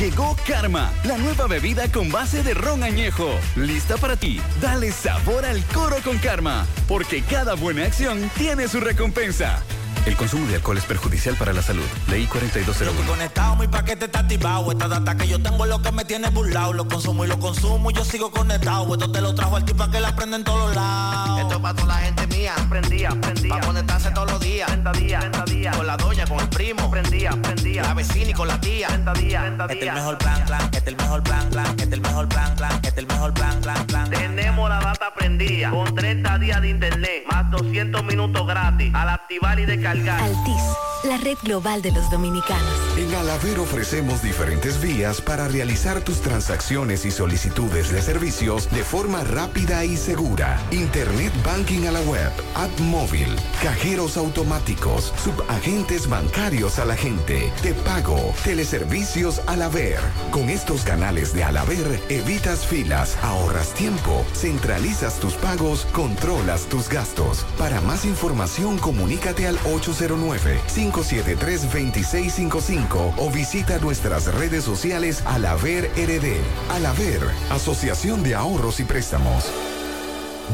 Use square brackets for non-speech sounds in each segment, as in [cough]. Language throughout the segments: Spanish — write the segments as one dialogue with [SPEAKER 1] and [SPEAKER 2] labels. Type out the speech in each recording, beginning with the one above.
[SPEAKER 1] Llegó Karma, la nueva bebida con base de ron añejo. Lista para ti. Dale sabor al coro con Karma, porque cada buena acción tiene su recompensa. El consumo de alcohol es perjudicial para la salud. Ley 4201.
[SPEAKER 2] conectado, mi paquete está activado. Esta data que yo tengo es lo que me tiene burlado. Lo consumo y lo consumo y yo sigo conectado. Esto te lo trajo el tipo que la prende en todos lados.
[SPEAKER 3] Esto es para toda la gente mía. Prendía, prendía. Para conectarse todos los días. Prenda día, prenda día. Con la doña, con el primo. Prendía, prendía. La vecina y con la tía. Prenda día, prenda
[SPEAKER 2] Este es el mejor plan, plan. Este es el mejor plan, plan. Este es el mejor plan, plan. Este es el mejor plan, plan, plan.
[SPEAKER 3] Tenemos la data prendida. Con 30 días de internet. Más 200 minutos gratis. Al activar y descargar.
[SPEAKER 4] Altis, la red global de los dominicanos.
[SPEAKER 5] En Alaber ofrecemos diferentes vías para realizar tus transacciones y solicitudes de servicios de forma rápida y segura. Internet Banking a la web, app móvil, cajeros automáticos, subagentes bancarios a la gente, te pago, teleservicios Alaber. Con estos canales de Alaber evitas filas, ahorras tiempo, centralizas tus pagos, controlas tus gastos. Para más información comunícate al 809-573-2655 o visita nuestras redes sociales Alaber RD. Alaber, Asociación de Ahorros y Préstamos.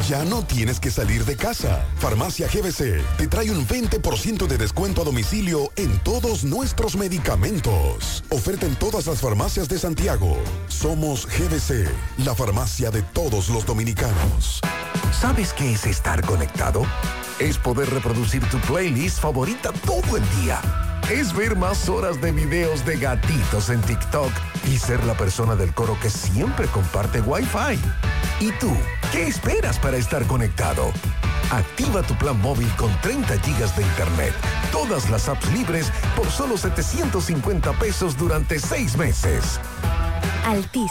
[SPEAKER 6] Ya no tienes que salir de casa. Farmacia GBC te trae un 20% de descuento a domicilio en todos nuestros medicamentos. Oferta en todas las farmacias de Santiago. Somos GBC, la farmacia de todos los dominicanos.
[SPEAKER 7] ¿Sabes qué es estar conectado? Es poder reproducir tu playlist favorita todo el día. Es ver más horas de videos de gatitos en TikTok y ser la persona del coro que siempre comparte Wi-Fi. ¿Y tú? ¿Qué esperas para estar conectado? Activa tu plan móvil con 30 gigas de internet, todas las apps libres por solo 750 pesos durante seis meses.
[SPEAKER 4] Altis,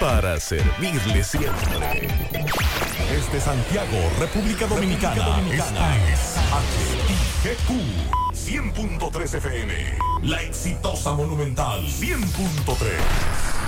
[SPEAKER 8] Para servirle siempre.
[SPEAKER 6] Desde Santiago, República Dominicana. Esta es HIGQ 100.3 FM. La exitosa Monumental 100.3.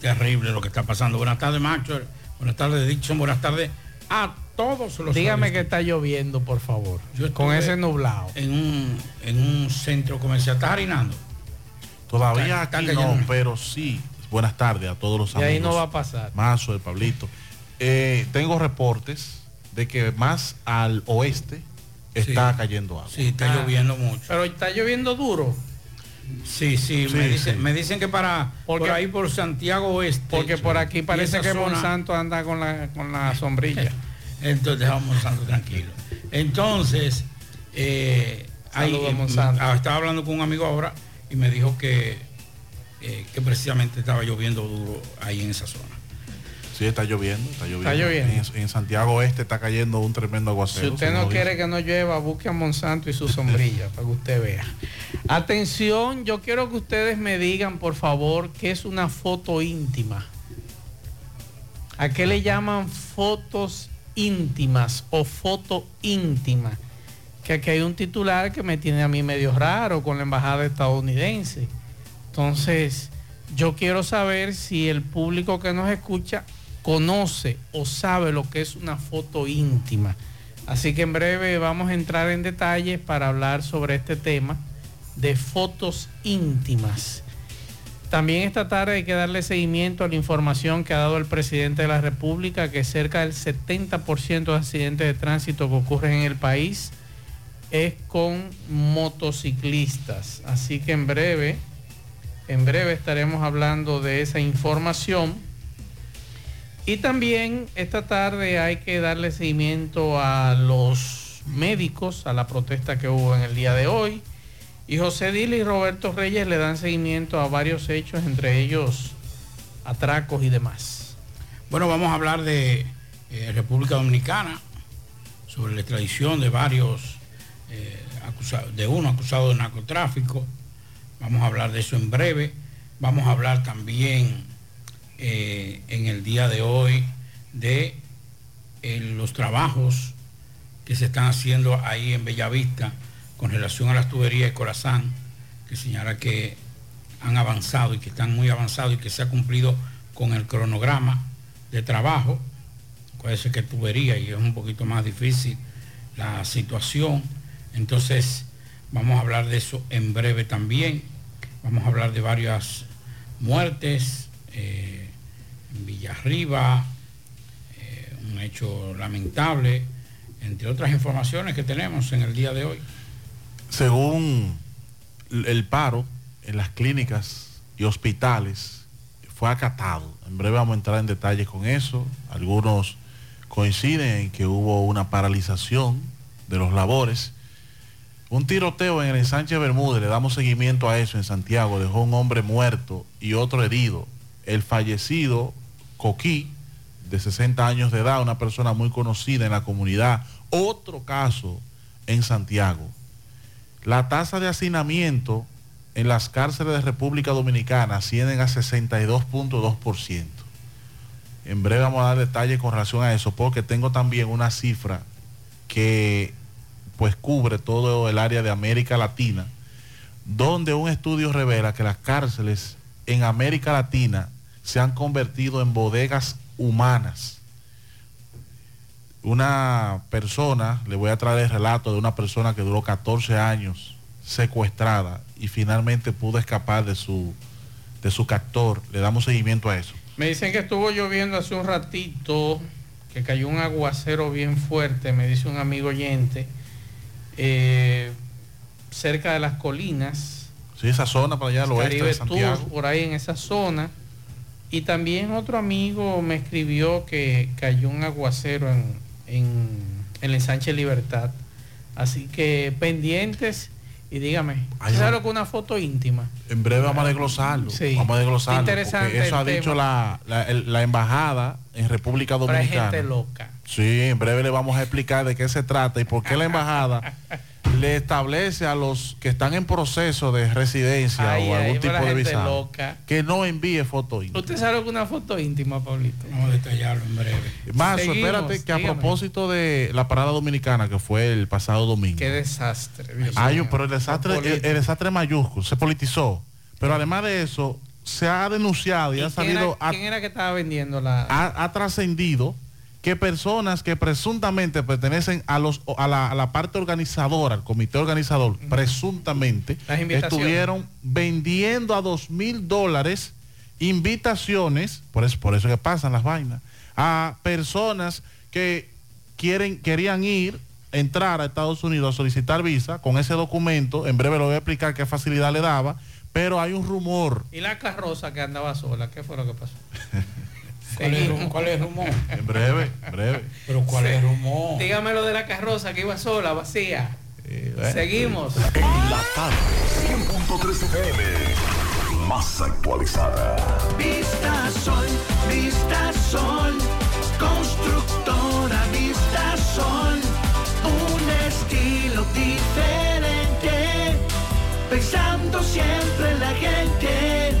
[SPEAKER 9] terrible lo que está pasando. Buenas tardes, Macho. Buenas tardes, Dixon. Buenas tardes a todos los
[SPEAKER 10] Dígame que está lloviendo, por favor.
[SPEAKER 9] Yo
[SPEAKER 10] con ese nublado.
[SPEAKER 9] En un, en un centro comercial. ¿Estás harinando?
[SPEAKER 11] Todavía
[SPEAKER 9] Está-
[SPEAKER 11] aquí
[SPEAKER 9] está
[SPEAKER 11] no, pero sí. Buenas tardes a todos los
[SPEAKER 10] Y
[SPEAKER 11] amigos.
[SPEAKER 10] ahí no va a pasar.
[SPEAKER 11] Mazo, el Pablito. Eh, tengo reportes de que más al oeste está
[SPEAKER 9] Sí.
[SPEAKER 11] cayendo agua.
[SPEAKER 9] Sí, está
[SPEAKER 10] Ah.
[SPEAKER 9] lloviendo mucho.
[SPEAKER 10] Pero está lloviendo duro.
[SPEAKER 9] Sí, sí,
[SPEAKER 11] Sí,
[SPEAKER 9] me, dicen,
[SPEAKER 11] sí.
[SPEAKER 9] me dicen que para
[SPEAKER 10] Porque-
[SPEAKER 9] por ahí por Santiago Oeste.
[SPEAKER 10] Porque por aquí parece que
[SPEAKER 9] zona-
[SPEAKER 10] Monsanto anda con la, con la sombrilla. [laughs]
[SPEAKER 9] Entonces dejamos Monsanto tranquilo. Entonces, eh, ahí,
[SPEAKER 10] Saludos,
[SPEAKER 9] eh,
[SPEAKER 10] Monsanto.
[SPEAKER 9] ah, estaba hablando con un amigo ahora y me dijo que, eh, que precisamente estaba lloviendo duro ahí en esa zona.
[SPEAKER 11] Sí, está lloviendo, está lloviendo.
[SPEAKER 10] Está lloviendo.
[SPEAKER 11] En, en Santiago Oeste está cayendo un tremendo aguacero.
[SPEAKER 10] Si usted no quiere que no llueva, busque a Monsanto y su sombrilla para que usted vea. Atención, yo quiero que ustedes me digan, por favor, qué es una foto íntima. ¿A qué le llaman fotos íntimas o foto íntima? Que aquí hay un titular que me tiene a mí medio raro con la embajada estadounidense. Entonces, yo quiero saber si el público que nos escucha conoce o sabe lo que es una foto íntima. Así que en breve vamos a entrar en detalles para hablar sobre este tema de fotos íntimas. También esta tarde hay que darle seguimiento a la información que ha dado el presidente de la República, que cerca del 70% de accidentes de tránsito que ocurren en el país es con motociclistas. Así que en breve, en breve estaremos hablando de esa información. Y también esta tarde hay que darle seguimiento a los médicos, a la protesta que hubo en el día de hoy. Y José Dili y Roberto Reyes le dan seguimiento a varios hechos, entre ellos atracos y demás.
[SPEAKER 9] Bueno, vamos a hablar de eh, República Dominicana, sobre la extradición de varios, eh, acusados, de uno acusado de narcotráfico. Vamos a hablar de eso en breve. Vamos a hablar también eh, en el día de hoy de eh, los trabajos que se están haciendo ahí en Bellavista con relación a las tuberías de Corazán, que señala que han avanzado y que están muy avanzados y que se ha cumplido con el cronograma de trabajo. Puede ser que tubería y es un poquito más difícil la situación. Entonces vamos a hablar de eso en breve también. Vamos a hablar de varias muertes eh, Villarriba, eh, un hecho lamentable, entre otras informaciones que tenemos en el día de hoy.
[SPEAKER 11] Según el paro en las clínicas y hospitales, fue acatado. En breve vamos a entrar en detalles con eso. Algunos coinciden en que hubo una paralización de los labores. Un tiroteo en el Sánchez Bermúdez, le damos seguimiento a eso en Santiago, dejó un hombre muerto y otro herido. El fallecido, Coquí, de 60 años de edad, una persona muy conocida en la comunidad. Otro caso en Santiago. La tasa de hacinamiento en las cárceles de República Dominicana ascienden a 62.2%. En breve vamos a dar detalles con relación a eso, porque tengo también una cifra que pues cubre todo el área de América Latina, donde un estudio revela que las cárceles en América Latina se han convertido en bodegas humanas. Una persona, le voy a traer el relato de una persona que duró 14 años secuestrada y finalmente pudo escapar de su, de su captor. Le damos seguimiento a eso.
[SPEAKER 10] Me dicen que estuvo lloviendo hace un ratito, que cayó un aguacero bien fuerte, me dice un amigo oyente, eh, cerca de las colinas.
[SPEAKER 11] Sí, esa zona para allá al oeste
[SPEAKER 10] Caribe
[SPEAKER 11] de Santiago.
[SPEAKER 10] Tour, por ahí en esa zona. Y también otro amigo me escribió que cayó un aguacero en, en, en el ensanche Libertad. Así que pendientes y dígame,
[SPEAKER 11] Ay,
[SPEAKER 10] ¿sabes
[SPEAKER 11] no.
[SPEAKER 10] lo que una foto íntima?
[SPEAKER 11] En breve vamos a desglosarlo.
[SPEAKER 10] Sí.
[SPEAKER 11] Vamos a desglosarlo.
[SPEAKER 10] Interesante
[SPEAKER 11] porque eso ha dicho la, la- embajada en República Dominicana.
[SPEAKER 10] gente loca.
[SPEAKER 11] Sí, en breve le vamos a explicar de qué se trata y por qué la embajada le establece a los que están en proceso de residencia
[SPEAKER 10] Ay,
[SPEAKER 11] o
[SPEAKER 10] ay,
[SPEAKER 11] algún tipo de visado
[SPEAKER 10] loca.
[SPEAKER 11] que no envíe foto íntima.
[SPEAKER 10] ¿Usted sabe lo que es una foto íntima, Pablito?
[SPEAKER 9] Vamos a detallarlo en breve.
[SPEAKER 10] Seguimos,
[SPEAKER 11] espérate que a propósito de la parada dominicana que fue el pasado domingo.
[SPEAKER 10] Qué desastre. Dios
[SPEAKER 11] un- pero el desastre, el, el desastre mayúsculo, se politizó. Pero además de eso, se ha denunciado y,
[SPEAKER 10] ¿Y
[SPEAKER 11] ha
[SPEAKER 10] era,
[SPEAKER 11] salido, a-
[SPEAKER 10] quién era que estaba vendiendo la...?
[SPEAKER 11] ha, ha trascendido que personas que presuntamente pertenecen a los a la, a la parte organizadora, al comité organizador, presuntamente estuvieron vendiendo a dos mil dólares invitaciones, por eso, por eso que pasan las vainas, a personas que quieren, querían ir, entrar a Estados Unidos a solicitar visa con ese documento, en breve lo voy a explicar qué facilidad le daba, pero hay un rumor.
[SPEAKER 10] ¿Y la carroza que andaba sola? ¿Qué fue lo que pasó? [laughs]
[SPEAKER 9] ¿Cuál es, cuál es el rumor?
[SPEAKER 11] En breve, en breve.
[SPEAKER 9] Pero ¿cuál es el rumor?
[SPEAKER 10] Dígame lo de la carroza que iba sola, vacía. Seguimos.
[SPEAKER 12] En la tarde, 100.3 FM. Más actualizada.
[SPEAKER 13] Vista Sol, Vista Sol, constructora Vista Sol, un estilo diferente, pensando siempre en la gente,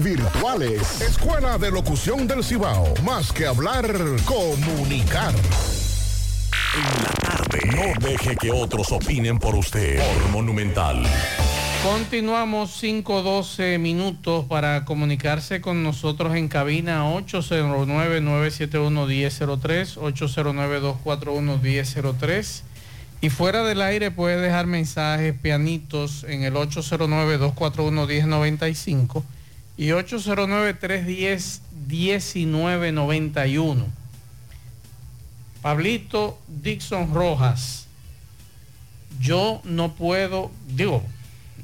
[SPEAKER 14] virtuales. Escuela de Locución del Cibao. Más que hablar, comunicar.
[SPEAKER 12] En la tarde. No deje que otros opinen por usted. Por Monumental.
[SPEAKER 10] Continuamos 5-12 minutos para comunicarse con nosotros en cabina 809-971-1003, 809-241-1003. Y fuera del aire puede dejar mensajes pianitos en el 809-241-1095 y 809-310-1991. Pablito Dixon Rojas, yo no puedo, digo,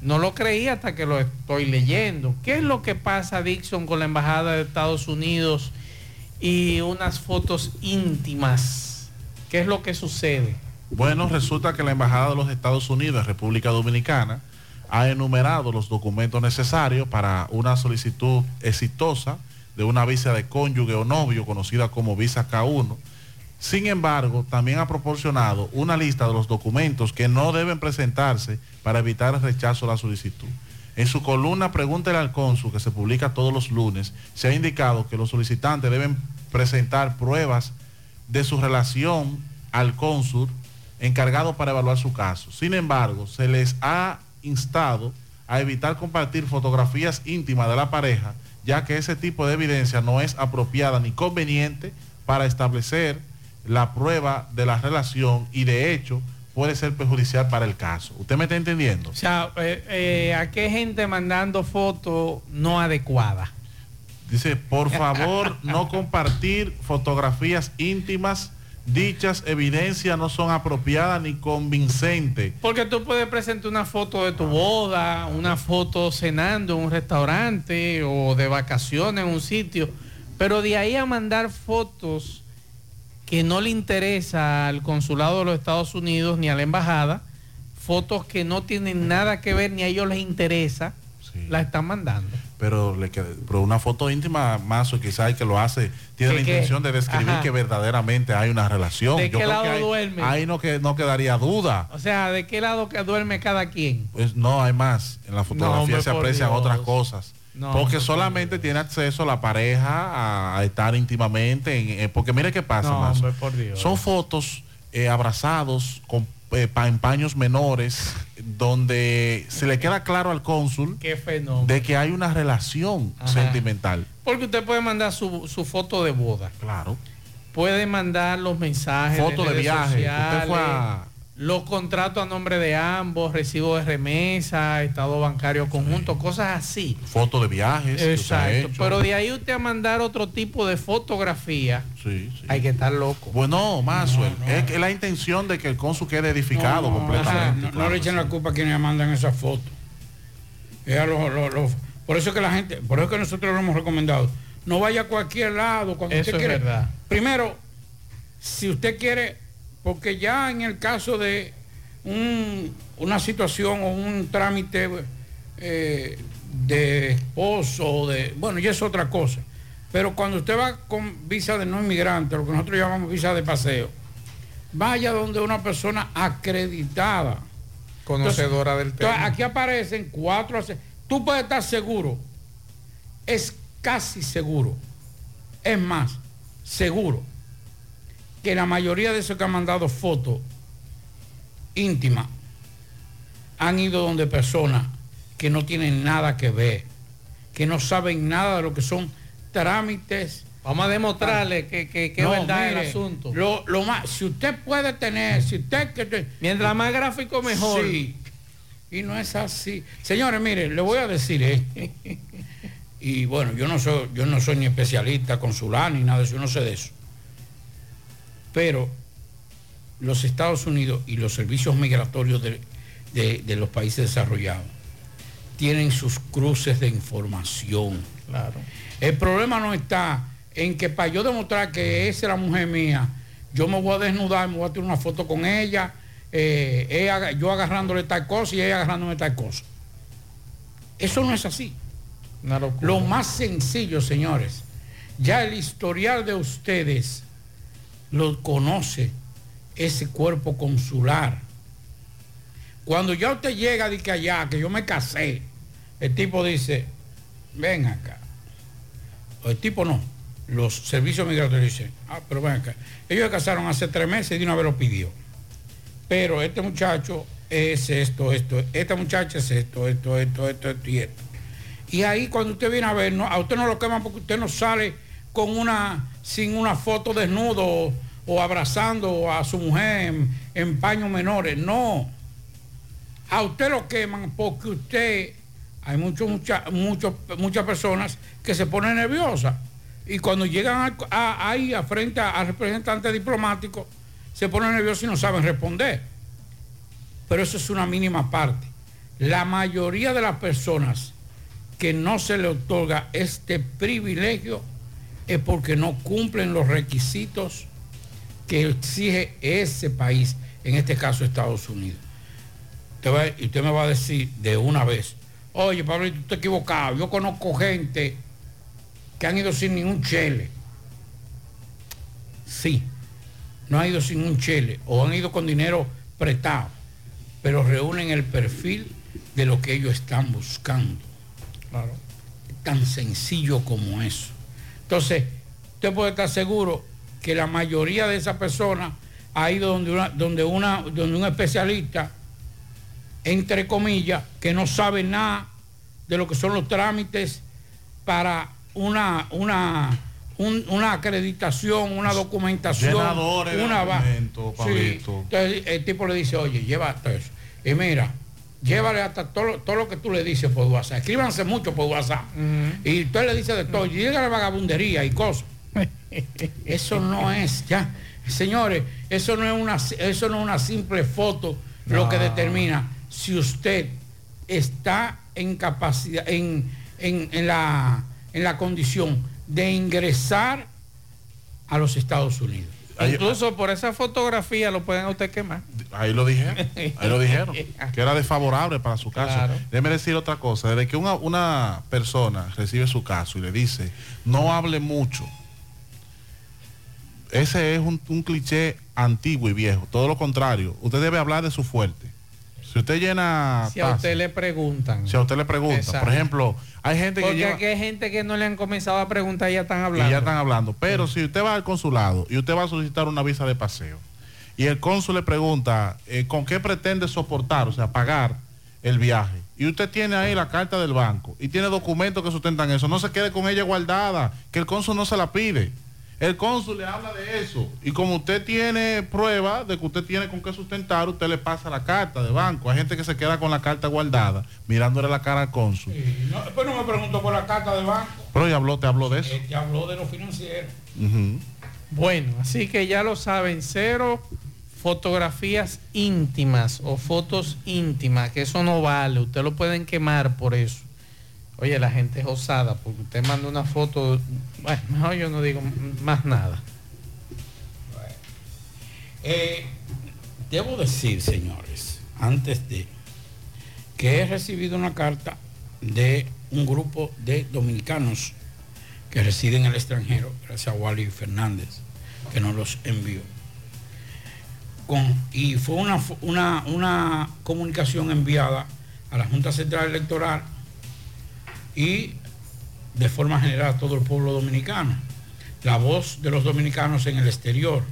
[SPEAKER 10] no lo creí hasta que lo estoy leyendo. ¿Qué es lo que pasa, Dixon, con la Embajada de Estados Unidos y unas fotos íntimas? ¿Qué es lo que sucede?
[SPEAKER 11] Bueno, resulta que la Embajada de los Estados Unidos República Dominicana ha enumerado los documentos necesarios para una solicitud exitosa de una visa de cónyuge o novio conocida como visa K1 Sin embargo, también ha proporcionado una lista de los documentos que no deben presentarse para evitar el rechazo a la solicitud. En su columna Pregúntele al cónsul, que se publica todos los lunes, se ha indicado que los solicitantes deben presentar pruebas de su relación al cónsul encargado para evaluar su caso. Sin embargo, se les ha instado a evitar compartir fotografías íntimas de la pareja, ya que ese tipo de evidencia no es apropiada ni conveniente para establecer la prueba de la relación y de hecho puede ser perjudicial para el caso. ¿Usted me está entendiendo?
[SPEAKER 10] O sea, eh, eh, ¿a qué gente mandando fotos no adecuadas?
[SPEAKER 11] Dice, por favor, no compartir fotografías íntimas. Dichas evidencias no son apropiadas ni convincentes.
[SPEAKER 10] Porque tú puedes presentar una foto de tu boda, una foto cenando en un restaurante o de vacaciones en un sitio, pero de ahí a mandar fotos que no le interesa al consulado de los Estados Unidos ni a la embajada, fotos que no tienen nada que ver ni a ellos les interesa, la están mandando.
[SPEAKER 11] Pero, le queda- pero una foto íntima, más o quizás el que lo hace, tiene
[SPEAKER 10] ¿De
[SPEAKER 11] la intención de describir
[SPEAKER 10] Ajá.
[SPEAKER 11] que verdaderamente hay una relación.
[SPEAKER 10] ¿De
[SPEAKER 11] Yo
[SPEAKER 10] qué
[SPEAKER 11] creo
[SPEAKER 10] lado
[SPEAKER 11] que
[SPEAKER 10] duerme?
[SPEAKER 11] ahí no, que, no quedaría duda.
[SPEAKER 10] O sea, ¿de qué lado que duerme cada quien?
[SPEAKER 11] Pues no hay más. En la fotografía se aprecian
[SPEAKER 10] Dios.
[SPEAKER 11] otras cosas.
[SPEAKER 10] No,
[SPEAKER 11] porque solamente tiene acceso la pareja a, estar íntimamente. en- eh, porque mire qué pasa,
[SPEAKER 10] No,
[SPEAKER 11] Mazo. Son fotos eh, abrazados con eh, pa- en paños menores donde se le queda claro al cónsul de que hay una relación
[SPEAKER 10] Ajá.
[SPEAKER 11] sentimental.
[SPEAKER 10] Porque usted puede mandar su, su foto de boda.
[SPEAKER 11] Claro.
[SPEAKER 10] Puede mandar los mensajes.
[SPEAKER 11] Foto de viaje. Usted fue a-
[SPEAKER 10] Los contratos a nombre de ambos, recibo de remesa, estado bancario conjunto, cosas así.
[SPEAKER 11] Fotos de viajes.
[SPEAKER 10] Exacto. Pero de ahí usted a mandar otro tipo de fotografía,
[SPEAKER 11] Sí, sí.
[SPEAKER 10] hay que estar loco.
[SPEAKER 11] Bueno, Maxwell, es que la intención de que el cónsul quede edificado completamente.
[SPEAKER 9] No, no le echen la culpa a quienes mandan esas fotos. Es a los- los- los- por eso que la gente, por eso que nosotros lo hemos recomendado. No vaya a cualquier lado cuando
[SPEAKER 10] Eso
[SPEAKER 9] usted
[SPEAKER 10] es
[SPEAKER 9] quiere.
[SPEAKER 10] verdad.
[SPEAKER 9] Primero, si usted quiere, porque ya en el caso de un- una situación o un trámite eh, de esposo, de, bueno, ya es otra cosa. Pero cuando usted va con visa de no inmigrante, lo que nosotros llamamos visa de paseo, vaya donde una persona acreditada.
[SPEAKER 10] Conocedora del
[SPEAKER 9] entonces,
[SPEAKER 10] tema.
[SPEAKER 9] aquí aparecen cuatro. Tú puedes estar seguro. Es casi seguro. Es más, seguro. Que la mayoría de esos que han mandado fotos íntimas han ido donde personas que no tienen nada que ver, que no saben nada de lo que son trámites.
[SPEAKER 10] Vamos a demostrarle que, que, que
[SPEAKER 9] No,
[SPEAKER 10] verdad el asunto.
[SPEAKER 9] Lo, lo más, si usted puede tener, si usted que te-
[SPEAKER 10] Mientras más gráfico, mejor.
[SPEAKER 9] Sí. Y no es así. Señores, miren, le voy a decir esto. [laughs] Y bueno, yo no soy, yo no soy ni especialista consular ni nada de eso, yo no sé de eso. Pero los Estados Unidos y los servicios migratorios de, de- de los países desarrollados tienen sus cruces de información.
[SPEAKER 10] Claro.
[SPEAKER 9] El problema no está en que para yo demostrar que esa es la mujer mía, yo me voy a desnudar, me voy a tener una foto con ella, eh, ella- yo agarrándole tal cosa y ella agarrándome tal cosa. Eso no es así. Lo más sencillo, señores, ya el historial de ustedes lo conoce ese cuerpo consular. Cuando ya usted llega de que allá, que yo me casé, el tipo dice, ven acá. El tipo no. Los servicios migratorios dicen, ah, pero ven acá. Ellos se casaron hace tres meses y de una vez lo pidió. Pero este muchacho es esto, esto, esta muchacha es esto, esto, esto, esto, esto y esto. Y ahí cuando usted viene a ver, no, a usted no lo queman porque usted no sale con una, sin una foto desnudo o, abrazando a su mujer en, paños menores. No. A usted lo queman porque usted, hay muchos, mucha, muchos, muchas personas que se ponen nerviosas. Y cuando llegan a- a- ahí a frente a- al representante diplomático, se ponen nerviosos y no saben responder. Pero eso es una mínima parte. La mayoría de las personas que no se le otorga este privilegio es porque no cumplen los requisitos que exige ese país, en este caso Estados Unidos. Usted va- y usted me va a decir de una vez, oye Pablo, tú estás equivocado, yo conozco gente que han ido sin ningún chele. Sí, no han ido sin un chele o han ido con dinero prestado, pero reúnen el perfil de lo que ellos están buscando. Claro. Tan sencillo como eso. Entonces, usted puede estar seguro que la mayoría de esas personas ha ido donde, una, donde, una, donde un especialista, entre comillas, que no sabe nada de lo que son los trámites para una, una, un- una acreditación, una documentación,
[SPEAKER 11] Llenadores de
[SPEAKER 9] una
[SPEAKER 11] documentos,
[SPEAKER 9] Sí. Entonces el tipo le dice, oye, lleva hasta eso. Y mira, llévale hasta todo, lo- todo lo que tú le dices por WhatsApp. Escríbanse mucho por WhatsApp. Y usted le dice de todo, y dígale vagabundería y cosas. [laughs] Eso no es, ya. Señores, eso no es una, eso no es una simple foto lo que determina si usted está en capacidad, en, en- en la, en la condición de ingresar a los Estados Unidos.
[SPEAKER 10] Incluso por esa fotografía lo pueden a usted quemar.
[SPEAKER 11] Ahí lo dijeron, ahí lo dijeron, [laughs] que era desfavorable para su caso.
[SPEAKER 10] Claro.
[SPEAKER 11] Déjeme decir otra cosa, desde que una, una persona recibe su caso y le dice, no hable mucho, ese es un, un cliché antiguo y viejo, todo lo contrario, usted debe hablar de su fuerte. Si usted llena...
[SPEAKER 10] Si a usted le preguntan.
[SPEAKER 11] si a usted le pregunta,
[SPEAKER 10] Exacto.
[SPEAKER 11] por ejemplo, hay gente que
[SPEAKER 10] Porque
[SPEAKER 11] lleva...
[SPEAKER 10] aquí hay gente que no le han comenzado a preguntar y ya están hablando.
[SPEAKER 11] Y ya están hablando. Pero si usted va al consulado y usted va a solicitar una visa de paseo y el cónsul le pregunta eh, con qué pretende soportar, o sea, pagar el viaje, y usted tiene ahí la carta del banco y tiene documentos que sustentan eso, no se quede con ella guardada, que el cónsul no se la pide. El cónsul le habla de eso y como usted tiene prueba de que usted tiene con qué sustentar, usted le pasa la carta de banco. Hay gente que se queda con la carta guardada mirándole la cara al cónsul.
[SPEAKER 9] No, después no me preguntó por la carta de banco.
[SPEAKER 11] Pero ya habló, te habló de eso.
[SPEAKER 9] Eh, te habló de lo financiero.
[SPEAKER 10] Bueno, así que ya lo saben, cero fotografías íntimas o fotos íntimas, que eso no vale, usted lo pueden quemar por eso. Oye, la gente es osada, porque usted manda una foto, bueno, mejor yo no digo más nada.
[SPEAKER 9] Eh, debo decir, señores, antes de que he recibido una carta de un grupo de dominicanos que residen en el extranjero, gracias a Wally Fernández, que nos los envió. Y fue una comunicación enviada a la Junta Central Electoral y de forma general a todo el pueblo dominicano. La voz de los dominicanos en el exterior.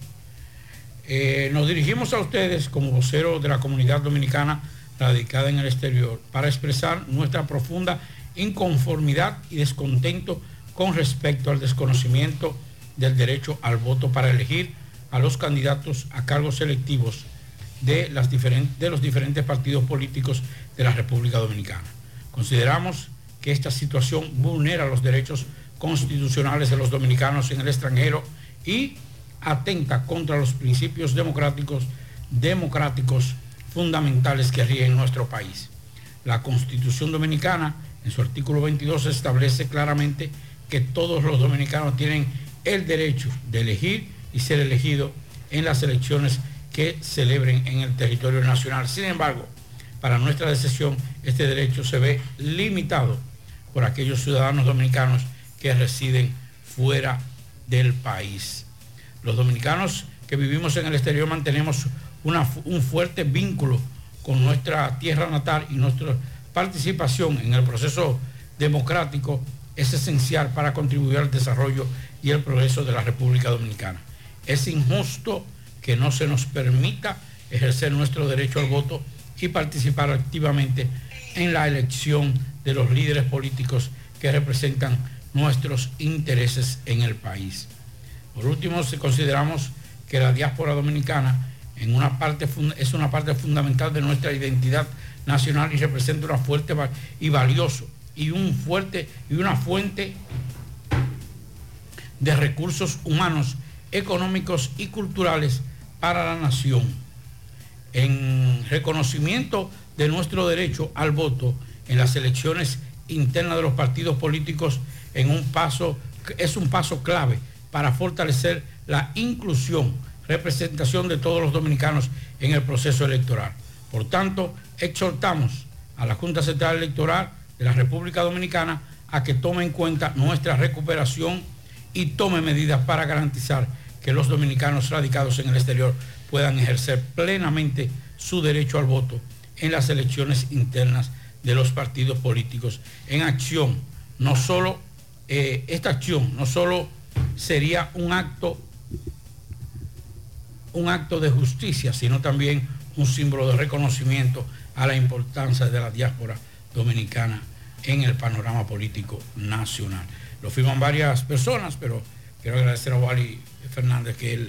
[SPEAKER 9] Eh, nos dirigimos a ustedes como vocero de la comunidad dominicana radicada en el exterior para expresar nuestra profunda inconformidad y descontento con respecto al desconocimiento del derecho al voto para elegir a los candidatos a cargos selectivos de, las diferen- de los diferentes partidos políticos de la República Dominicana. Consideramos que esta situación vulnera los derechos constitucionales de los dominicanos en el extranjero y atenta contra los principios democráticos, democráticos fundamentales que rigen nuestro país. La Constitución Dominicana, en su artículo 22, establece claramente que todos los dominicanos tienen el derecho de elegir y ser elegido en las elecciones que celebren en el territorio nacional. Sin embargo, para nuestra decisión, este derecho se ve limitado por aquellos ciudadanos dominicanos que residen fuera del país. Los dominicanos que vivimos en el exterior mantenemos un fuerte vínculo con nuestra tierra natal y nuestra participación en el proceso democrático es esencial para contribuir al desarrollo y el progreso de la República Dominicana. Es injusto que no se nos permita ejercer nuestro derecho al voto y participar activamente en la elección de los líderes políticos que representan nuestros intereses en el país. Por último, si consideramos que la diáspora dominicana es una parte fundamental de nuestra identidad nacional y representa una fuerte y valioso y un fuerte y una fuente de recursos humanos, económicos y culturales para la nación. En reconocimiento de nuestro derecho al voto en las elecciones internas de los partidos políticos en un paso es un paso clave para fortalecer la inclusión, representación de todos los dominicanos en el proceso electoral. Por tanto, exhortamos a la Junta Central Electoral de la República Dominicana a que tome en cuenta nuestra recuperación y tome medidas para garantizar que los dominicanos radicados en el exterior puedan ejercer plenamente su derecho al voto en las elecciones internas de los partidos políticos en acción. No solo, eh, esta acción no solo sería un acto, un acto de justicia, sino también un símbolo de reconocimiento a la importancia de la diáspora dominicana en el panorama político nacional. Lo firman varias personas, pero quiero agradecer a Wally Fernández, que es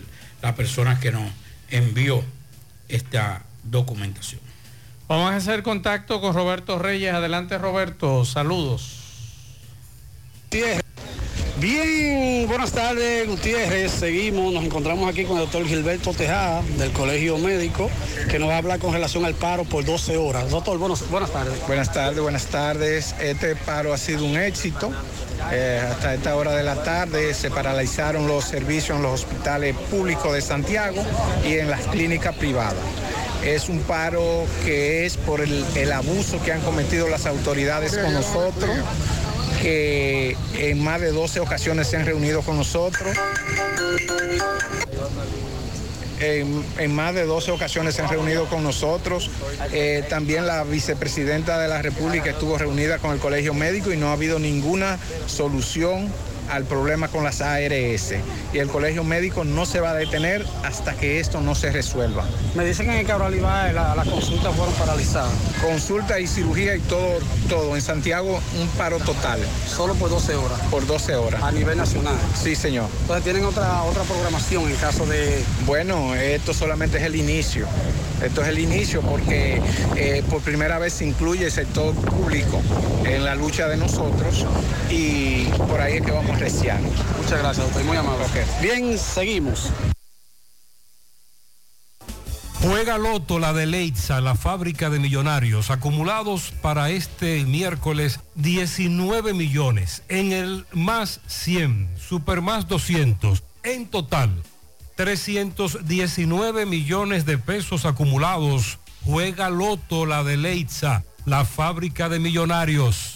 [SPEAKER 9] la persona que nos envió esta documentación.
[SPEAKER 10] Vamos a hacer contacto con Roberto Reyes. Adelante, Roberto. Saludos.
[SPEAKER 15] Bien, buenas tardes, Gutiérrez. Seguimos, nos encontramos aquí con el doctor Gilberto Tejada del Colegio Médico, que nos va a hablar con relación al paro por 12 horas. Doctor, buenas, buenas tardes.
[SPEAKER 16] Buenas tardes, buenas tardes. Este paro ha sido un éxito. Eh, hasta esta hora de la tarde se paralizaron los servicios en los hospitales públicos de Santiago y en las clínicas privadas. Es un paro que es por el, el abuso que han cometido las autoridades con nosotros que en más de 12 ocasiones se han reunido con nosotros. En, más de 12 ocasiones se han reunido con nosotros. Eh, también la vicepresidenta de la República estuvo reunida con el Colegio Médico y no ha habido ninguna solución al problema con las ARS. Y el Colegio Médico no se va a detener hasta que esto no se resuelva.
[SPEAKER 15] Me dicen que en el Cabral Ibae la- las consultas fueron paralizadas.
[SPEAKER 16] Consulta y cirugía y todo, todo. En Santiago un paro total.
[SPEAKER 15] Solo por 12 horas.
[SPEAKER 16] Por 12 horas.
[SPEAKER 15] A nivel nacional.
[SPEAKER 16] Sí, señor.
[SPEAKER 15] Entonces tienen otra, otra programación en caso de...
[SPEAKER 16] Bueno, esto solamente es el inicio. Esto es el inicio porque eh, por primera vez se incluye el sector público en la lucha de nosotros y por ahí es que vamos
[SPEAKER 15] Muchas gracias, doctor. Muy amable. Bien, seguimos.
[SPEAKER 17] Juega Loto la de Leitza, la fábrica de millonarios, acumulados para este miércoles 19 millones, en el más 100, super más 200, en total 319 millones de pesos acumulados. Juega Loto la de Leitza, la fábrica de millonarios.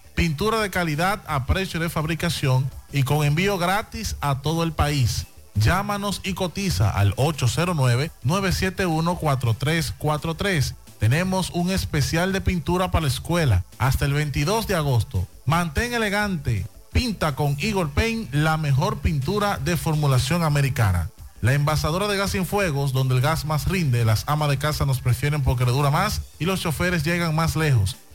[SPEAKER 11] Pintura de calidad a precio de fabricación y con envío gratis a todo el país. Llámanos y cotiza al 809-971-4343. Tenemos un especial de pintura para la escuela hasta el 22 de agosto. Mantén elegante. Pinta con Eagle Paint la mejor pintura de formulación americana. La envasadora de gas sin fuegos, donde el gas más rinde, las amas de casa nos prefieren porque le dura más y los choferes llegan más lejos.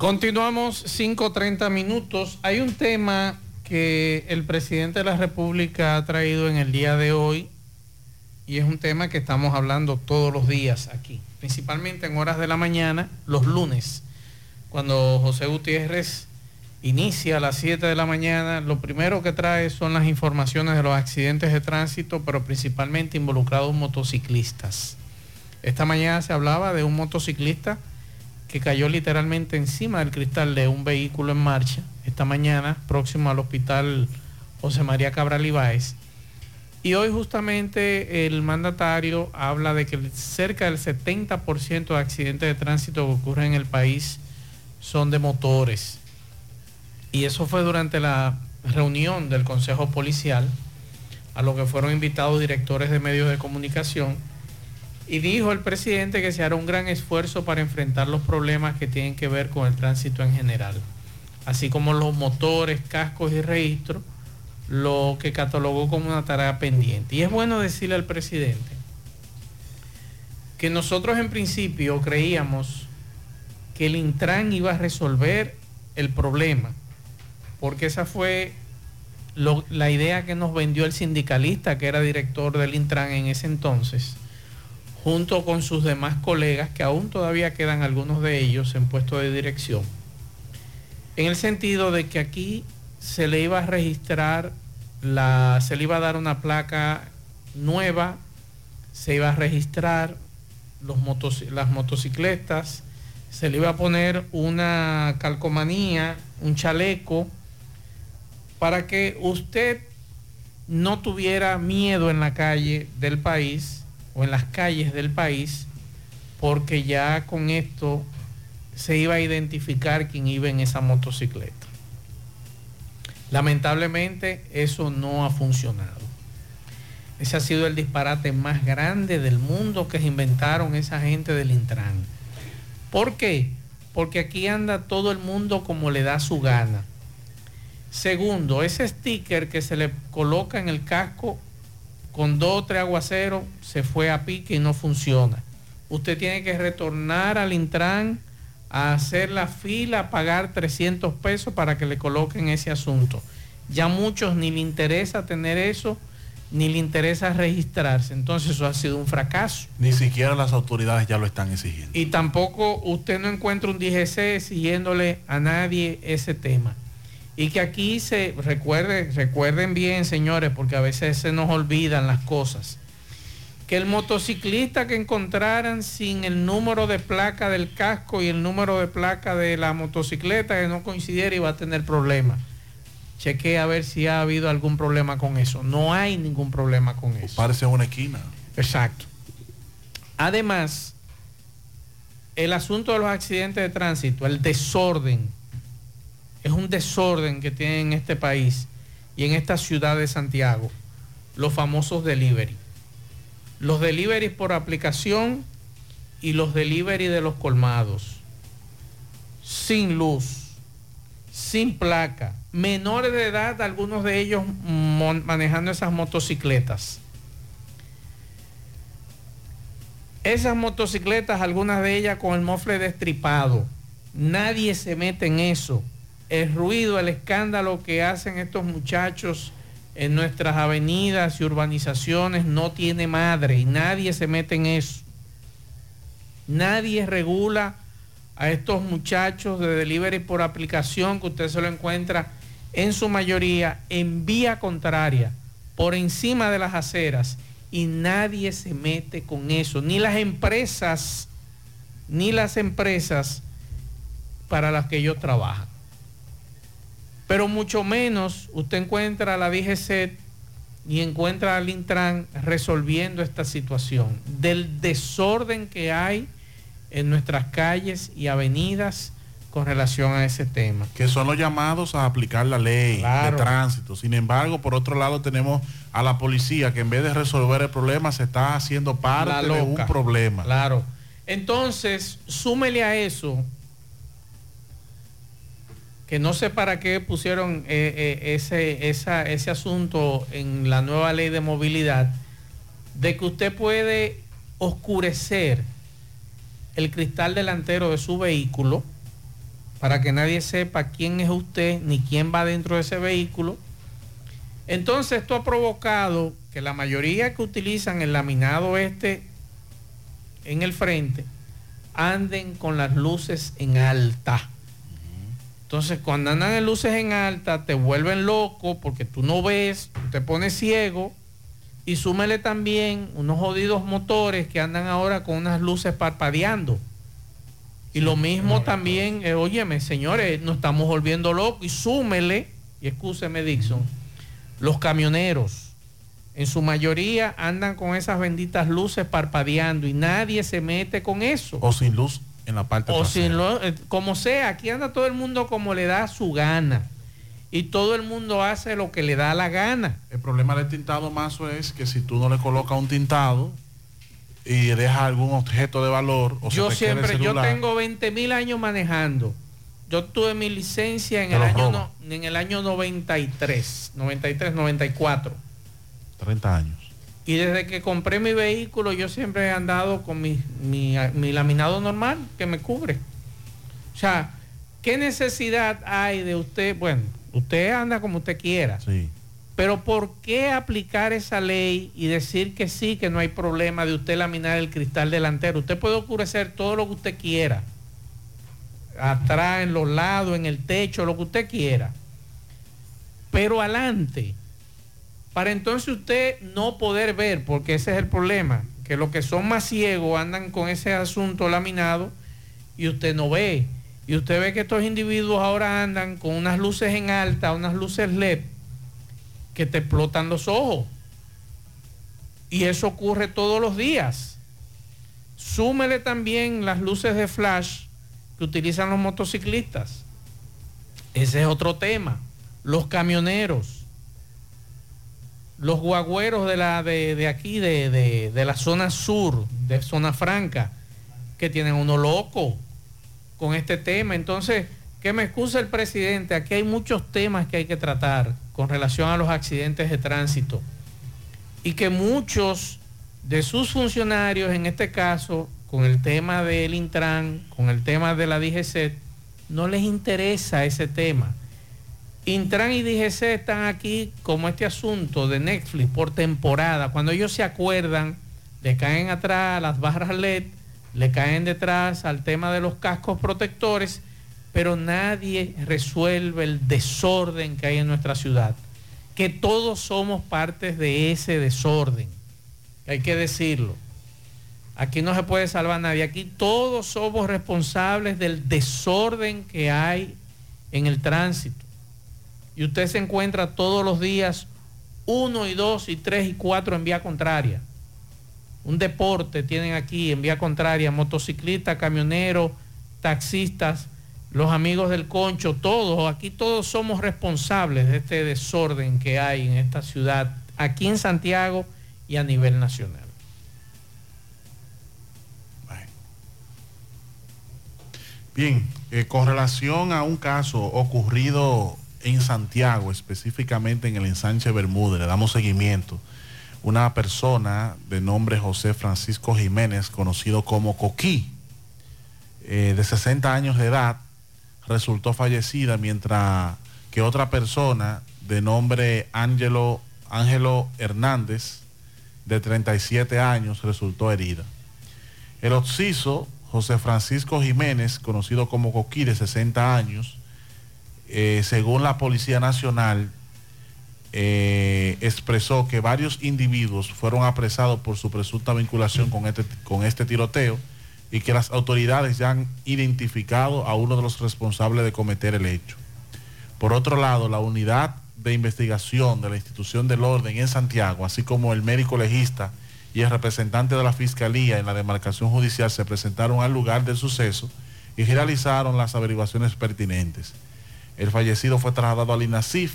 [SPEAKER 10] Continuamos 5.30 minutos. Hay un tema que el presidente de la República ha traído en el día de hoy y es un tema que estamos hablando todos los días aquí, principalmente en horas de la mañana, los lunes, cuando José Gutiérrez inicia a las 7 de la mañana, lo primero que trae son las informaciones de los accidentes de tránsito, pero principalmente involucrados motociclistas. Esta mañana se hablaba de un motociclista que cayó literalmente encima del cristal de un vehículo en marcha esta mañana, próximo al hospital José María Cabral Ibáez. Y hoy justamente el mandatario habla de que cerca del 70% de accidentes de tránsito que ocurren en el país son de motores. Y eso fue durante la reunión del Consejo Policial, a lo que fueron invitados directores de medios de comunicación y dijo el presidente que se hará un gran esfuerzo para enfrentar los problemas que tienen que ver con el tránsito en general, así como los motores, cascos y registros, lo que catalogó como una tarea pendiente. Y es bueno decirle al presidente que nosotros en principio creíamos que el Intran iba a resolver el problema, porque esa fue la idea que nos vendió el sindicalista que era director del Intran en ese entonces junto con sus demás colegas, que aún todavía quedan algunos de ellos en puesto de dirección, en el sentido de que aquí se le iba a registrar, la, se le iba a dar una placa nueva, se iba a registrar los las motocicletas, se le iba a poner una calcomanía, un chaleco, para que usted no tuviera miedo en la calle del país o en las calles del país, porque ya con esto se iba a identificar quién iba en esa motocicleta. Lamentablemente eso no ha funcionado. Ese ha sido el disparate más grande del mundo que se inventaron esa gente del Intran. ¿Por qué? Porque aquí anda todo el mundo como le da su gana. Segundo, ese sticker que se le coloca en el casco con dos o tres aguaceros se fue a pique y no funciona. Usted tiene que retornar al Intran a hacer la fila, a pagar 300 pesos para que le coloquen ese asunto. Ya muchos ni le interesa tener eso, ni le interesa registrarse. Entonces eso ha sido un fracaso.
[SPEAKER 11] Ni siquiera las autoridades ya lo están exigiendo.
[SPEAKER 10] Y tampoco usted no encuentra un DGC exigiéndole a nadie ese tema. Y que aquí se recuerde, recuerden bien, señores, porque a veces se nos olvidan las cosas, que el motociclista que encontraran sin el número de placa del casco y el número de placa de la motocicleta que no coincidiera iba a tener problemas. Chequee a ver si ha habido algún problema con eso. No hay ningún problema con eso.
[SPEAKER 11] Parece una esquina.
[SPEAKER 10] Exacto. Además, el asunto de los accidentes de tránsito, el desorden, es un desorden que tiene en este país y en esta ciudad de Santiago, los famosos delivery. Los delivery por aplicación y los delivery de los colmados. Sin luz, sin placa, menores de edad, algunos de ellos manejando esas motocicletas. Esas motocicletas, algunas de ellas con el mofle destripado. Nadie se mete en eso. El ruido, el escándalo que hacen estos muchachos en nuestras avenidas y urbanizaciones no tiene madre y nadie se mete en eso. Nadie regula a estos muchachos de delivery por aplicación que usted se lo encuentra en su mayoría en vía contraria, por encima de las aceras y nadie se mete con eso, ni las empresas, ni las empresas para las que ellos trabajan. Pero mucho menos usted encuentra a la DGC y encuentra al Intran resolviendo esta situación del desorden que hay en nuestras calles y avenidas con relación a ese tema.
[SPEAKER 11] que son los llamados a aplicar la ley
[SPEAKER 10] Claro.
[SPEAKER 11] de tránsito. Sin embargo, por otro lado tenemos a la policía que en vez de resolver el problema se está haciendo parte de un problema.
[SPEAKER 10] Claro. Entonces, súmele a eso, que no sé para qué pusieron eh, eh, ese, ese asunto en la nueva ley de movilidad, de que usted puede oscurecer el cristal delantero de su vehículo para que nadie sepa quién es usted ni quién va dentro de ese vehículo. Entonces esto ha provocado que la mayoría que utilizan el laminado este en el frente anden con las luces en alta. Entonces cuando andan en luces en alta te vuelven loco porque tú no ves, tú te pones ciego y súmele también unos jodidos motores que andan ahora con unas luces parpadeando. Y lo mismo también, eh, óyeme, señores, nos estamos volviendo locos y súmele, y excúseme Dixon, los camioneros en su mayoría andan con esas benditas luces parpadeando y nadie se mete con eso.
[SPEAKER 11] O sin luz en la parte
[SPEAKER 10] O
[SPEAKER 11] trasera.
[SPEAKER 10] sin lo- eh, como sea, aquí anda todo el mundo como le da su gana. Y todo el mundo hace lo que le da la gana.
[SPEAKER 11] El problema del tintado mazo es que si tú no le colocas un tintado y dejas algún objeto de valor o se
[SPEAKER 10] Yo
[SPEAKER 11] te queda el
[SPEAKER 10] siempre, yo tengo 20 mil años manejando. Yo tuve mi licencia en el, año no- en el año 93, 93, 94.
[SPEAKER 11] 30 años.
[SPEAKER 10] Y desde que compré mi vehículo, yo siempre he andado con mi, mi- mi laminado normal que me cubre. O sea, ¿qué necesidad hay de usted? Bueno, usted anda como usted quiera. Pero ¿por qué aplicar esa ley y decir que sí, que no hay problema de usted laminar el cristal delantero? Usted puede oscurecer todo lo que usted quiera. Atrás, en los lados, en el techo, lo que usted quiera. Pero adelante para entonces usted no poder ver, porque ese es el problema, que los que son más ciegos andan con ese asunto laminado y usted no ve. Y usted ve que estos individuos ahora andan con unas luces en alta, unas luces LED, que te explotan los ojos. Y eso ocurre todos los días. Súmele también las luces de flash que utilizan los motociclistas. Ese es otro tema. Los camioneros los guagüeros de, la, de, de aquí, de, de- de la zona sur, de zona franca, que tienen uno loco con este tema. Entonces, que me excusa el presidente, aquí hay muchos temas que hay que tratar con relación a los accidentes de tránsito y que muchos de sus funcionarios, en este caso, con el tema del Intran, con el tema de la DGC, no les interesa ese tema. Intran y DGC están aquí como este asunto de Netflix por temporada. Cuando ellos se acuerdan, le caen atrás las barras LED, le caen detrás al tema de los cascos protectores, pero nadie resuelve el desorden que hay en nuestra ciudad. Que todos somos partes de ese desorden. Hay que decirlo. Aquí no se puede salvar nadie. Aquí todos somos responsables del desorden que hay en el tránsito. Y usted se encuentra todos los días uno y dos y tres y cuatro en vía contraria. Un deporte tienen aquí en vía contraria, motociclistas, camioneros, taxistas, los amigos del concho, todos, aquí todos somos responsables de este desorden que hay en esta ciudad, aquí en Santiago y a nivel nacional.
[SPEAKER 11] Bien, eh, con relación a un caso ocurrido en Santiago, específicamente en el ensanche Bermúdez, le damos seguimiento. Una persona de nombre José Francisco Jiménez, conocido como Coquí, eh, de 60 años de edad, resultó fallecida, mientras que otra persona de nombre Ángelo, Ángelo Hernández, de 37 años, resultó herida. El occiso José Francisco Jiménez, conocido como Coquí, de 60 años, eh, según la Policía Nacional, eh, expresó que varios individuos fueron apresados por su presunta vinculación con este, con este tiroteo y que las autoridades ya han identificado a uno de los responsables de cometer el hecho. Por otro lado, la unidad de investigación de la institución del orden en Santiago, así como el médico legista y el representante de la Fiscalía en la demarcación judicial se presentaron al lugar del suceso y realizaron las averiguaciones pertinentes. El fallecido fue trasladado al INASIF.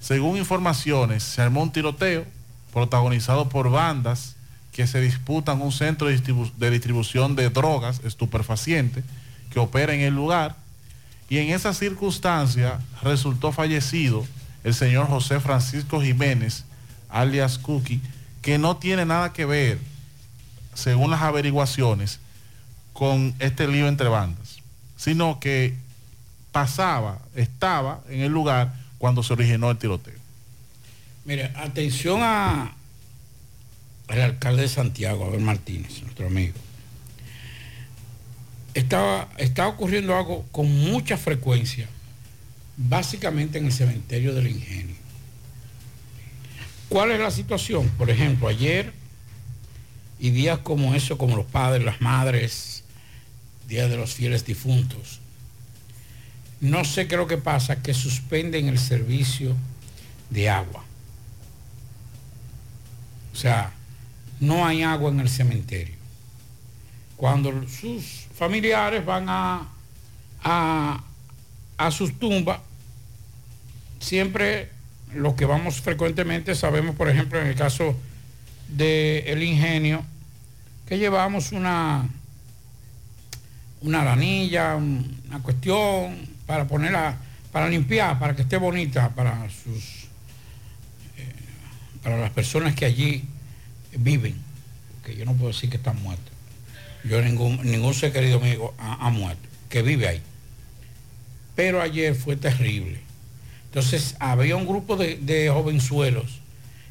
[SPEAKER 11] Según informaciones, se armó un tiroteo protagonizado por bandas que se disputan un centro de, distribución de drogas estupefacientes que opera en el lugar. Y en esa circunstancia resultó fallecido el señor José Francisco Jiménez, alias Cookie, que no tiene nada que ver, según las averiguaciones, con este lío entre bandas, sino que pasaba, estaba en el lugar cuando se originó el tiroteo.
[SPEAKER 9] Mire, atención a, al alcalde de Santiago, Abel Martínez, nuestro amigo. Estaba, está ocurriendo algo con mucha frecuencia, básicamente en el cementerio del ingenio. ¿Cuál es la situación? Por ejemplo, ayer y días como eso, como los padres, las madres, días de los fieles difuntos, no sé qué es lo que pasa, que suspenden el servicio de agua. O sea, no hay agua en el cementerio. Cuando sus familiares van a, a, a sus tumbas, siempre los que vamos frecuentemente sabemos, por ejemplo, en el caso del ingenio, que llevamos una, una aranilla, una cuestión para ponerla, para limpiar, para que esté bonita para sus, eh, para las personas que allí viven, que yo no puedo decir que están muertos. Yo ningún, ningún ser querido amigo ha muerto, que vive ahí. Pero ayer fue terrible entonces había un grupo de, jovenzuelos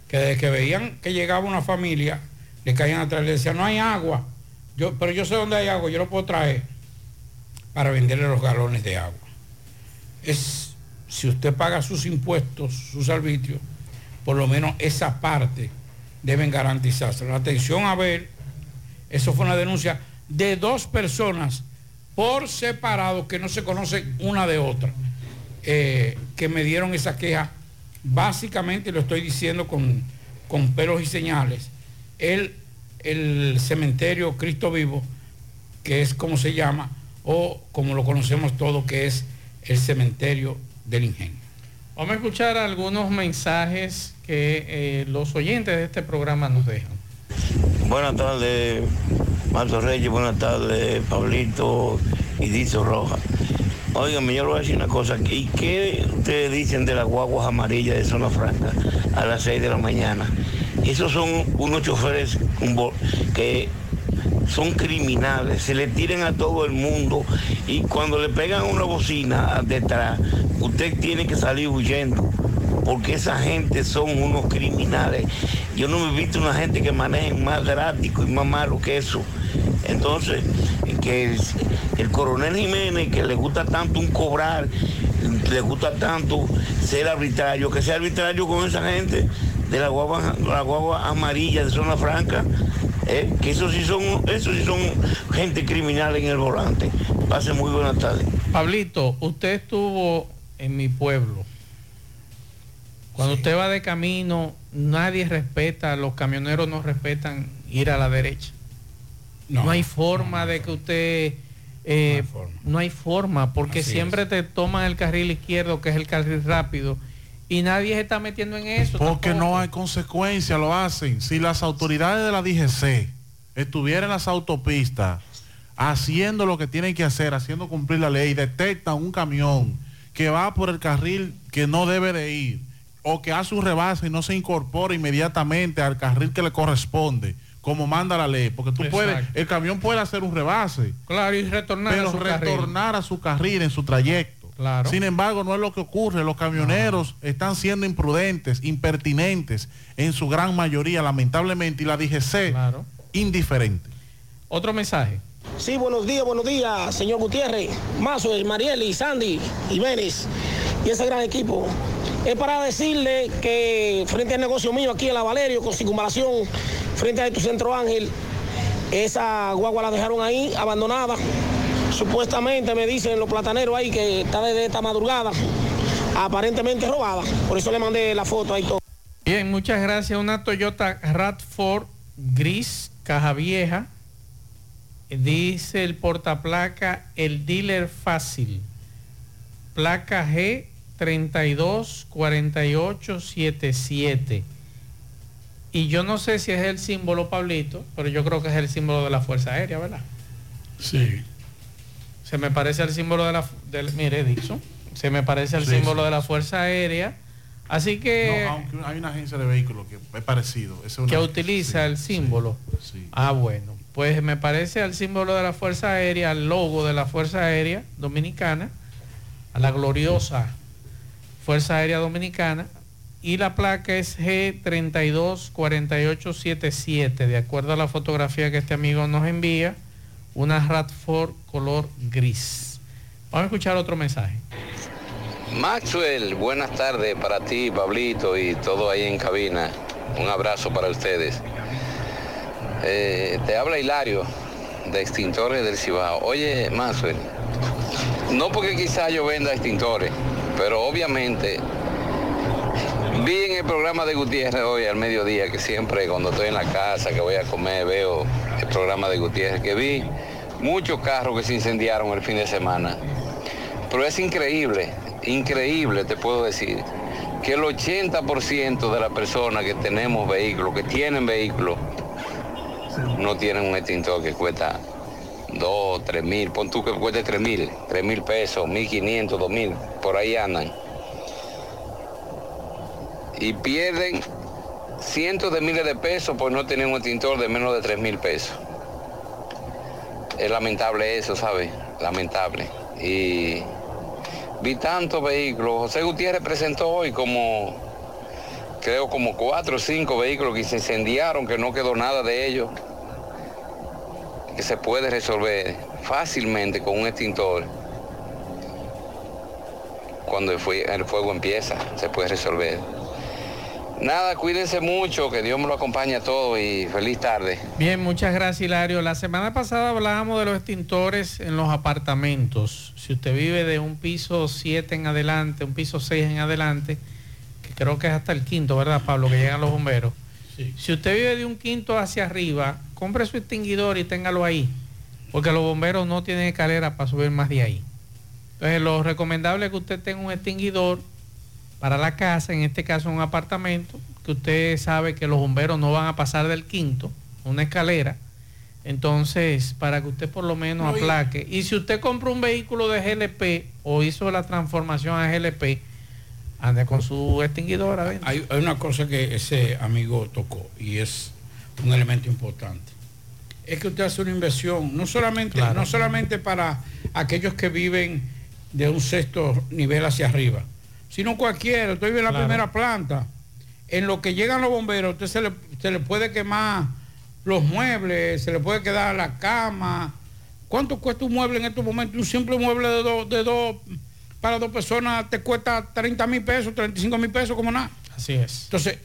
[SPEAKER 9] que desde que veían que llegaba una familia, le caían atrás y le decían, no hay agua. Yo, pero yo sé dónde hay agua, yo lo puedo traer para venderle los galones de agua. Es, si usted paga sus impuestos, sus arbitrios, por lo menos esa parte deben garantizarse. La atención a ver, eso fue una denuncia de dos personas por separado que no se conocen una de otra. Eh, que me dieron esa queja, básicamente lo estoy diciendo con, con pelos y señales, el, el cementerio Cristo Vivo, que es como se llama, o como lo conocemos todos, que es el cementerio del ingenio.
[SPEAKER 10] Vamos a escuchar algunos mensajes que eh, los oyentes de este programa nos dejan.
[SPEAKER 18] Buenas tardes, Marto Reyes, buenas tardes, Pablito y Dizo Roja. Oigan, yo le voy a decir una cosa. ¿Y qué ustedes dicen de las guaguas amarillas de Zona Franca a las 6 de la mañana? Esos son unos choferes que son criminales, se le tiran a todo el mundo y cuando le pegan una bocina detrás, usted tiene que salir huyendo porque esa gente son unos criminales. Yo no me he visto una gente que maneje más drástico y más malo que eso. Entonces, que el, coronel Jiménez, que le gusta tanto un cobrar, le gusta tanto ser arbitrario, que sea arbitrario con esa gente, de la guagua, la guagua amarilla de zona franca, eh, que esos sí son, esos sí son gente criminal en el volante. Pase muy buenas tardes.
[SPEAKER 10] Pablito, usted estuvo en mi pueblo. Cuando usted va de camino, nadie respeta, los camioneros no respetan ir a la derecha. No, hay forma de que usted... eh, no, hay forma, porque
[SPEAKER 11] Así
[SPEAKER 10] siempre te toman el carril izquierdo, que es el carril rápido, y nadie se está metiendo en eso.
[SPEAKER 11] Porque
[SPEAKER 10] tampoco.
[SPEAKER 11] no hay consecuencia, lo hacen. Si las autoridades de la DGC estuvieran en las autopistas haciendo lo que tienen que hacer, haciendo cumplir la ley, detectan un camión que va por el carril que no debe de ir, o que hace un rebase y no se incorpora inmediatamente al carril que le corresponde, como manda la ley, porque tú puedes, el camión puede hacer un rebase,
[SPEAKER 10] Claro, y retornar
[SPEAKER 11] pero
[SPEAKER 10] a su carril.
[SPEAKER 11] retornar a su carril en su trayecto.
[SPEAKER 10] Claro.
[SPEAKER 11] Sin embargo, no es lo que ocurre. Los camioneros están siendo imprudentes, impertinentes en su gran mayoría, lamentablemente, y la DGC indiferente.
[SPEAKER 10] Otro mensaje.
[SPEAKER 19] Sí, buenos días, buenos días, señor Gutiérrez, Mazo, Marieli, Sandy, Jiménez y ese gran equipo. Es para decirle que frente al negocio mío aquí en la Valerio, con circunvalación, frente a tu centro Ángel, esa guagua la dejaron ahí abandonada. Supuestamente me dicen los plataneros ahí que está desde esta madrugada, aparentemente robada. Por eso le mandé la foto ahí todo.
[SPEAKER 10] Bien, muchas gracias. Una Toyota Radford gris, caja vieja. Dice el portaplaca, el dealer fácil. Placa G 324877. Y yo no sé si es el símbolo, Pablito, pero yo creo que es el símbolo de la Fuerza Aérea, ¿verdad?
[SPEAKER 9] Sí.
[SPEAKER 10] Se me parece al símbolo de la... Del, mire, Dixon. Se me parece al
[SPEAKER 11] Sí,
[SPEAKER 10] símbolo
[SPEAKER 11] sí.
[SPEAKER 10] de la Fuerza Aérea. Así que...
[SPEAKER 11] No, aunque hay una agencia de vehículos que es parecido. Esa es una-
[SPEAKER 10] que utiliza el símbolo. Ah, bueno. Pues me parece al símbolo de la Fuerza Aérea, al logo de la Fuerza Aérea Dominicana, a la gloriosa Fuerza Aérea Dominicana, y la placa es G324877, de acuerdo a la fotografía que este amigo nos envía, una Radford color gris. Vamos a escuchar otro mensaje.
[SPEAKER 20] Maxwell, buenas tardes para ti, Pablito y todo ahí en cabina. Un abrazo para ustedes. Eh, te habla Hilario de Extintores del Cibao. Oye, Maxwell, no porque quizá yo venda extintores, pero obviamente vi en el programa de Gutiérrez hoy al mediodía, que siempre cuando estoy en la casa, que voy a comer, veo programa de Gutiérrez, que vi muchos carros que se incendiaron el fin de semana. Pero es increíble, increíble te puedo decir, que el 80% de las personas que tenemos vehículos, que tienen vehículos, no tienen un extintor que cuesta 2, 3 mil, pon tú que cueste 3 mil, 3 mil pesos, 1.500, 2 mil, por ahí andan. Y pierden cientos de miles de pesos por no tener un extintor de menos de 3 mil pesos. Es lamentable eso, ¿sabes? Lamentable. Y vi tantos vehículos. José Gutiérrez presentó hoy como, creo como cuatro o cinco vehículos que se incendiaron, que no quedó nada de ellos. Que se puede resolver fácilmente con un extintor. Cuando el fuego empieza, se puede resolver. Nada, cuídense mucho, que Dios me lo acompañe a todos y feliz tarde.
[SPEAKER 10] Bien, muchas gracias Hilario. La semana pasada hablábamos de los extintores en los apartamentos. Si usted vive de un piso 7 en adelante, un piso 6 en adelante, que creo que es hasta el quinto, ¿verdad Pablo? Que llegan los bomberos. Si usted vive de un quinto hacia arriba, compre su extinguidor y téngalo ahí, porque los bomberos no tienen escalera para subir más de ahí. Entonces lo recomendable es que usted tenga un extinguidor para la casa, en este caso un apartamento, que usted sabe que los bomberos no van a pasar del quinto, una escalera. Entonces, para que usted por lo menos aplaque. Y si usted compra un vehículo de GLP o hizo la transformación a GLP, ande con su extinguidor adentro.
[SPEAKER 9] Hay, hay una cosa que ese amigo tocó y es un elemento importante. Es que usted hace una inversión, no solamente,
[SPEAKER 10] Claro.
[SPEAKER 9] no solamente para aquellos que viven de un sexto nivel hacia arriba, sino cualquiera. Vive en la
[SPEAKER 10] Claro.
[SPEAKER 9] primera planta. En lo que llegan los bomberos, usted se le, se le puede quemar los muebles, se le puede quedar la cama. ¿Cuánto cuesta un mueble en estos momentos? Un simple mueble de dos, de dos para dos personas te cuesta 30 mil pesos, 35 mil pesos, como nada.
[SPEAKER 10] Así es.
[SPEAKER 9] Entonces,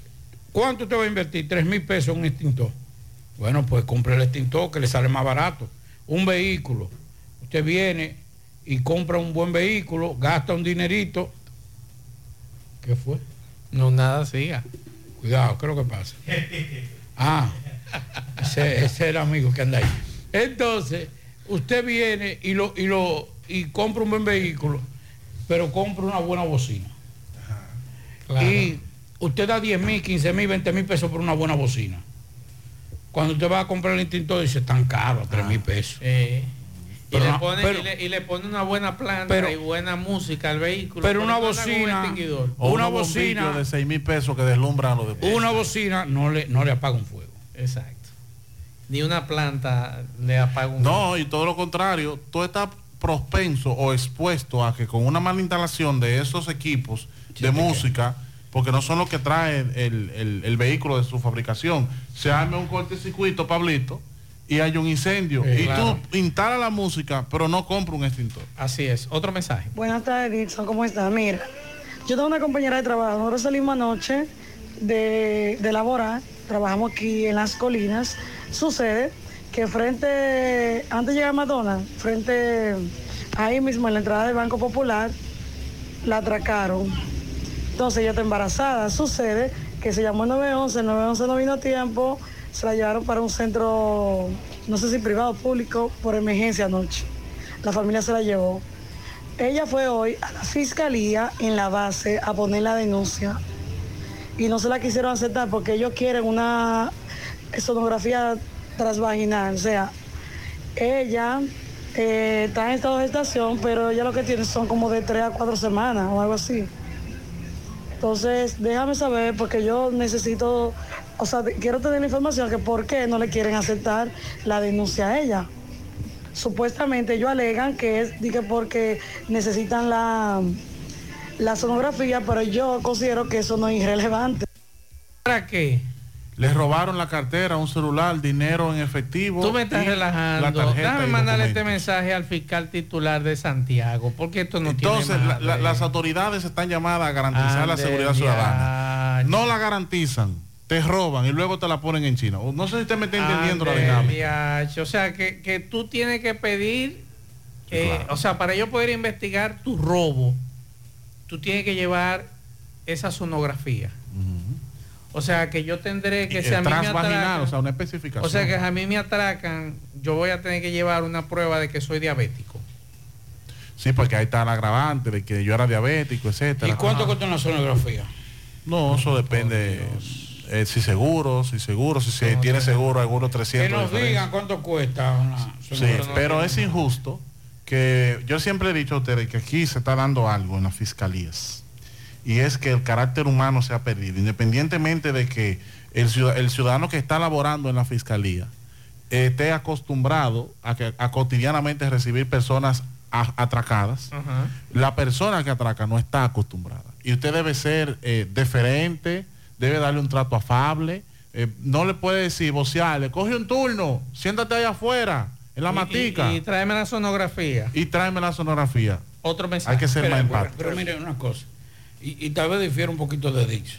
[SPEAKER 9] ¿Cuánto usted va a invertir? Tres mil pesos en un extintor. Bueno, pues compre el extintor que le sale más barato. Un vehículo. Usted viene y compra un buen vehículo, gasta un dinerito. ¿Qué fue?
[SPEAKER 10] No, nada, siga.
[SPEAKER 9] Cuidado, ¿qué es lo que pasa? Ah, ese, ese es el amigo que anda ahí. Entonces, usted viene y lo, y lo y compra un buen vehículo, pero compra una buena bocina. Y usted da 10 mil, 15 mil, 20 mil pesos por una buena bocina. Cuando usted va a comprar el instinto dice tan caro, 3 mil pesos.
[SPEAKER 10] Eh, y,
[SPEAKER 9] Pero
[SPEAKER 10] le
[SPEAKER 9] no-
[SPEAKER 10] pone,
[SPEAKER 9] pero-
[SPEAKER 10] y, le, y le pone una buena planta
[SPEAKER 9] Pero-
[SPEAKER 10] y buena música al vehículo.
[SPEAKER 9] pero una
[SPEAKER 10] no un
[SPEAKER 9] bocina-.
[SPEAKER 11] O
[SPEAKER 9] Una bocina-
[SPEAKER 11] de 6 mil pesos que deslumbran los de
[SPEAKER 9] Una bocina no le, no le apaga un fuego.
[SPEAKER 10] Exacto. Ni una planta le apaga un
[SPEAKER 11] No, y todo lo contrario, tú estás propenso o expuesto a que con una mala instalación de esos equipos de música, porque no son los que traen el, el- el vehículo de su fabricación, se arme un cortocircuito, Pablito, y hay un incendio.
[SPEAKER 10] Sí,
[SPEAKER 11] y
[SPEAKER 10] claro.
[SPEAKER 11] tú instalas la música, pero no compra un extintor.
[SPEAKER 10] Así es. Otro mensaje.
[SPEAKER 21] Buenas tardes, Dixon, ¿cómo estás? Mira, yo tengo una compañera de trabajo, nosotros salimos anoche de, de laborar, trabajamos aquí en las colinas. Sucede que frente, antes de llegar a Madonna, frente ahí mismo en la entrada del Banco Popular, la atracaron. Entonces ella está embarazada. Sucede que se llamó el 911, el 911 no vino a tiempo, se la llevaron para un centro, no sé si privado o público, por emergencia anoche. La familia se la llevó. Ella fue hoy a la fiscalía en la base a poner la denuncia y no se la quisieron aceptar porque ellos quieren una sonografía transvaginal. O sea, ella eh, está en estado de gestación, pero ella lo que tiene son como de tres a cuatro semanas o algo así. Entonces, déjame saber porque yo necesito, o sea, quiero tener la información que por qué no le quieren aceptar la denuncia a ella. Supuestamente ellos alegan que es que porque necesitan la, la sonografía, pero yo considero que eso no es irrelevante.
[SPEAKER 10] ¿Para qué?
[SPEAKER 11] Les robaron la cartera, un celular, dinero en efectivo.
[SPEAKER 10] Tú me estás relajando. Déjame mandarle este mensaje al fiscal titular de Santiago, porque esto no
[SPEAKER 11] Entonces,
[SPEAKER 10] tiene
[SPEAKER 11] la- la- las autoridades están llamadas a garantizar la seguridad ciudadana. No la garantizan, te roban y luego te la ponen en China. No sé si usted me está entendiendo la dinámica.
[SPEAKER 10] O sea, que, que tú tienes que pedir, eh, o sea, para yo poder investigar tu robo, tú tienes que llevar esa sonografía. O sea, que yo tendré que,
[SPEAKER 11] Y
[SPEAKER 10] si a
[SPEAKER 11] el
[SPEAKER 10] mí me
[SPEAKER 11] transvaginal,
[SPEAKER 10] atracan,
[SPEAKER 11] o sea, una especificación.
[SPEAKER 10] o sea, que a mí me atracan, yo voy a tener que llevar una prueba de que soy diabético.
[SPEAKER 11] Sí, porque ahí está el agravante de que yo era diabético, etcétera.
[SPEAKER 9] ¿Y cuánto cuesta una sonografía?
[SPEAKER 11] No, eso depende. Eh, si seguro, si seguro, si se tiene seguro, algunos
[SPEAKER 9] Que
[SPEAKER 11] 300.
[SPEAKER 9] nos
[SPEAKER 11] diferencia.
[SPEAKER 9] digan cuánto cuesta una
[SPEAKER 11] Sí, pero es injusto que yo siempre he dicho a ustedes que aquí se está dando algo en las fiscalías y es que el carácter humano se ha perdido, independientemente de que el ciudad- el ciudadano que está laborando en la fiscalía eh, esté acostumbrado a, que, a cotidianamente recibir personas a- atracadas, la persona que atraca no está acostumbrada. Y usted debe ser eh, deferente, debe darle un trato afable, eh, no le puede decir, vocearle, coge un turno, siéntate allá afuera, en la
[SPEAKER 10] Y-
[SPEAKER 11] matica,
[SPEAKER 10] Y,
[SPEAKER 11] y,
[SPEAKER 10] y tráeme la sonografía.
[SPEAKER 11] tráeme la sonografía.
[SPEAKER 10] Otro mensaje.
[SPEAKER 11] Hay que ser
[SPEAKER 9] Pero,
[SPEAKER 11] más
[SPEAKER 9] pero,
[SPEAKER 11] empático.
[SPEAKER 9] pero mire una cosa, y, y tal vez difiere un poquito de dicho.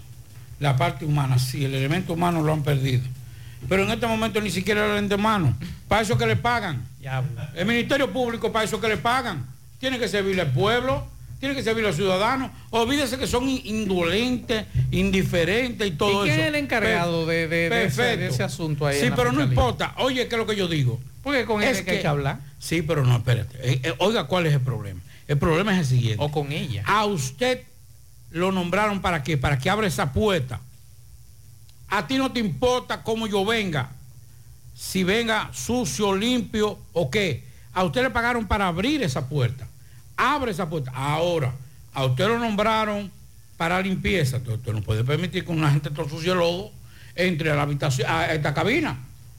[SPEAKER 9] La parte humana, sí, el elemento humano lo han perdido. Pero en este momento ni siquiera el de mano. Para eso que le pagan. El Ministerio Público, para eso que le pagan. Tiene que servirle al pueblo, tiene que servirle a los ciudadanos. Olvídese que son in- indolentes, indiferentes y todo
[SPEAKER 10] ¿Y quién
[SPEAKER 9] eso.
[SPEAKER 10] es el encargado de- de- de ese- de ese asunto ahí
[SPEAKER 9] Sí, pero no importa. Oye, ¿qué es lo que yo digo?
[SPEAKER 10] Porque con él es que hay que hablar.
[SPEAKER 9] Sí, pero no, espérate. Eh, eh, oiga, ¿cuál es el problema? El problema es el siguiente.
[SPEAKER 10] O con ella.
[SPEAKER 9] A usted lo nombraron para qué? Para que abra esa puerta. A ti no te importa cómo yo venga. Si venga sucio, limpio o qué. A usted le pagaron para abrir esa puerta. Abre esa puerta. Ahora, a usted lo nombraron para limpieza. Entonces, Usted no puede permitir que una gente todo sucio lodo entre a la habitación, a esta cabina.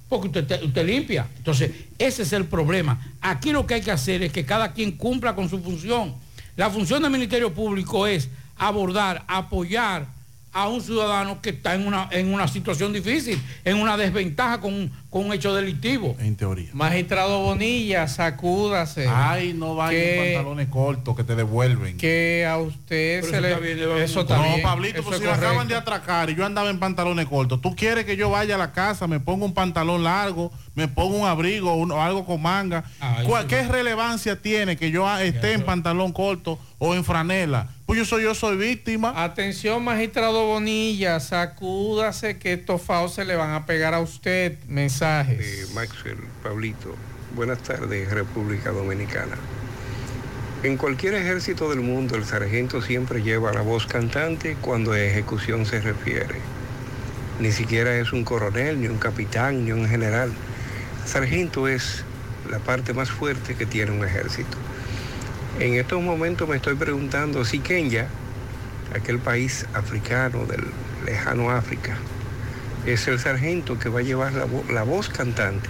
[SPEAKER 9] Porque usted, te- usted limpia. Entonces, ese es el problema. Aquí lo que hay que hacer es que cada quien cumpla con su función. La función del Ministerio Público es abordar, apoyar a un ciudadano que está en una, en una situación difícil, en una desventaja con, con un hecho delictivo.
[SPEAKER 11] En teoría.
[SPEAKER 10] Magistrado Bonilla, sacúdase.
[SPEAKER 11] Ay, no vaya
[SPEAKER 10] Que-
[SPEAKER 11] en pantalones cortos que te devuelven.
[SPEAKER 10] Que a usted
[SPEAKER 9] Pero
[SPEAKER 10] se
[SPEAKER 9] eso
[SPEAKER 10] le...
[SPEAKER 9] está bien, le
[SPEAKER 10] eso está
[SPEAKER 11] no,
[SPEAKER 10] bien,
[SPEAKER 11] Pablito,
[SPEAKER 10] eso
[SPEAKER 11] pues
[SPEAKER 10] es
[SPEAKER 11] si me acaban de atracar y yo andaba en pantalones cortos, tú quieres que yo vaya a la casa, me ponga un pantalón largo, me ponga un abrigo un- o algo con manga. ¿Cuál- ¿Qué relevancia tiene que yo esté en pantalón corto o en franela? Pues yo soy, yo soy víctima.
[SPEAKER 10] Atención, magistrado Bonilla, sacúdase que estos faos se le van a pegar a usted. Mensajes.
[SPEAKER 22] Eh, Maxwell, Pablito, buenas tardes, República Dominicana. En cualquier ejército del mundo, el sargento siempre lleva la voz cantante cuando a ejecución se refiere. Ni siquiera es un coronel, ni un capitán, ni un general. Sargento es la parte más fuerte que tiene un ejército. En estos momentos me estoy preguntando si Kenia, aquel país africano del lejano África, es el sargento que va a llevar la, la voz cantante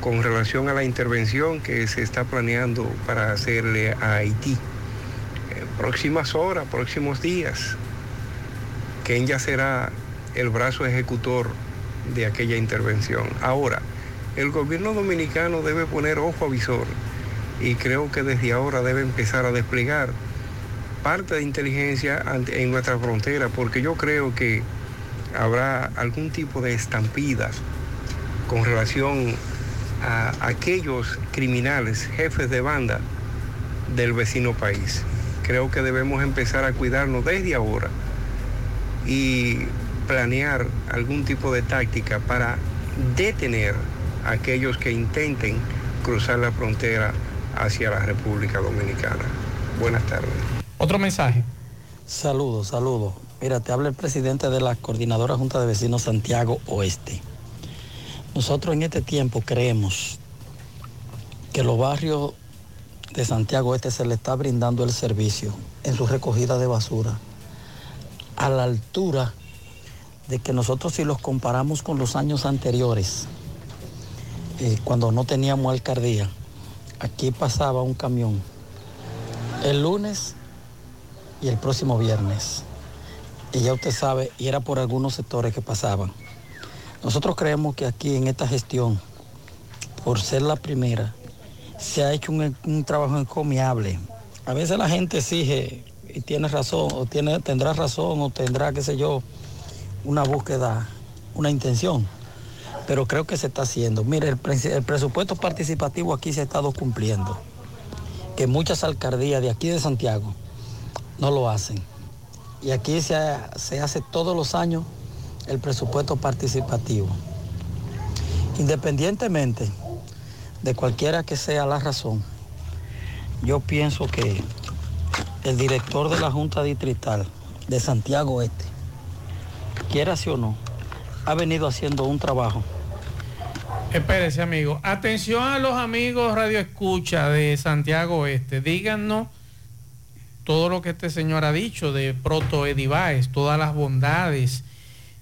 [SPEAKER 22] con relación a la intervención que se está planeando para hacerle a Haití. En próximas horas, próximos días, Kenia será el brazo ejecutor de aquella intervención. Ahora, el gobierno dominicano debe poner ojo a visor y creo que desde ahora debe empezar a desplegar parte de inteligencia en nuestra frontera, porque yo creo que habrá algún tipo de estampidas con relación a aquellos criminales, jefes de banda del vecino país. Creo que debemos empezar a cuidarnos desde ahora y planear algún tipo de táctica para detener a aquellos que intenten cruzar la frontera hacia la República Dominicana. Buenas tardes.
[SPEAKER 10] Otro mensaje.
[SPEAKER 23] Saludos, saludos. Mira, te habla el presidente de la Coordinadora Junta de Vecinos Santiago Oeste. Nosotros en este tiempo creemos que los barrios de Santiago Oeste se le está brindando el servicio en su recogida de basura a la altura de que nosotros si los comparamos con los años anteriores, eh, cuando no teníamos alcaldía, aquí pasaba un camión el lunes y el próximo viernes. Y ya usted sabe, y era por algunos sectores que pasaban. Nosotros creemos que aquí en esta gestión, por ser la primera, se ha hecho un, un trabajo encomiable. A veces la gente exige y tiene razón, o tiene, tendrá razón, o tendrá, qué sé yo, una búsqueda, una intención. Pero creo que se está haciendo. Mire, el, el presupuesto participativo aquí se ha estado cumpliendo. Que muchas alcaldías de aquí de Santiago no lo hacen. Y aquí se, se hace todos los años el presupuesto participativo. Independientemente de cualquiera que sea la razón, yo pienso que el director de la Junta Distrital de Santiago Este, quiera sí o no, ha venido haciendo un trabajo
[SPEAKER 10] Espérese, amigo. Atención a los amigos Radio Escucha de Santiago Oeste. Díganos todo lo que este señor ha dicho de Proto Ediváez, todas las bondades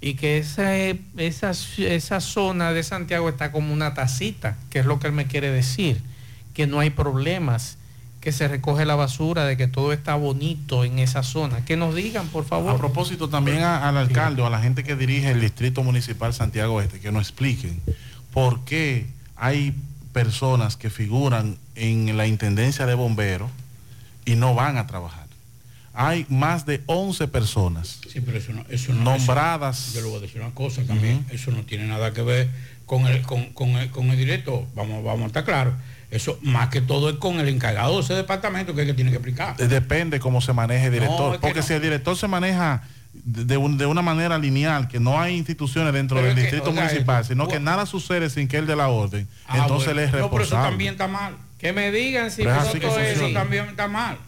[SPEAKER 10] y que esa, esa, esa zona de Santiago está como una tacita, que es lo que él me quiere decir, que no hay problemas, que se recoge la basura, de que todo está bonito en esa zona. Que nos digan, por favor.
[SPEAKER 11] A propósito, también a- al alcalde o a la gente que dirige el Distrito Municipal Santiago Este, que nos expliquen por qué hay personas que figuran en la Intendencia de Bomberos y no van a trabajar. Hay más de 11 personas
[SPEAKER 9] Sí, pero eso no, eso no
[SPEAKER 11] nombradas.
[SPEAKER 9] eso- yo le voy a decir una cosa también. Eso no tiene nada que ver con el, con, con el, con el director. Vamos, vamos a estar claros. Eso más que todo es con el encargado de ese departamento que es el que tiene que explicar.
[SPEAKER 11] Depende cómo se maneje el director.
[SPEAKER 9] No, es que
[SPEAKER 11] porque
[SPEAKER 9] no.
[SPEAKER 11] si el director se maneja de, de un- de una manera lineal, que no hay instituciones dentro
[SPEAKER 9] Pero
[SPEAKER 11] del
[SPEAKER 9] que,
[SPEAKER 11] distrito municipal, sino que nada sucede sin que él dé la orden,
[SPEAKER 9] Ah,
[SPEAKER 11] entonces
[SPEAKER 9] bueno.
[SPEAKER 11] él es
[SPEAKER 9] No, pero
[SPEAKER 11] responsable.
[SPEAKER 9] eso también está mal.
[SPEAKER 10] Que me digan si
[SPEAKER 11] Pero es
[SPEAKER 9] Eso también está mal.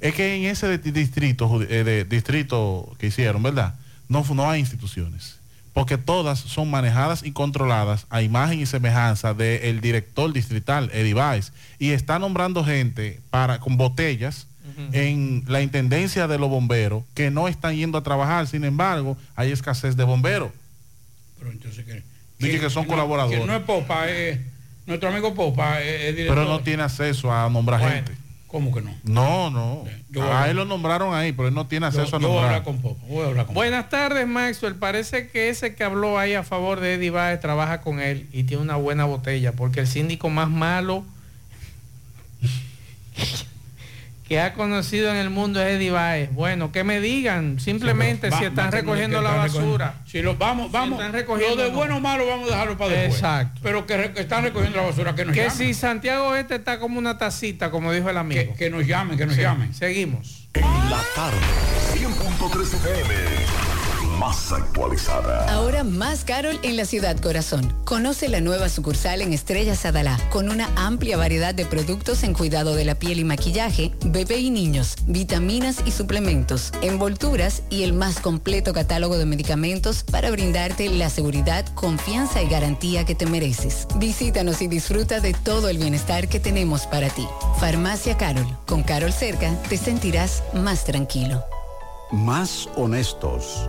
[SPEAKER 11] Es que en ese di- distrito, eh, de- distrito que hicieron, ¿verdad? No, no hay instituciones. Porque todas son manejadas y controladas a imagen y semejanza del director distrital, Baez. Y está nombrando gente para, con botellas en la intendencia de los bomberos que no están yendo a trabajar. Sin embargo, hay escasez de bomberos.
[SPEAKER 9] Pero entonces que,
[SPEAKER 11] Dije que son
[SPEAKER 9] no-
[SPEAKER 11] colaboradores.
[SPEAKER 9] que no es Popa, es nuestro amigo Popa es, es director.
[SPEAKER 11] Pero no tiene acceso a nombrar
[SPEAKER 10] Bueno,
[SPEAKER 11] gente.
[SPEAKER 9] ¿Cómo que no?
[SPEAKER 11] No, no.
[SPEAKER 9] Yo
[SPEAKER 11] a él lo nombraron ahí, pero él no tiene acceso
[SPEAKER 9] Yo-
[SPEAKER 11] a
[SPEAKER 9] yo voy a
[SPEAKER 11] nombrar.
[SPEAKER 9] hablar con Popo, voy a hablar con
[SPEAKER 10] Buenas tardes, Maxwell. Parece que ese que habló ahí a favor de Eddie Baez trabaja con él y tiene una buena botella, porque el síndico más malo que ha conocido en el mundo es Eddie Baez. Bueno, que me digan simplemente
[SPEAKER 9] Va-
[SPEAKER 10] si están recogiendo la
[SPEAKER 9] recogiendo.
[SPEAKER 10] basura.
[SPEAKER 9] Si lo vamos, vamos.
[SPEAKER 10] están recogiendo,
[SPEAKER 9] lo de
[SPEAKER 10] no.
[SPEAKER 9] bueno o malo vamos a dejarlo para después.
[SPEAKER 10] Exacto.
[SPEAKER 9] Pero que, re- están recogiendo la basura, que nos
[SPEAKER 10] Que
[SPEAKER 9] llamen.
[SPEAKER 10] si Santiago Este está como una tacita, como dijo el amigo.
[SPEAKER 9] Que, que nos llamen, que nos
[SPEAKER 10] Sí.
[SPEAKER 9] llamen.
[SPEAKER 10] Seguimos.
[SPEAKER 24] La tarde, 100.3 FM, más actualizada.
[SPEAKER 25] Ahora más Carol en la ciudad corazón. Conoce la nueva sucursal en Estrellas Adalá con una amplia variedad de productos en cuidado de la piel y maquillaje, bebé y niños, vitaminas y suplementos, envolturas y el más completo catálogo de medicamentos para brindarte la seguridad, confianza y garantía que te mereces. Visítanos y disfruta de todo el bienestar que tenemos para ti. Farmacia Carol. Con Carol cerca te sentirás más tranquilo.
[SPEAKER 26] Más honestos.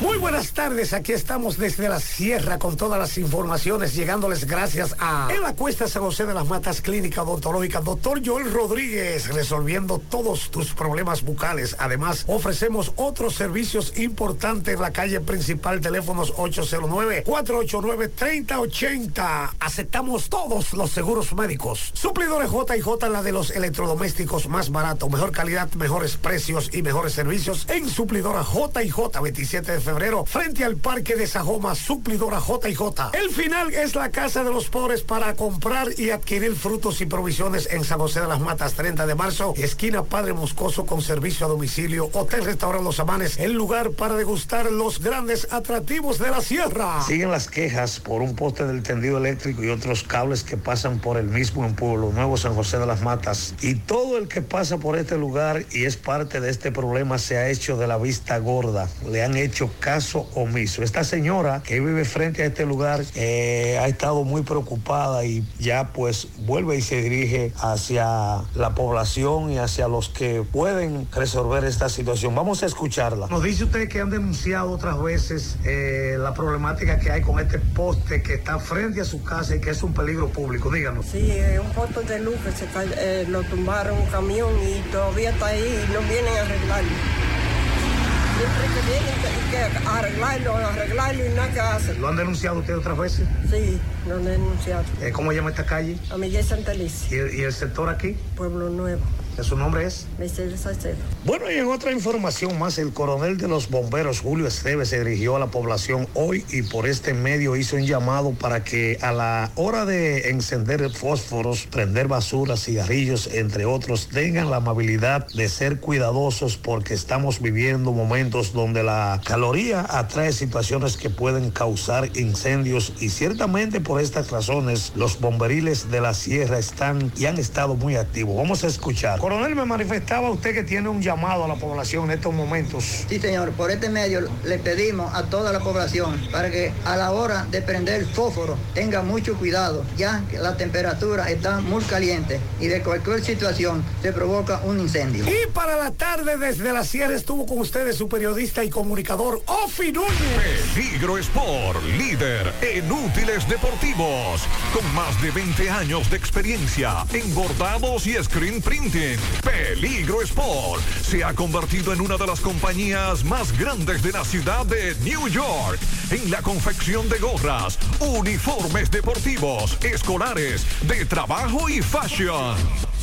[SPEAKER 18] Muy buenas tardes, aquí estamos desde la sierra con todas las informaciones, llegándoles gracias a En la Cuesta San José de las Matas Clínica Odontológica, doctor Joel Rodríguez, resolviendo todos tus problemas bucales. Además, ofrecemos otros servicios importantes en la calle principal, teléfonos 809-489-3080. Aceptamos todos los seguros médicos. Suplidores J&J, la de los electrodomésticos más barato, mejor calidad, mejores precios y mejores servicios en Suplidora J&J, 27 de febrero, frente al Parque de Sajoma, Suplidora J&J. El final es la Casa de los Pobres para comprar y adquirir frutos y provisiones en San José de las Matas, 30 de marzo, esquina Padre Moscoso con servicio a domicilio, Hotel Restaurant Los Amanes, el lugar para degustar los grandes atractivos de la sierra.
[SPEAKER 27] Siguen las quejas por un poste del tendido eléctrico y otros cables que pasan por el mismo en Pueblo Nuevo, San José de las Matas. Y todo el que pasa por este lugar y es parte de este problema se ha hecho de la vista gorda. Le han hecho caso omiso. Esta señora que vive frente a este lugar eh, ha estado muy preocupada y ya pues vuelve y se dirige hacia la población y hacia los que pueden resolver esta situación. Vamos a escucharla.
[SPEAKER 18] Nos dice usted que han denunciado otras veces eh, la problemática que hay con este poste que está frente a su casa y que es un peligro público. Díganos.
[SPEAKER 28] Sí, es un poste de luz que se eh, lo tumbaron un camión y todavía está ahí y no vienen a arreglarlo. Siempre que vienen hay que arreglarlo, arreglarlo y nada que hacen.
[SPEAKER 18] ¿Lo han denunciado usted otras veces?
[SPEAKER 28] Sí, lo han denunciado.
[SPEAKER 18] Eh, ¿Cómo llama esta calle?
[SPEAKER 28] A Miguel Santa Alicia,
[SPEAKER 18] ¿Y, y el sector aquí?
[SPEAKER 28] Pueblo Nuevo,
[SPEAKER 18] ¿Su nombre es?
[SPEAKER 28] Mercedes Salcedo.
[SPEAKER 27] Bueno, y en otra información más, el coronel de los bomberos, Julio Esteves, se dirigió a la población hoy y por este medio hizo un llamado para que a la hora de encender fósforos, prender basuras, cigarrillos, entre otros, tengan la amabilidad de ser cuidadosos porque estamos viviendo momentos donde la caloría atrae situaciones que pueden causar incendios y ciertamente por estas razones los bomberiles de la sierra están y han estado muy activos. Vamos a escuchar. Coronel, me manifestaba usted que tiene un llamado a la población en estos momentos.
[SPEAKER 29] Sí, señor. Por este medio le pedimos a toda la población para que a la hora de prender el fósforo tenga mucho cuidado, ya que la temperatura está muy caliente y de cualquier situación se provoca un incendio.
[SPEAKER 18] Y para la tarde desde la sierra estuvo con ustedes su periodista y comunicador Ofi Núñez.
[SPEAKER 30] Peligro Sport, líder en útiles deportivos, con más de 20 años de experiencia en bordados y screen printing. Peligro Sport se ha convertido en una de las compañías más grandes de la ciudad de New York en la confección de gorras, uniformes deportivos, escolares, de trabajo y fashion.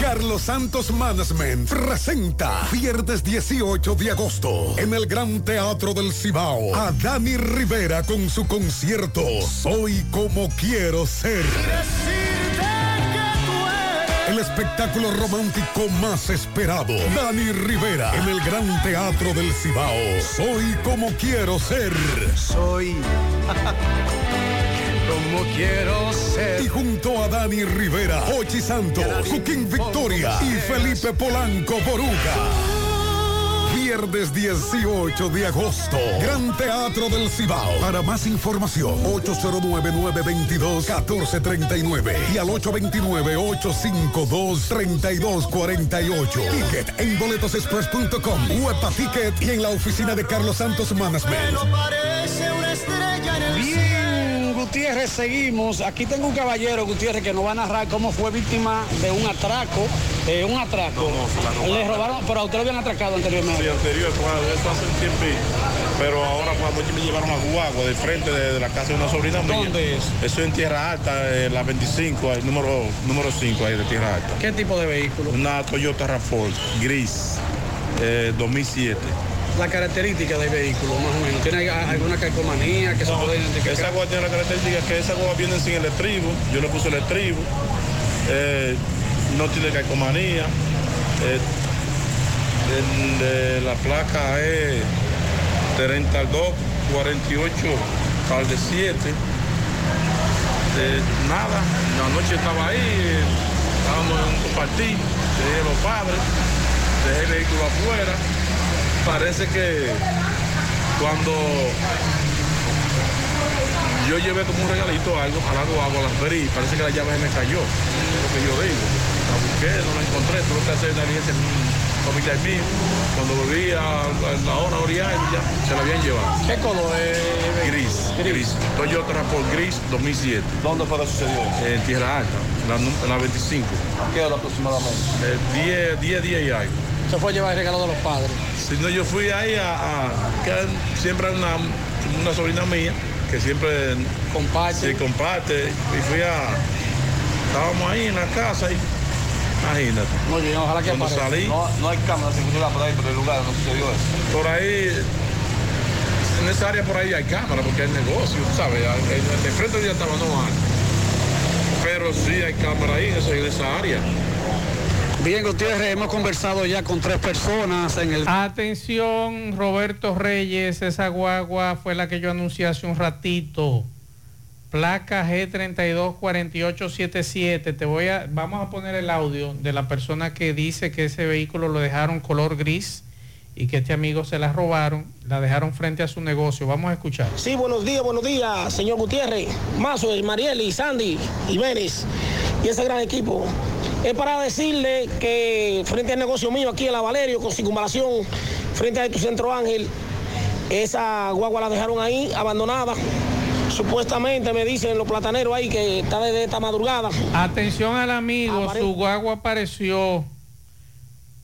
[SPEAKER 14] Carlos Santos Management presenta viernes 18 de agosto en el Gran Teatro del Cibao a Dani Rivera con su concierto Soy como quiero ser. El espectáculo romántico más esperado. Dani Rivera en el Gran Teatro del Cibao. Soy como quiero ser.
[SPEAKER 31] Soy [laughs] como quiero ser.
[SPEAKER 14] Y junto a Dani Rivera, Ochi Santos, Joaquín Victoria y Felipe Polanco Boruga. Viernes 18 de agosto, Gran Teatro del Cibao. Para más información, 809-922-1439 y al 829-852-3248. Ticket en boletosexpress.com, Huepa Ticket y en la oficina de Carlos Santos Management.
[SPEAKER 15] Bien, Gutiérrez, seguimos. Aquí tengo un caballero, Gutiérrez, que nos va a narrar cómo fue víctima de un atraco. eh, un atraco. Le robaron, pero a usted lo habían atracado anteriormente.
[SPEAKER 32] Sí, anterior, claro, esto hace un tiempo. Pero ahora cuando me llevaron a Guagua, de frente de, de la casa de una sobrina mía.
[SPEAKER 15] ¿Dónde es?
[SPEAKER 32] Eso es en Tierra Alta, eh, la 25, el número, número 5 ahí de Tierra Alta.
[SPEAKER 15] ¿Qué tipo de vehículo?
[SPEAKER 32] Una Toyota RAV4 gris, eh, 2007.
[SPEAKER 15] La característica del vehículo, más o menos. ¿Tiene alguna calcomanía que se puede identificar?
[SPEAKER 32] Esa guagua tiene la característica que esa guagua viene sin el estribo. Yo le puse el estribo. eh, no tiene calcomanía. eh, el- eh, la placa es 32, 48, al de 7. Eh, nada, la noche estaba ahí, eh, estábamos en un compartir, dejé los padres, dejé el vehículo afuera. Parece que cuando yo llevé como un regalito algo, a la guagua, la abrí, parece que la llave me cayó, es lo que yo digo. La busqué, no la encontré, tuve que hacer una diligencia en familiar mío. Cuando volví a, la hora oriental ya se la habían llevado.
[SPEAKER 15] ¿Qué color es?
[SPEAKER 32] Gris, gris. Toyota por gris 2007.
[SPEAKER 33] ¿Dónde fue que sucedió eso?
[SPEAKER 32] En Tierra Alta, la, nu- la 25.
[SPEAKER 33] ¿A qué hora aproximadamente?
[SPEAKER 32] Eh, 10, 10 días y algo.
[SPEAKER 15] Se fue a llevar el regalo de los padres.
[SPEAKER 32] Si no, yo fui ahí a, a- que siempre una, una sobrina mía que siempre
[SPEAKER 15] comparte.
[SPEAKER 32] Sí, comparte. Y fui a. Estábamos ahí en la casa y imagínate.
[SPEAKER 15] Muy bien, ojalá que
[SPEAKER 32] Cuando
[SPEAKER 15] aparezca.
[SPEAKER 32] salí.
[SPEAKER 33] No, no hay cámaras de seguridad por ahí, por el lugar donde sucedió eso.
[SPEAKER 32] Por ahí, en esa área por ahí hay cámara porque hay negocio, tú ¿sabes? De frente ya estaba no hay. Pero sí hay cámara ahí en esa, en esa área.
[SPEAKER 15] Bien, Gutiérrez, hemos conversado ya con tres personas en el...
[SPEAKER 10] Atención, Roberto Reyes, esa guagua fue la que yo anuncié hace un ratito. Placa G324877. Te voy a, vamos a poner el audio de la persona que dice que ese vehículo lo dejaron color gris y que este amigo se la robaron, la dejaron frente a su negocio. Vamos a escuchar.
[SPEAKER 19] Sí, buenos días, buenos días, señor Gutiérrez, Mazo, Marieli, Sandy, Jiménez y ese gran equipo. Es para decirle que frente al negocio mío aquí en la Valerio, con circunvalación, frente a tu centro Ángel, esa guagua la dejaron ahí, abandonada. Supuestamente me dicen los plataneros ahí que está desde esta madrugada.
[SPEAKER 10] Atención al amigo, su guagua apareció.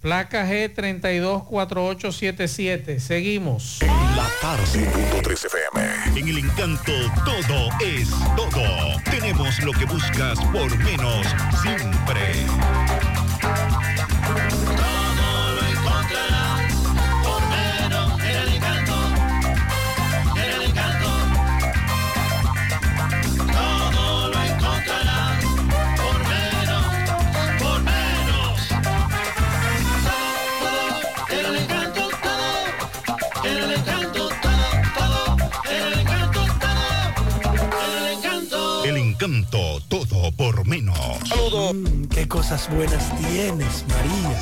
[SPEAKER 10] Placa G324877. Seguimos.
[SPEAKER 6] La tarde. 3 FM. En el encanto todo es todo. Tenemos lo que buscas por menos siempre.
[SPEAKER 34] Encanto. Todo por menos. Saludos.
[SPEAKER 35] qué cosas buenas tienes, María.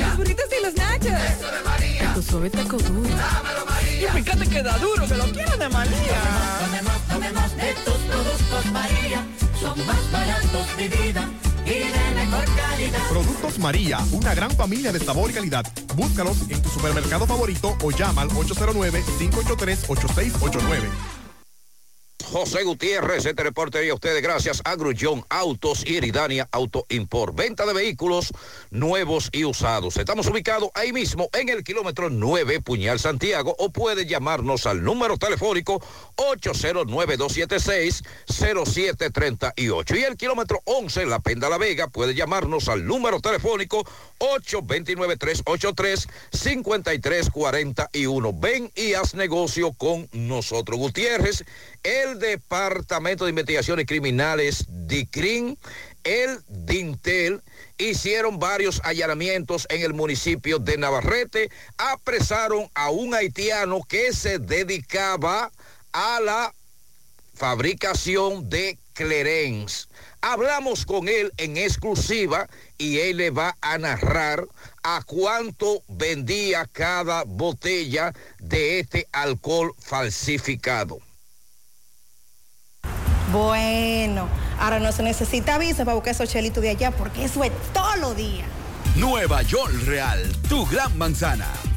[SPEAKER 36] Los burritos y los nachos. Eso de María. Tu suave taco duro. Y fíjate que da duro, que lo quiero de María.
[SPEAKER 34] Tomemos, tomemos de tus productos María. Son más baratos de vida.
[SPEAKER 37] y de mejor calidad.
[SPEAKER 38] Productos María, una gran familia de sabor y calidad. Búscalos en tu supermercado favorito o llama al 809-583-8689.
[SPEAKER 39] José Gutiérrez, este reporte a ustedes gracias a Grullón Autos y Eridania Auto Import. Venta de vehículos nuevos y usados. Estamos ubicados ahí mismo en el kilómetro 9 Puñal Santiago o puede llamarnos al número telefónico 809-276-0738. Y el kilómetro 11 La Penda La Vega puede llamarnos al número telefónico 829-383-5341. Ven y haz negocio con nosotros. Gutiérrez, el Departamento de Investigaciones Criminales, DICRIN, el DINTEL, hicieron varios allanamientos en el municipio de Navarrete, apresaron a un haitiano que se dedicaba a la fabricación de Clerens. Hablamos con él en exclusiva y él le va a narrar a cuánto vendía cada botella de este alcohol falsificado.
[SPEAKER 40] Bueno, ahora no se necesita visa para buscar esos chelitos de allá porque eso es todo lo día.
[SPEAKER 41] Nueva York Real, tu gran manzana.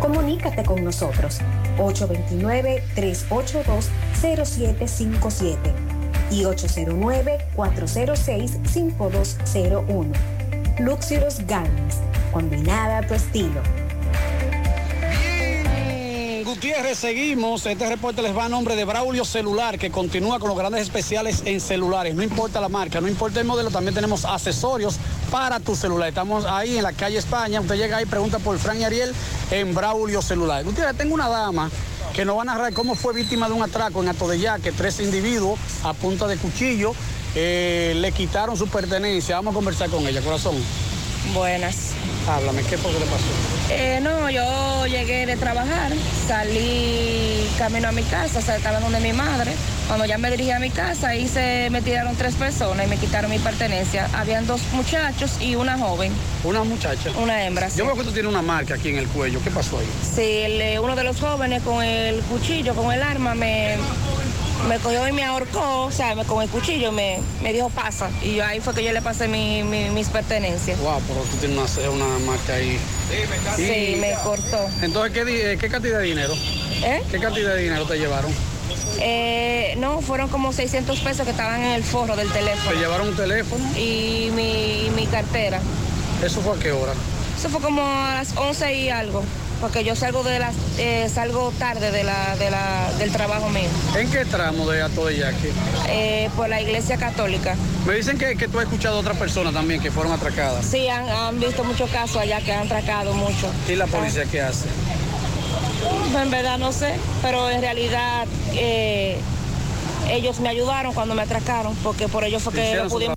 [SPEAKER 42] Comunícate con nosotros 829-382-0757 y 809-406-5201. Luxurious Garments, combinada a tu estilo.
[SPEAKER 15] Gutiérrez, seguimos. Este reporte les va a nombre de Braulio Celular, que continúa con los grandes especiales en celulares. No importa la marca, no importa el modelo, también tenemos accesorios para tu celular. Estamos ahí en la calle España. Usted llega ahí, pregunta por Fran y Ariel en Braulio Celular. Gutiérrez, tengo una dama que nos va a narrar cómo fue víctima de un atraco en Atodeyaque. Tres individuos a punta de cuchillo eh, le quitaron su pertenencia. Vamos a conversar con ella, corazón.
[SPEAKER 43] Buenas.
[SPEAKER 15] Háblame, ¿qué fue que le pasó?
[SPEAKER 43] Eh, no, yo llegué de trabajar, salí camino a mi casa, o sea, estaba donde mi madre. Cuando ya me dirigí a mi casa, ahí se me tiraron tres personas y me quitaron mi pertenencia. Habían dos muchachos y una joven.
[SPEAKER 15] ¿Una muchacha?
[SPEAKER 43] Una hembra. sí.
[SPEAKER 15] Yo veo que tú tienes una marca aquí en el cuello. ¿Qué pasó ahí?
[SPEAKER 43] Sí, el, eh, uno de los jóvenes con el cuchillo, con el arma, me, me cogió y me ahorcó, o sea, me- con el cuchillo me, me dijo pasa. Y yo, ahí fue que yo le pasé mi- mi- mis pertenencias.
[SPEAKER 15] Wow, pero tú tienes una, una marca ahí.
[SPEAKER 43] Sí, me cortó.
[SPEAKER 15] Entonces, ¿qué, eh, ¿qué cantidad de dinero?
[SPEAKER 43] ¿Eh?
[SPEAKER 15] ¿Qué cantidad de dinero te llevaron?
[SPEAKER 43] Eh, no, fueron como 600 pesos que estaban en el forro del teléfono.
[SPEAKER 15] ¿Te llevaron un teléfono?
[SPEAKER 43] Y mi, y mi cartera.
[SPEAKER 15] ¿Eso fue a qué hora?
[SPEAKER 43] Eso fue como a las 11 y algo, porque yo salgo de las, eh, salgo tarde de la, de la, del trabajo mío.
[SPEAKER 15] ¿En qué tramo de Atodeyaque?
[SPEAKER 43] Eh, por la iglesia católica.
[SPEAKER 15] Me dicen que, que tú has escuchado a otras personas también que fueron atracadas.
[SPEAKER 43] Sí, han, han visto muchos casos allá que han atracado mucho.
[SPEAKER 15] ¿Y la policía qué hace?
[SPEAKER 43] Ah, En verdad no sé, pero en realidad eh, ellos me ayudaron cuando me atracaron, porque por ellos fue que pudimos.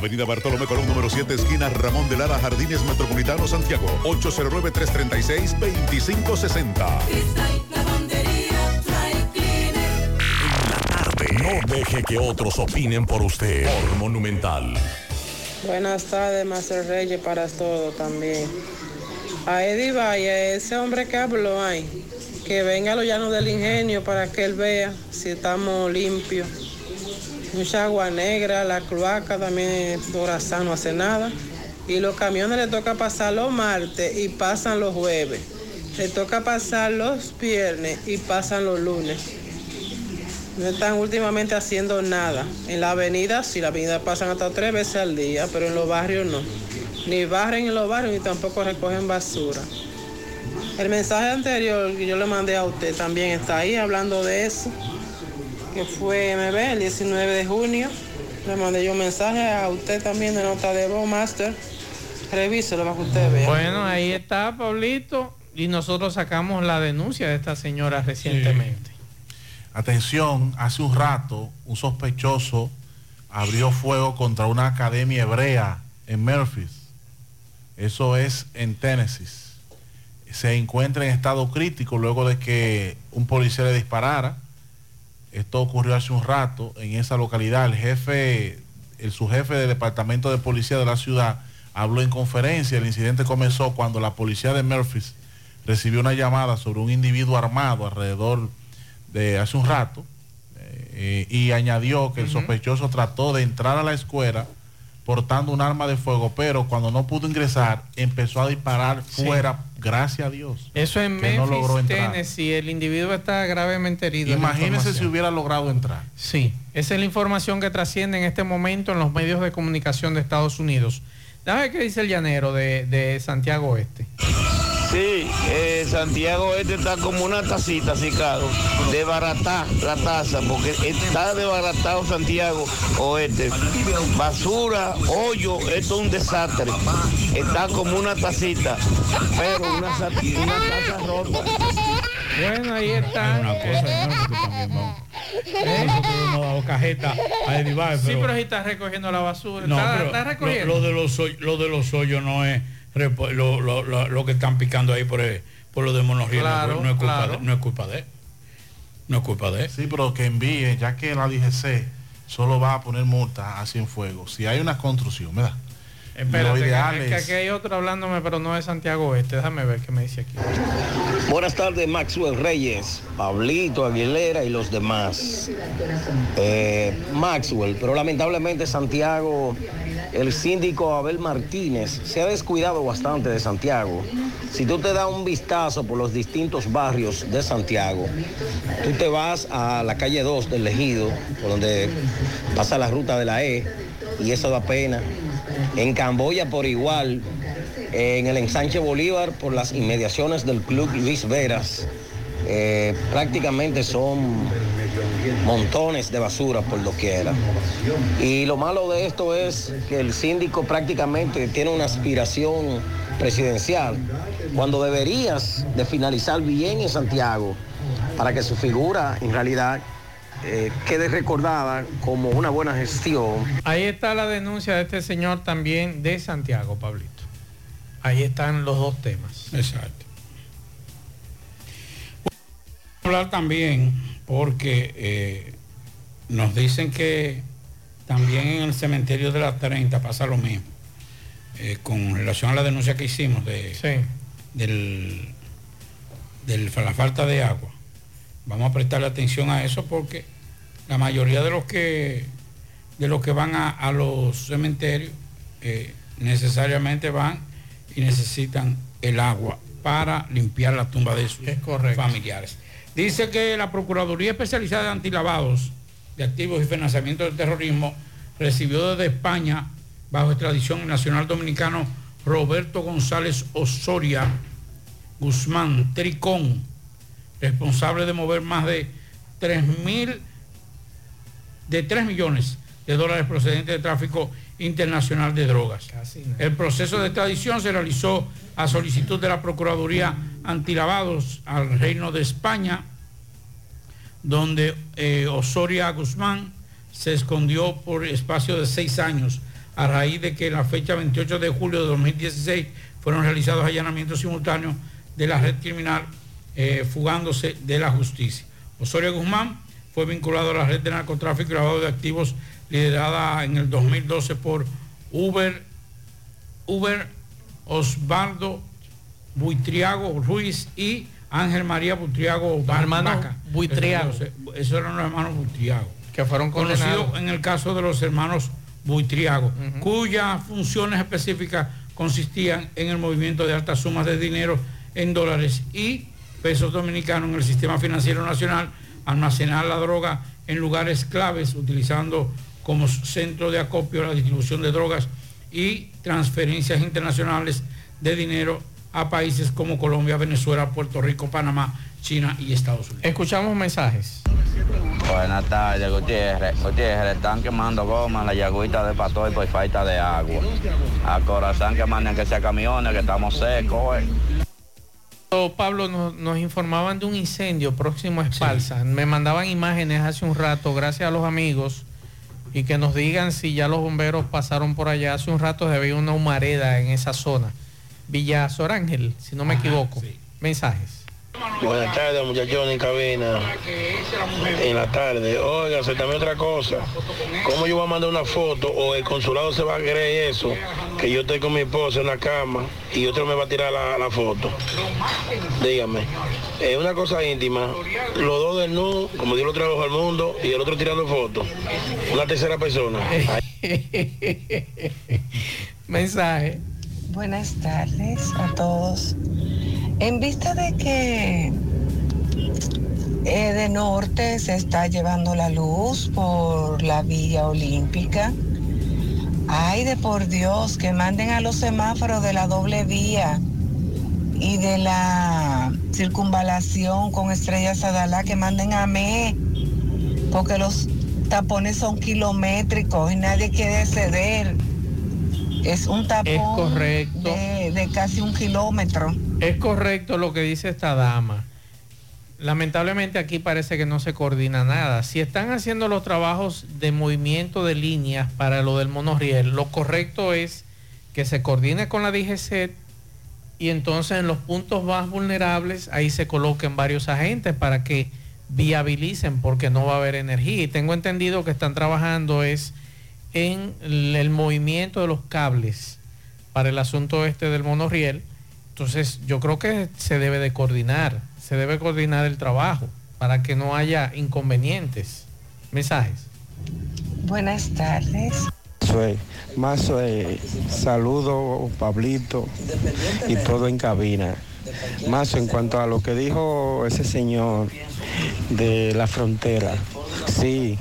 [SPEAKER 6] Avenida Bartolomé Colón número 7, esquina Ramón de Lara, Jardines Metropolitano, Santiago. 809-336-2560.
[SPEAKER 30] Cristal, lavandería, dry cleaner.
[SPEAKER 6] No deje que otros opinen por usted. Por Monumental.
[SPEAKER 44] Buenas tardes, Master Reyes, para todo también. A Eddie Valle, ese hombre que habló ahí, que venga a los llanos del ingenio para que él vea si estamos limpios. Mucha agua negra, la cloaca también, Dorazán no hace nada. Y los camiones le toca pasar los martes y pasan los jueves. Le toca pasar los viernes y pasan los lunes. No están últimamente haciendo nada. En la avenida, sí, la avenida pasan hasta tres veces al día, pero en los barrios no. Ni barren en los barrios ni tampoco recogen basura. El mensaje anterior que yo le mandé a usted también está ahí hablando de eso, que fue MB el 19 de junio. Le mandé yo un mensaje a usted también de nota de voz, Master. Revíselo para que usted vea.
[SPEAKER 10] Bueno, ahí está, Pablito. Y nosotros sacamos la denuncia de esta señora recientemente.
[SPEAKER 11] Atención, hace un rato un sospechoso abrió fuego contra una academia hebrea en Memphis. Eso es en Tennessee. Se encuentra en estado crítico luego de que un policía le disparara. Esto ocurrió hace un rato en esa localidad. El jefe, el subjefe del departamento de policía de la ciudad habló en conferencia. El incidente comenzó cuando la policía de Memphis recibió una llamada sobre un individuo armado alrededor de hace un rato eh, y añadió que el sospechoso trató de entrar a la escuela portando un arma de fuego, pero cuando no pudo ingresar empezó a disparar
[SPEAKER 10] Sí.
[SPEAKER 11] Gracias a Dios.
[SPEAKER 10] Eso en
[SPEAKER 11] no
[SPEAKER 10] Memphis,
[SPEAKER 11] entrar.
[SPEAKER 10] Tennessee. El individuo está gravemente herido.
[SPEAKER 11] Imagínese si hubiera logrado entrar.
[SPEAKER 10] Sí, esa es la información que trasciende en este momento en los medios de comunicación de Estados Unidos. Ver qué dice el llanero de, de Santiago Este.
[SPEAKER 22] Sí, eh, Santiago este está como una tacita, así claro, de baratar la taza, porque está desbaratado Santiago Oeste. Basura, hoyo, esto es un desastre. Está como una tacita, pero una, taza rota.
[SPEAKER 10] Bueno, ahí está.
[SPEAKER 9] Una cosa, dado cajeta a
[SPEAKER 10] Sí,
[SPEAKER 9] pero,
[SPEAKER 10] si está recogiendo la basura.
[SPEAKER 9] no,
[SPEAKER 10] está,
[SPEAKER 9] pero
[SPEAKER 10] está
[SPEAKER 9] lo,
[SPEAKER 10] recogiendo.
[SPEAKER 9] lo de los hoy- lo de los hoyos no es lo, lo- lo- lo que están picando ahí por, el- por lo de monorriel,
[SPEAKER 11] Claro,
[SPEAKER 9] no, es culpa
[SPEAKER 11] claro.
[SPEAKER 9] de, no es culpa de él. No es culpa de él.
[SPEAKER 11] Sí, pero que envíe, ya que la DGC solo va a poner multa a Cienfuegos. Si hay una construcción, ¿verdad?
[SPEAKER 10] Espérate,
[SPEAKER 11] Lo
[SPEAKER 10] que- es que
[SPEAKER 11] es-
[SPEAKER 10] aquí hay otro hablándome, pero no de Santiago Este. Déjame ver qué me dice aquí.
[SPEAKER 45] Buenas tardes, Maxwell Reyes, Pablito Aguilera y los demás. Eh, Maxwell, pero lamentablemente Santiago, el síndico Abel Martínez se ha descuidado bastante de Santiago. Si tú te das un vistazo por los distintos barrios de Santiago, tú te vas a la calle 2 del Ejido, por donde pasa la ruta de la E, y eso da pena. En Camboya por igual, en el ensanche Bolívar por las inmediaciones del Club Luis Veras. eh, prácticamente son montones de basura por doquiera. Y lo malo de esto es que el síndico prácticamente tiene una aspiración presidencial, cuando deberías de finalizar bien en Santiago para que su figura en realidad eh, quede recordada como una buena gestión
[SPEAKER 10] Ahí está la denuncia de este señor también de Santiago, Pablito. Ahí están los dos temas.
[SPEAKER 9] Exacto. hablar también porque eh, nos dicen que también en el cementerio de la 30 pasa lo mismo. Eh, con relación a la denuncia que hicimos de, del, de la falta de agua. Vamos a prestarle atención a eso porque la mayoría de los que de los que van a, a los cementerios eh, necesariamente van y necesitan el agua para limpiar la tumba de sus familiares. Dice que la Procuraduría Especializada de Antilavados de Activos y Financiamiento del Terrorismo recibió desde España, bajo extradición nacional dominicano Roberto González Osoria Guzmán Tricón, responsable de mover más de 3 mil, de 3 millones de dólares procedentes de tráfico Internacional de Drogas. El proceso de extradición se realizó a solicitud de la Procuraduría Antilavados al Reino de España, donde eh, Osoria Guzmán se escondió por espacio de seis años a raíz de que en la fecha 28 de julio de 2016 fueron realizados allanamientos simultáneos de la red criminal eh, fugándose de la justicia. Osorio Guzmán fue vinculado a la red de narcotráfico y lavado de activos liderada en el 2012 por Uber, Uber Osvaldo Buitriago Ruiz y Ángel María Buitriago
[SPEAKER 10] Hermano
[SPEAKER 9] Vaca.
[SPEAKER 10] Buitriago.
[SPEAKER 9] Esos, esos eran los hermanos Buitriago.
[SPEAKER 10] Que fueron
[SPEAKER 9] conocidos en el caso de los hermanos Buitriago, cuyas funciones específicas consistían en el movimiento de altas sumas de dinero en dólares y pesos dominicanos en el sistema financiero nacional, almacenar la droga en lugares claves, utilizando como centro de acopio la distribución de drogas y transferencias internacionales de dinero a países como Colombia, Venezuela, Puerto Rico, Panamá, China y Estados Unidos.
[SPEAKER 10] Escuchamos mensajes.
[SPEAKER 20] Buenas tardes, Gutiérrez. Gutiérrez, están quemando goma en la yagüita de Patoy por falta de agua. A corazón que manden que sea camiones, que estamos secos. eh.
[SPEAKER 10] Pablo, nos, nos informaban de un incendio próximo a Espalsa. Me mandaban imágenes hace un rato, gracias a los amigos, y que nos digan si ya los bomberos pasaron por allá. Hace un rato había una humareda en esa zona. Villa Sorángel, si no me equivoco. Mensajes.
[SPEAKER 46] Buenas tardes, muchachos en cabina. En la tarde. Oiga, también otra cosa. ¿Cómo yo voy a mandar una foto o el consulado se va a creer eso? Que yo estoy con mi esposa en la cama y otro me va a tirar la, la foto. Dígame. Es una cosa íntima. Los dos del nu, como Dios lo trajo al mundo, y el otro tirando fotos. Una tercera persona. [laughs]
[SPEAKER 10] Mensaje.
[SPEAKER 47] Buenas tardes a todos. En vista de que eh, de norte se está llevando la luz por la vía olímpica, ay de por Dios, que manden a los semáforos de la doble vía y de la circunvalación con Estrella Sadalá, que manden a mí, porque los tapones son kilométricos y nadie quiere ceder. Es un tapón
[SPEAKER 10] Es correcto.
[SPEAKER 47] De, de casi un kilómetro.
[SPEAKER 10] Es correcto lo que dice esta dama. Lamentablemente aquí parece que no se coordina nada. Si están haciendo los trabajos de movimiento de líneas para lo del monorriel, lo correcto es que se coordine con la DGCET y entonces en los puntos más vulnerables ahí se coloquen varios agentes para que viabilicen porque no va a haber energía. Y tengo entendido que están trabajando es en el movimiento de los cables para el asunto este del monorriel. Entonces yo creo que se debe de coordinar, se debe coordinar el trabajo para que no haya inconvenientes. Mensajes.
[SPEAKER 47] Buenas tardes.
[SPEAKER 23] Soy, más soy, saludo Pablito y todo en cabina. Más en cuanto a lo que dijo ese señor de la frontera, sí,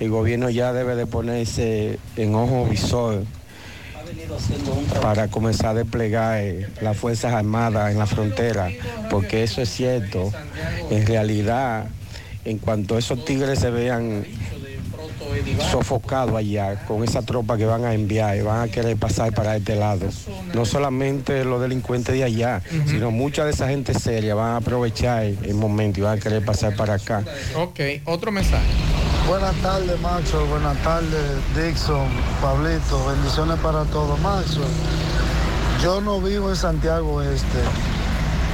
[SPEAKER 23] el gobierno ya debe de ponerse en ojo visor para comenzar a desplegar eh, las Fuerzas Armadas en la frontera, porque eso es cierto. En realidad, en cuanto esos tigres se vean sofocados allá con esa tropa que van a enviar y van a querer pasar para este lado, no solamente los delincuentes de allá, sino mucha de esa gente seria van a aprovechar el momento y van a querer pasar para acá.
[SPEAKER 10] Ok, otro mensaje.
[SPEAKER 48] Buenas tardes, Maxwell. Buenas tardes, Dixon, Pablito. Bendiciones para todos. Maxwell, yo no vivo en Santiago Este,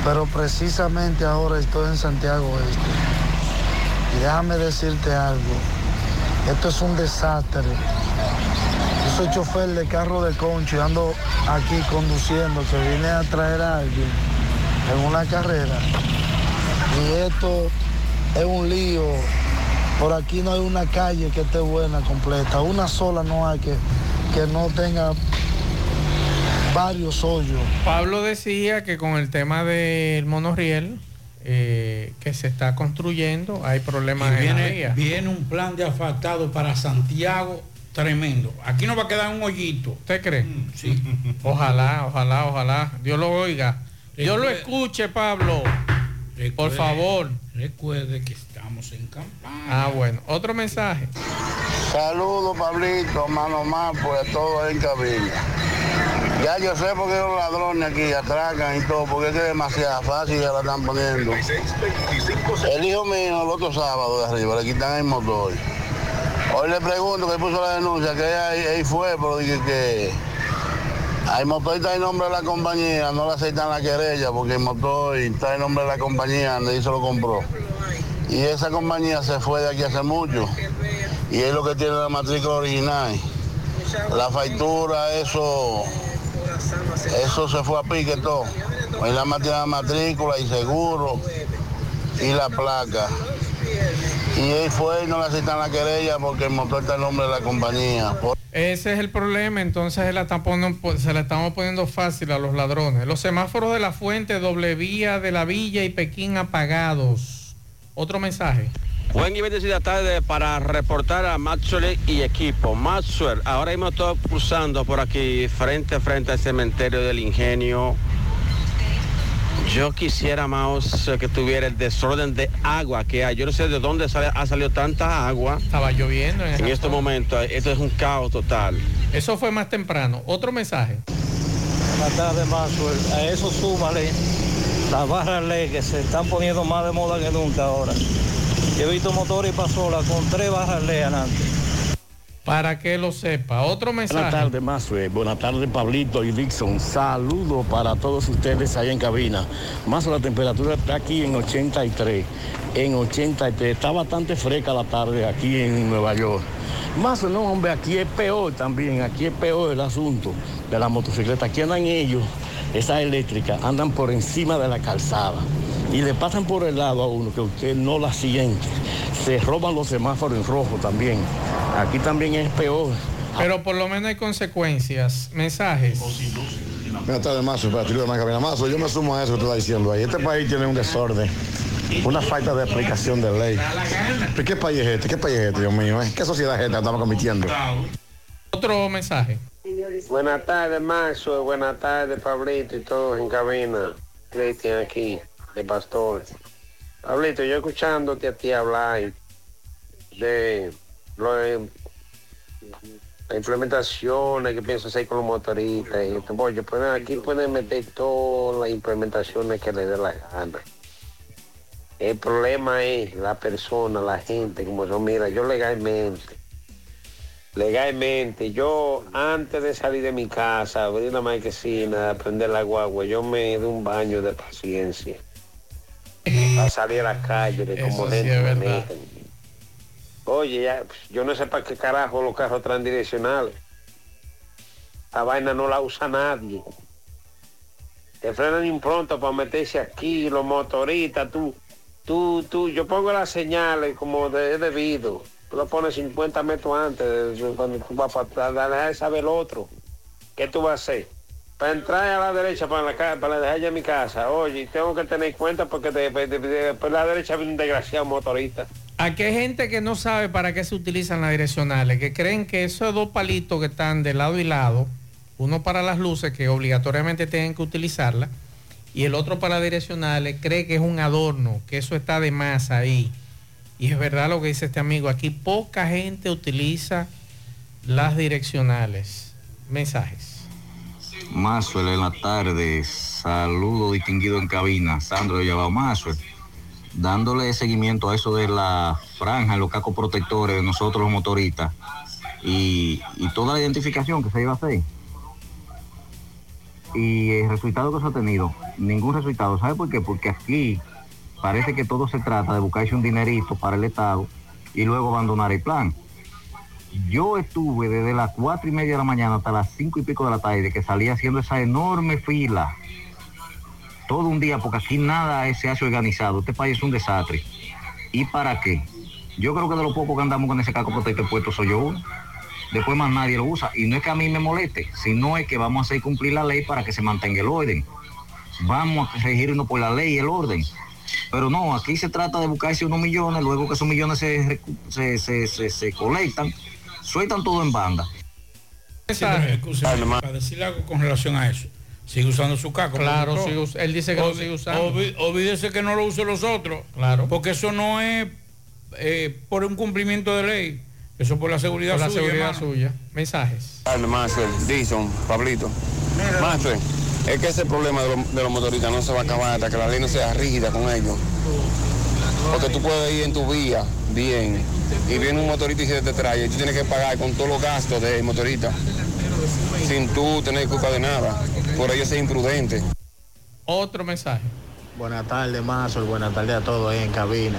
[SPEAKER 48] pero precisamente ahora estoy en Santiago Este. Y déjame decirte algo. Esto es un desastre. Yo soy chofer de carro de concho y ando aquí conduciendo, que vine a traer a alguien en una carrera. Y esto es un lío. Por aquí no hay una calle que esté buena, completa. Una sola no hay que, que no tenga varios hoyos.
[SPEAKER 10] Pablo decía que con el tema del monorriel eh, que se está construyendo hay problemas
[SPEAKER 9] Y
[SPEAKER 10] en la
[SPEAKER 9] viene,
[SPEAKER 10] vía.
[SPEAKER 9] viene un plan de asfaltado para Santiago tremendo. Aquí no va a quedar un hoyito.
[SPEAKER 10] ¿Usted cree?
[SPEAKER 9] sí. [laughs]
[SPEAKER 10] Ojalá, ojalá, ojalá. Dios lo oiga. Dios lo escuche, Pablo. Por favor.
[SPEAKER 9] Recuerde que estamos
[SPEAKER 49] Estamos en campaña.
[SPEAKER 10] Ah, bueno. Otro mensaje.
[SPEAKER 46] Saludos, Pablito, mano más, pues todo en cabina. Ya yo sé por qué los ladrones aquí atracan y todo, porque es que es demasiado fácil ya la están poniendo. El hijo mío el otro sábado de arriba le quitan el motor. Hoy le pregunto que puso la denuncia, que ahí, ahí fue, pero dije que el motor está en nombre de la compañía, no le aceptan la querella porque el motor está en nombre de la compañía donde se lo compró. Y esa compañía se fue de aquí hace mucho. Y es lo que tiene la matrícula original. La factura, eso, eso se fue a pique todo. Hoy la más tiene la matrícula y seguro y la placa. Y él fue y no le aceptan la querella porque el motor está en nombre de la compañía.
[SPEAKER 10] Ese es el problema, entonces se la, se la estamos poniendo fácil a los ladrones. Los semáforos de la fuente, doble vía de la villa y Pekín apagados. Otro mensaje.
[SPEAKER 50] Buen y bendecida tarde para reportar a Maxwell y equipo. Maxwell, ahora mismo estoy cruzando por aquí frente a frente al cementerio del ingenio. Yo quisiera más que tuviera el desorden de agua que hay. Yo no sé de dónde sale- ha salido tanta agua.
[SPEAKER 10] Estaba lloviendo en,
[SPEAKER 50] En estos momentos. Esto es un caos total.
[SPEAKER 10] Eso fue más temprano. Otro mensaje.
[SPEAKER 51] Buenas tardes, Maxwell. A eso súmale las barras LED que se están poniendo más de moda que nunca ahora. Yo he visto motores y pasolas con tres barras LED adelante.
[SPEAKER 10] Para que lo sepa. Otro mensaje.
[SPEAKER 52] Buenas tardes, Mazue. Buenas tardes, Pablito y Dixon. Saludos para todos ustedes allá en cabina. Más la temperatura está aquí en 83. En 83. Está bastante fresca la tarde aquí en Nueva York. Más no, hombre, aquí es peor también. Aquí es peor el asunto de la motocicleta. Aquí andan ellos, esas eléctricas, andan por encima de la calzada. Y le pasan por el lado a uno que usted no la siente. Se roban los semáforos en rojo también. Aquí también es peor.
[SPEAKER 10] Pero por lo menos hay consecuencias. Mensajes.
[SPEAKER 53] Buenas tardes, Mazo, para ti de. Mazo, yo me sumo a eso que tú estás diciendo ahí. Este país tiene un desorden, una falta de aplicación de ley. ¿Pero ¿Qué país es este? ¿Qué país es este, Dios mío? eh? ¿Qué sociedad es esta que estamos cometiendo?
[SPEAKER 10] Otro mensaje.
[SPEAKER 50] Buenas tardes, Maxwell. Buenas tardes, Pablito y todos en cabina. Cristian aquí, de Pastor. Pablito, yo escuchándote a ti hablar de lo las implementaciones que pienso hacer con los motoristas. Y esto, aquí pueden meter todas las implementaciones que les dé la gana. El problema es la persona, la gente, como yo, mira, yo legalmente, legalmente, yo antes de salir de mi casa, abrir la marquesina, prender la guagua, yo me doy un baño de paciencia. Para salir a la calle, de como
[SPEAKER 10] sí
[SPEAKER 50] gente. Oye, ya, pues, yo no sé para qué carajo los carros transdireccionales. La vaina no la usa nadie. Te frenan impronto para meterse aquí, los motoristas, tú, tú, tú, yo pongo las señales como de, es debido. Tú lo pones 50 metros antes, cuando tú vas para saber el otro. ¿Qué tú vas a hacer? Para entrar a la derecha, para, la, ca- para dejar ya mi casa. Oye, tengo que tener en cuenta porque de- de- de- de- después de la derecha viene un desgraciado motorista.
[SPEAKER 10] Aquí hay gente que no sabe para qué se utilizan las direccionales, que creen que esos dos palitos que están de lado y lado, uno para las luces que obligatoriamente tienen que utilizarla y el otro para direccionales, cree que es un adorno, que eso está de más ahí. Y es verdad lo que dice este amigo, aquí poca gente utiliza las direccionales. Mensajes.
[SPEAKER 54] Maxwell en la tarde, saludo distinguido en cabina, Sandro Llavao Maxwell, dándole seguimiento a eso de la franja, los cacos protectores de nosotros los motoristas y, y toda la identificación que se iba a hacer. Y el resultado que se ha tenido, ningún resultado. ¿Sabe por qué? Porque aquí parece que todo se trata de buscarse un dinerito para el Estado y luego abandonar el plan. Yo estuve desde las cuatro y media de la mañana hasta las cinco y pico de la tarde que salía haciendo esa enorme fila. Todo un día, porque aquí nada se hace organizado. Este país es un desastre. ¿Y para qué? Yo creo que de lo poco que andamos con ese caco protector puesto soy yo uno. Después más nadie lo usa. Y no es que a mí me moleste, sino es que vamos a hacer cumplir la ley para que se mantenga el orden. Vamos a regirnos por la ley y el orden. Pero no, aquí se trata de buscarse unos millones, luego que esos millones se, se, se, se- se colectan, sueltan todo en banda.
[SPEAKER 49] Para decirle algo con relación a eso. Sigue usando su caco.
[SPEAKER 10] Claro, sigue él dice que lo
[SPEAKER 49] Olvi-
[SPEAKER 10] sigue usando.
[SPEAKER 49] Olvídese que no lo usen los otros.
[SPEAKER 10] Claro.
[SPEAKER 49] Porque eso no es
[SPEAKER 9] eh, por un cumplimiento de ley, eso por la seguridad
[SPEAKER 10] Por la
[SPEAKER 9] suya.
[SPEAKER 10] seguridad
[SPEAKER 9] hermano.
[SPEAKER 10] suya. Mensajes.
[SPEAKER 55] Tarde, Maxwell, Dixon, Pablito. Maxwell, es que ese problema de, los- de los motoristas no se va a acabar hasta que la ley no sea rígida con ellos. Porque tú puedes ir en tu vía bien y viene un motorista y se te trae y tú tienes que pagar con todos los gastos del motorista sin tú tener culpa de nada. Por ello ser imprudente.
[SPEAKER 10] Otro mensaje.
[SPEAKER 48] Buenas tardes, Mazol. Buenas tardes a todos ahí en cabina.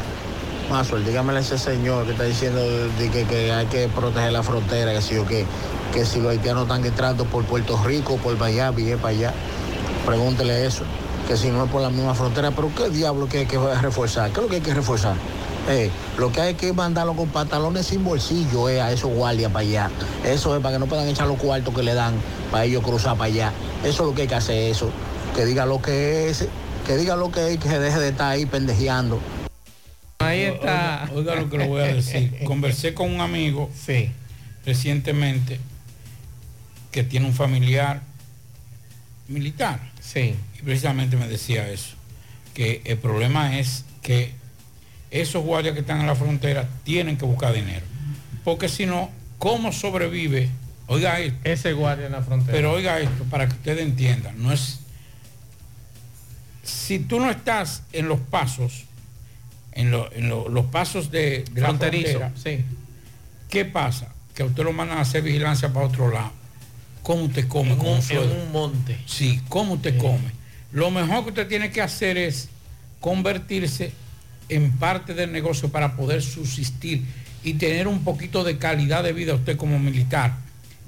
[SPEAKER 48] Mazol, dígamele a ese señor que está diciendo de que, que hay que proteger la frontera, que si o qué, que si los haitianos están entrando por Puerto Rico, por Miami, es para allá. Pregúntele eso, que si no es por la misma frontera, pero ¿qué diablo que hay que reforzar? ¿Qué es lo que hay que reforzar? Eh, lo que hay que mandarlo con pantalones sin bolsillo eh, a esos guardias para allá. Eso es para que no puedan echar los cuartos que le dan para ellos cruzar para allá. Eso es lo que hay que hacer, eso. Que diga lo que es, que diga lo que es, que se deje de estar ahí pendejeando.
[SPEAKER 10] Ahí está.
[SPEAKER 9] Oiga, oiga lo que le voy a decir. [laughs] Conversé con un amigo recientemente que tiene un familiar militar.
[SPEAKER 10] Sí.
[SPEAKER 9] Y precisamente me decía eso. Que el problema es que esos guardias que están en la frontera tienen que buscar dinero. Porque si no, ¿cómo sobrevive? Oiga esto.
[SPEAKER 10] Ese guardia en la frontera.
[SPEAKER 9] Pero oiga esto, para que ustedes entiendan, no es. Si tú no estás en los pasos, en, lo- en lo- los pasos de, de la frontera,
[SPEAKER 10] sí.
[SPEAKER 9] ¿qué pasa? Que a usted lo mandan a hacer vigilancia para otro lado. ¿Cómo usted come?
[SPEAKER 10] En
[SPEAKER 9] con
[SPEAKER 10] un- en un monte.
[SPEAKER 9] Sí, ¿cómo usted come? Lo mejor que usted tiene que hacer es convertirse en parte del negocio para poder subsistir y tener un poquito de calidad de vida usted como militar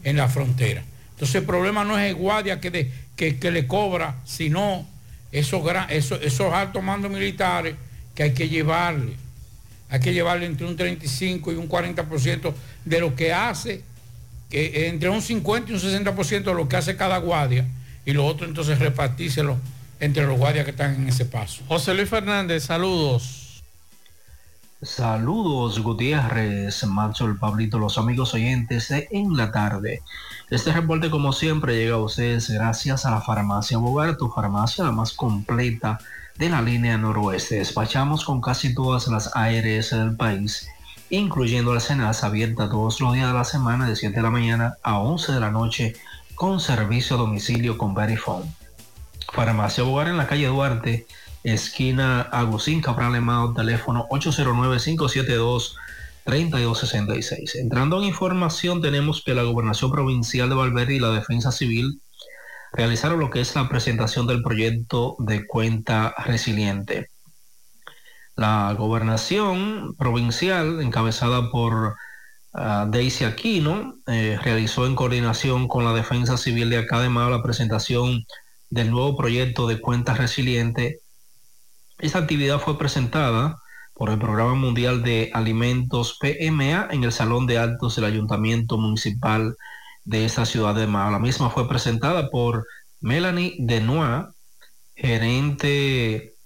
[SPEAKER 9] en la frontera. Entonces el problema no es el guardia que, de- que, que le cobra, sino esos, gran- esos, esos altos mandos militares que hay que llevarle. Hay que llevarle entre un 35 y un 40% de lo que hace, que entre un 50 y un 60% de lo que hace cada guardia y lo otro entonces repartírselo entre los guardias que están en ese paso.
[SPEAKER 10] José Luis Fernández, saludos.
[SPEAKER 56] Saludos Gutiérrez, Maxwell, Pablito, los amigos oyentes de En la Tarde. Este reporte como siempre llega a ustedes gracias a la farmacia Bogar, tu farmacia la más completa de la línea noroeste. Despachamos con casi todas las ARS del país, incluyendo la cenaza abierta todos los días de la semana de 7 de la mañana a 11 de la noche con servicio a domicilio con Verifone. Farmacia Bogar en la calle Duarte, esquina Agustín Cabral Emao, teléfono 809-572-3266. Entrando en información, tenemos que la Gobernación Provincial de Valverde y la Defensa Civil realizaron lo que es la presentación del proyecto de cuenta resiliente. La gobernación provincial, encabezada por ah, Daisy Aquino, eh, realizó en coordinación con la Defensa Civil de acá de Mao la presentación del nuevo proyecto de cuenta resiliente. Esta actividad fue presentada por el Programa Mundial de Alimentos PMA en el Salón de Actos del Ayuntamiento Municipal de esta ciudad de Mao. La misma fue presentada por Melanie Denois, gerente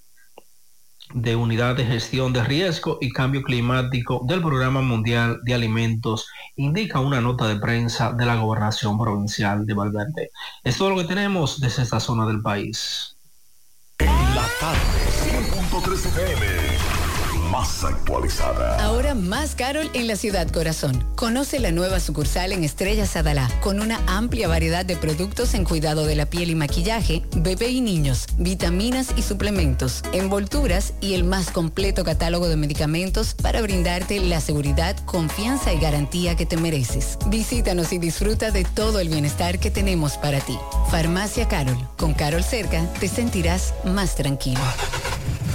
[SPEAKER 56] de Unidad de Gestión de Riesgo y Cambio Climático del Programa Mundial de Alimentos, indica una nota de prensa de la Gobernación Provincial de Valverde. Es todo lo que tenemos desde esta zona del país.
[SPEAKER 30] La tarde, 100.3 FM. Más actualizada.
[SPEAKER 57] Ahora más Carol en la ciudad corazón. Conoce la nueva sucursal en Estrella Sadalá con una amplia variedad de productos en cuidado de la piel y maquillaje, bebé y niños, vitaminas y suplementos, envolturas y el más completo catálogo de medicamentos para brindarte la seguridad, confianza y garantía que te mereces. Visítanos y disfruta de todo el bienestar que tenemos para ti. Farmacia Carol. Con Carol cerca te sentirás más tranquilo.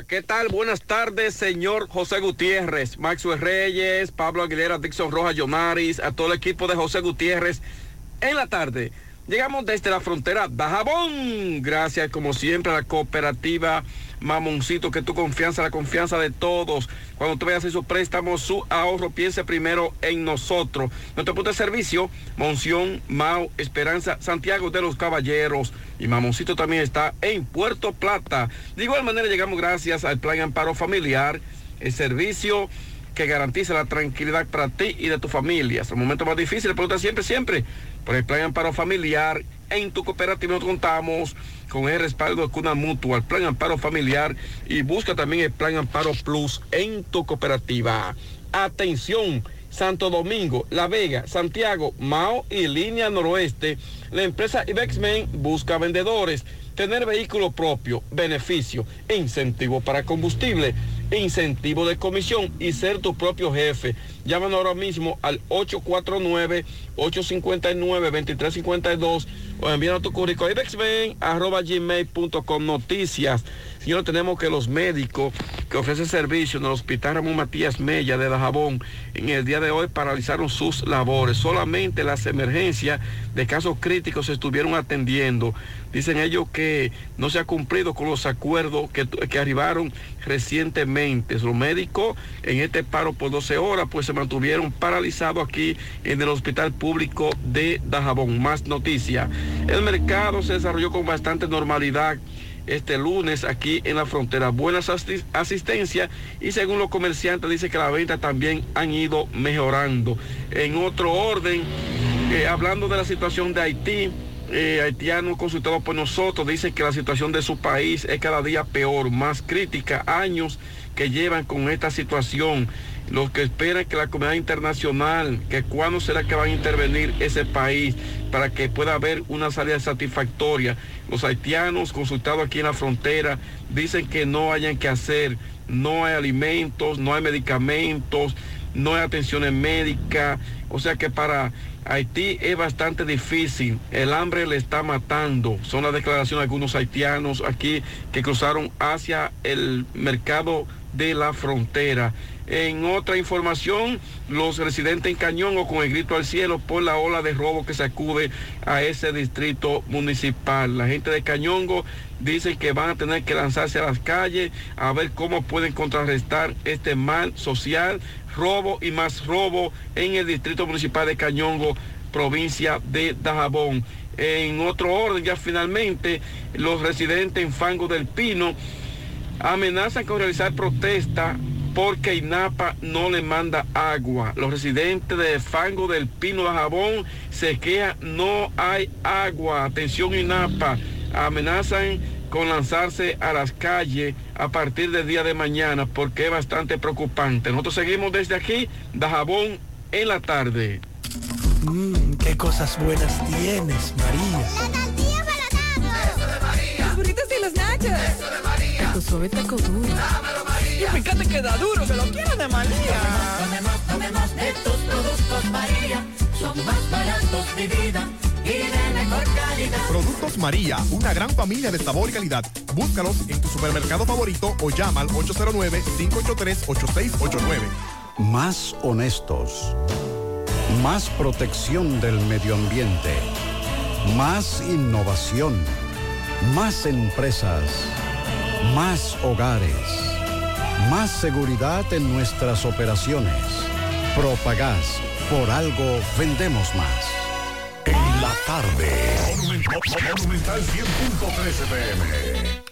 [SPEAKER 58] ¿Qué tal? Buenas tardes, señor José Gutiérrez, Maxwell Reyes, Pablo Aguilera, Dixon Rojas, Yomaris, a todo el equipo de José Gutiérrez en la tarde. Llegamos desde la frontera Dajabón. Gracias, como siempre, a la cooperativa Mamoncito, que tu confianza, la confianza de todos. Cuando tú vayas a su préstamo, su ahorro, piense primero en nosotros. Nuestro punto de servicio, Monción, Mau, Esperanza, Santiago de los Caballeros. Y Mamoncito también está en Puerto Plata. De igual manera, llegamos gracias al Plan Amparo Familiar, el servicio que garantiza la tranquilidad para ti y de tu familia. Es el momento más difícil, pregunta siempre, siempre, por el plan amparo familiar. En tu cooperativa nos contamos con el respaldo de Cuna Mutua, el plan amparo familiar y busca también el plan amparo plus en tu cooperativa. Atención, Santo Domingo, La Vega, Santiago, Mao y Línea Noroeste. La empresa Ibexmen busca vendedores. Tener vehículo propio, beneficio, incentivo para combustible incentivo de comisión y ser tu propio jefe. Llámanos ahora mismo al 849-859-2352 o envíanos tu currículum a gmail.com noticias. Señor, tenemos que los médicos que ofrecen servicio en el Hospital Ramón Matías Mella de Dajabón en el día de hoy paralizaron sus labores. Solamente las emergencias de casos críticos se estuvieron atendiendo. Dicen ellos que no se ha cumplido con los acuerdos que, que arribaron recientemente. Los médicos en este paro por 12 horas pues se mantuvieron paralizados aquí en el Hospital Público de Dajabón. Más noticias. El mercado se desarrolló con bastante normalidad este lunes aquí en la frontera. Buenas asistencias y según los comerciantes dice que las ventas también han ido mejorando. En otro orden, eh, hablando de la situación de Haití, eh, haitianos consultados por nosotros dicen que la situación de su país es cada día peor, más crítica, años que llevan con esta situación los que esperan que la comunidad internacional, que cuándo será que van a intervenir ese país para que pueda haber una salida satisfactoria. Los haitianos consultados aquí en la frontera dicen que no hayan que hacer, no hay alimentos, no hay medicamentos, no hay atenciones médicas, o sea que para Haití es bastante difícil, el hambre le está matando. Son las declaraciones de algunos haitianos aquí que cruzaron hacia el mercado de la frontera. En otra información, los residentes en Cañón con el grito al cielo por la ola de robo que sacude a ese distrito municipal. La gente de Cañongo dice que van a tener que lanzarse a las calles a ver cómo pueden contrarrestar este mal social, robo y más robo en el distrito municipal de Cañongo, provincia de Dajabón. En otro orden, ya finalmente, los residentes en Fango del Pino amenazan con realizar protesta porque INAPA no le manda agua. Los residentes de Fango del Pino de Jabón se quejan, no hay agua. Atención INAPA, amenazan con lanzarse a las calles a partir del día de mañana porque es bastante preocupante. Nosotros seguimos desde aquí, Dajabón, en la tarde.
[SPEAKER 59] Mmm, qué cosas buenas tienes, María.
[SPEAKER 60] La tortilla para
[SPEAKER 59] Eso de María.
[SPEAKER 60] Los burritos y los nachos.
[SPEAKER 59] Eso de María.
[SPEAKER 60] Suave taco duro.
[SPEAKER 59] Dámelo, María.
[SPEAKER 60] Y fíjate que da duro, que lo quiero de María.
[SPEAKER 59] Tomemos, tomemos, de tus productos, María. Son más baratos, de vida. Y de mejor calidad.
[SPEAKER 61] Productos María, una gran familia de sabor y calidad. Búscalos en tu supermercado favorito o llama al 809-583-8689.
[SPEAKER 62] Más honestos. Más protección del medio ambiente. Más innovación. Más empresas. Más hogares. Más seguridad en nuestras operaciones. Propagás. Por algo vendemos más.
[SPEAKER 6] En la tarde. Monumental 100.13 pm.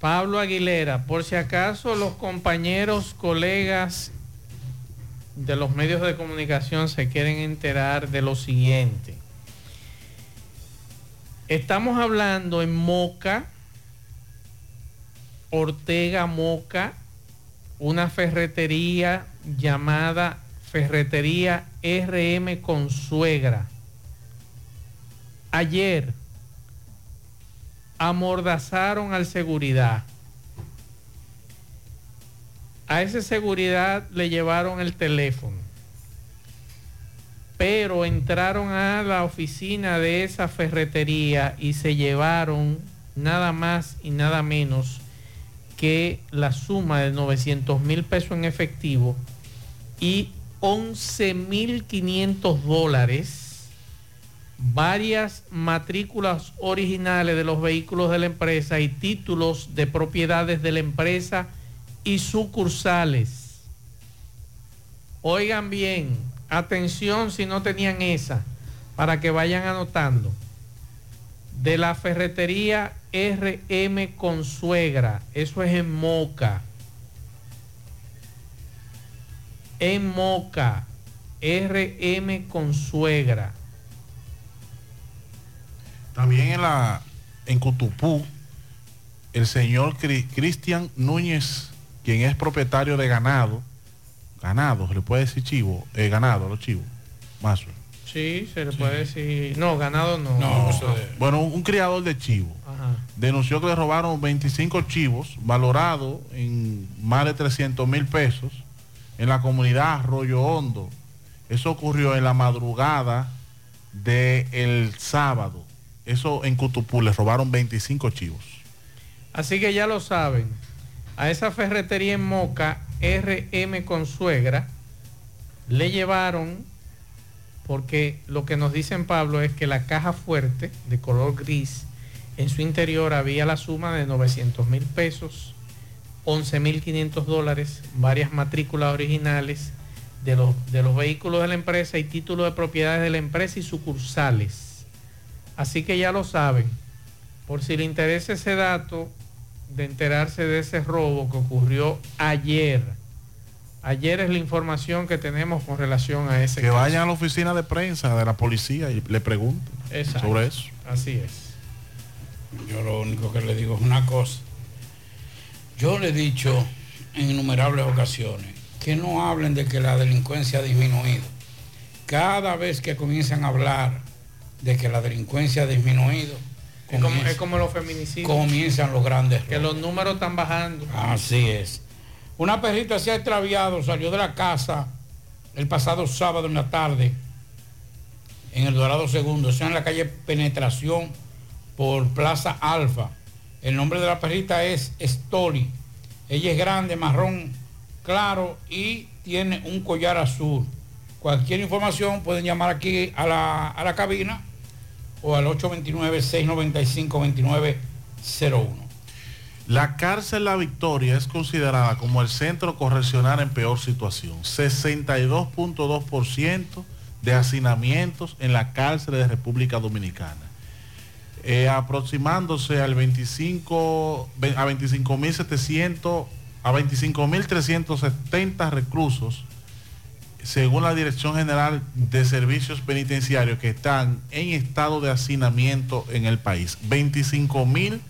[SPEAKER 10] Pablo Aguilera, por si acaso los compañeros, colegas de los medios de comunicación se quieren enterar de lo siguiente. Estamos hablando en Moca, Ortega Moca, una ferretería llamada Ferretería RM Consuegra. Ayer amordazaron al seguridad. A ese seguridad le llevaron el teléfono. Pero entraron a la oficina de esa ferretería y se llevaron nada más y nada menos que la suma de 900 mil pesos en efectivo y 11 mil 500 dólares, varias matrículas originales de los vehículos de la empresa y títulos de propiedades de la empresa y sucursales. Oigan bien, atención si no tenían esa, para que vayan anotando. De la ferretería RM Consuegra, eso es en Moca. En Moca, RM Consuegra.
[SPEAKER 11] También en la en Cutupú, el señor Cri- Cristian Núñez, quien es propietario de ganado, ganado, se le puede decir chivo, eh, ganado, los chivos, más
[SPEAKER 10] Sí, se le puede decir. No, ganado no.
[SPEAKER 11] Bueno, un, un criador de chivos
[SPEAKER 10] Ajá.
[SPEAKER 11] denunció que le robaron 25 chivos valorados en más de 300 mil pesos en la comunidad Arroyo Hondo. Eso ocurrió en la madrugada del sábado. Eso en Cutupú le robaron 25 chivos.
[SPEAKER 10] Así que ya lo saben. A esa ferretería en Moca, RM Consuegra, le llevaron, porque lo que nos dicen Pablo es que la caja fuerte de color gris, en su interior había la suma de 900 mil pesos, 11 mil 500 dólares, varias matrículas originales de los, de los vehículos de la empresa y títulos de propiedades de la empresa y sucursales. Así que ya lo saben. Por si le interesa ese dato de enterarse de ese robo que ocurrió ayer. Ayer es la información que tenemos con relación a ese
[SPEAKER 11] Que
[SPEAKER 10] caso.
[SPEAKER 11] vayan a la oficina de prensa de la policía y le pregunten
[SPEAKER 10] Exacto.
[SPEAKER 11] sobre eso.
[SPEAKER 10] Así es.
[SPEAKER 9] Yo lo único que le digo es una cosa. Yo le he dicho en innumerables ocasiones que no hablen de que la delincuencia ha disminuido. Cada vez que comienzan a hablar de que la delincuencia ha disminuido,
[SPEAKER 10] Es como,
[SPEAKER 9] comienza-
[SPEAKER 10] es como los feminicidios.
[SPEAKER 9] comienzan los grandes
[SPEAKER 10] Que los números están bajando.
[SPEAKER 9] Así es. Una perrita se ha extraviado, salió de la casa el pasado sábado en la tarde en el Dorado Segundo, eso en la calle Penetración por Plaza Alfa. El nombre de la perrita es Story. Ella es grande, marrón claro y tiene un collar azul. Cualquier información pueden llamar aquí a la, a la cabina o al 829-695-2901.
[SPEAKER 11] La cárcel La Victoria es considerada como el centro correccional en peor situación. 62.2% de hacinamientos en la cárcel de República Dominicana. Eh, aproximándose al 25 ve- a 25.700 a 25.370 reclusos según la Dirección General de Servicios Penitenciarios que están en estado de hacinamiento en el país. 25.000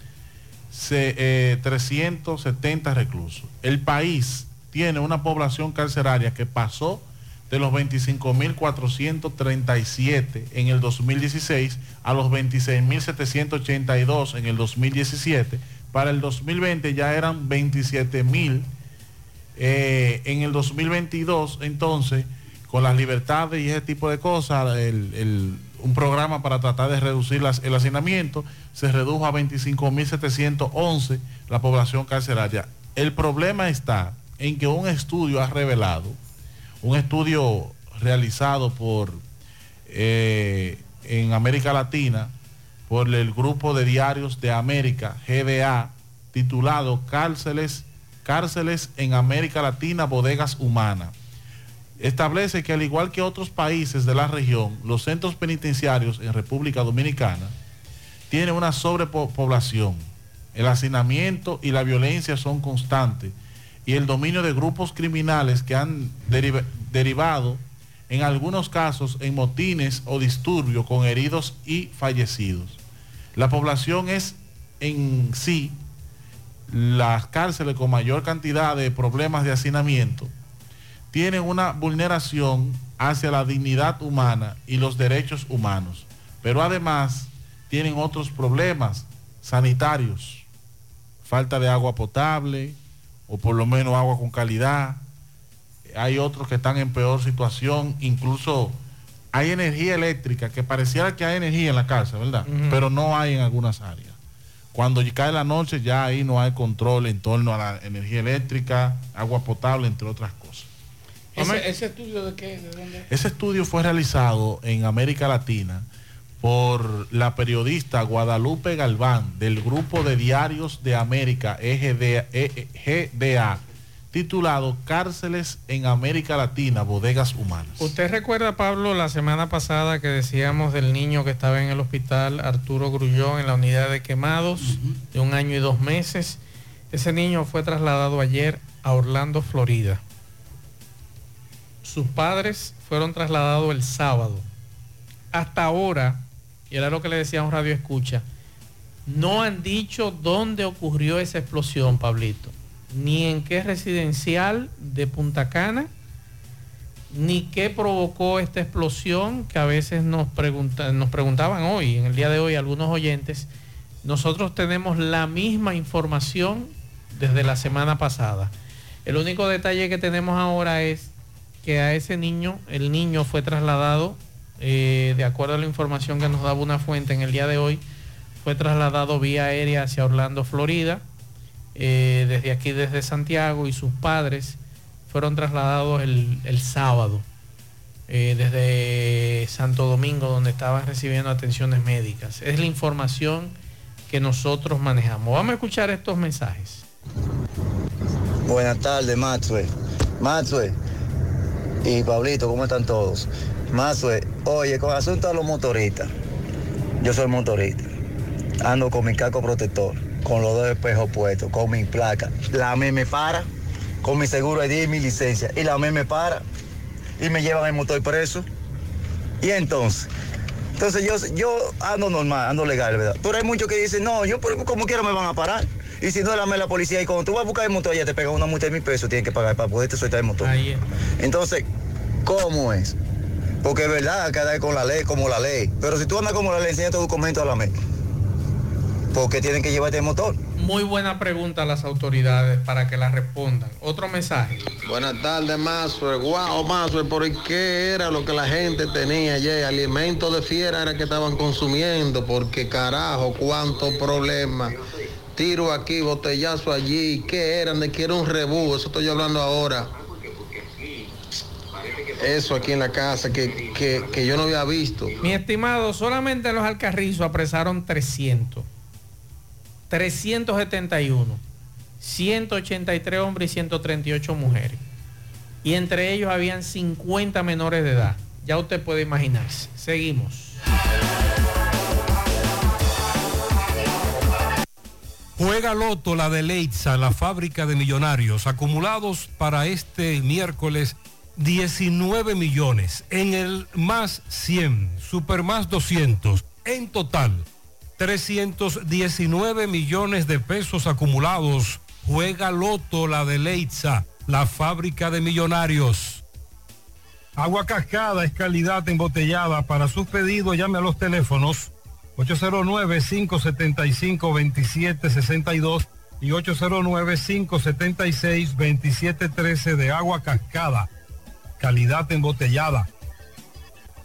[SPEAKER 11] se- eh, 370 reclusos. El país tiene una población carceraria que pasó de los 25.437 en el 2016 a los 26.782 en el 2017. Para el 2020 ya eran 27.000 Eh, en el 2022, entonces, con las libertades y ese tipo de cosas, un programa para tratar de reducir el hacinamiento, se redujo a 25.711 la población carcelaria. El problema está en que un estudio ha revelado, un estudio realizado por eh, en América Latina por el grupo de diarios de América, GDA, titulado Cárceles, Cárceles en América Latina, Bodegas Humanas. Establece que al igual que otros países de la región, los centros penitenciarios en República Dominicana tienen una sobrepoblación. El hacinamiento y la violencia son constantes y el dominio de grupos criminales que han deriva- derivado en algunos casos en motines o disturbios con heridos y fallecidos. La población es en sí las cárceles con mayor cantidad de problemas de hacinamiento tienen una vulneración hacia la dignidad humana y los derechos humanos, pero además tienen otros problemas sanitarios, falta de agua potable o por lo menos agua con calidad, hay otros que están en peor situación, incluso hay energía eléctrica, que pareciera que hay energía en la cárcel, ¿verdad? Pero no hay en algunas áreas. Cuando cae la noche ya ahí no hay control en torno a la energía eléctrica, agua potable, entre otras cosas.
[SPEAKER 9] ¿Ese, ese estudio de qué? ¿De dónde?
[SPEAKER 11] Ese estudio fue realizado en América Latina por la periodista Guadalupe Galván del Grupo de Diarios de América, EGD E- GDA, titulado Cárceles en América Latina, Bodegas Humanas.
[SPEAKER 10] ¿Usted recuerda, Pablo, la semana pasada que decíamos del niño que estaba en el hospital, Arturo Grullón, en la unidad de quemados, de un año y dos meses? Ese niño fue trasladado ayer a Orlando, Florida. Sus padres fueron trasladados el sábado. Hasta ahora, y era lo que le decía a un radio escucha, no han dicho dónde ocurrió esa explosión, Pablito. Ni en qué residencial de Punta Cana, ni qué provocó esta explosión que a veces nos, nos preguntaban hoy, en el día de hoy, algunos oyentes. Nosotros tenemos la misma información desde la semana pasada. El único detalle que tenemos ahora es que a ese niño, el niño fue trasladado, eh, de acuerdo a la información que nos daba una fuente en el día de hoy, fue trasladado vía aérea hacia Orlando, Florida, eh, desde aquí, desde Santiago, y sus padres fueron trasladados el, el sábado eh, desde Santo Domingo, donde estaban recibiendo atenciones médicas. Es la información que nosotros manejamos. Vamos a escuchar estos mensajes.
[SPEAKER 38] Buenas tardes, Maxwell. Maxwell y Pablito, ¿cómo están todos? Maxwell, oye, con asunto a los motoristas. Yo soy motorista. Ando con mi casco protector, con los dos espejos puestos, con mi placa. La ME me para, con mi seguro 10 y mi licencia. Y la ME me para y me llevan el motor preso. Y entonces, entonces yo, yo ando normal, ando legal, ¿verdad? Pero hay muchos que dicen, no, yo como quiera me van a parar. Y si no, dame la policía. Y cuando tú vas a buscar el motor, ya te pegan una multa de mil pesos, tienes que pagar para poderte soltar el motor. Entonces, ¿cómo es? Porque es verdad que andar con la ley como la ley. Pero si tú andas como la ley, enseña tu documento a la MEC. Porque tienen que llevarte el motor.
[SPEAKER 10] Muy buena pregunta a las autoridades para que la respondan. Otro mensaje.
[SPEAKER 63] Buenas tardes, Maxwell. Wow, Maxwell, ¿por qué era lo que la gente tenía ayer? Alimentos de fiera era que estaban consumiendo, porque carajo, cuánto problema. Tiro aquí, botellazo allí. ¿Qué eran? ¿De qué era un rebú? Eso estoy hablando ahora. Eso aquí en la casa que, que- que yo no había visto.
[SPEAKER 10] Mi estimado, solamente en los Alcarrizos apresaron 300. 371. 183 hombres y 138 mujeres. Y entre ellos habían 50 menores de edad. Ya usted puede imaginarse. Seguimos.
[SPEAKER 17] Juega Loto la de Leitza, la fábrica de millonarios, acumulados para este miércoles 19 millones. En el más 100, super más 200. En total, 319 millones de pesos acumulados. Juega Loto la de Leitza, la fábrica de millonarios. Agua Cascada es calidad embotellada. Para sus pedidos llame a los teléfonos 809-575-2762 y 809-576-2713 de agua cascada, calidad embotellada.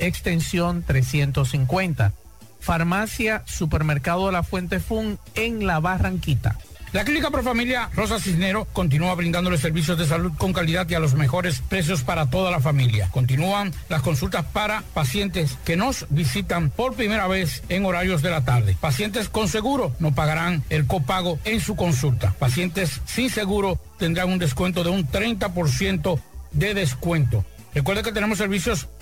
[SPEAKER 10] extensión 350. Farmacia Supermercado La Fuente Fun en La Barranquita.
[SPEAKER 9] La Clínica Profamilia Rosa Cisnero continúa brindándole servicios de salud con calidad y a los mejores precios para toda la familia. Continúan las consultas para pacientes que nos visitan por primera vez en horarios de la tarde. Pacientes con seguro no pagarán el copago en su consulta. Pacientes sin seguro tendrán un descuento de un 30% de descuento. Recuerde que tenemos servicios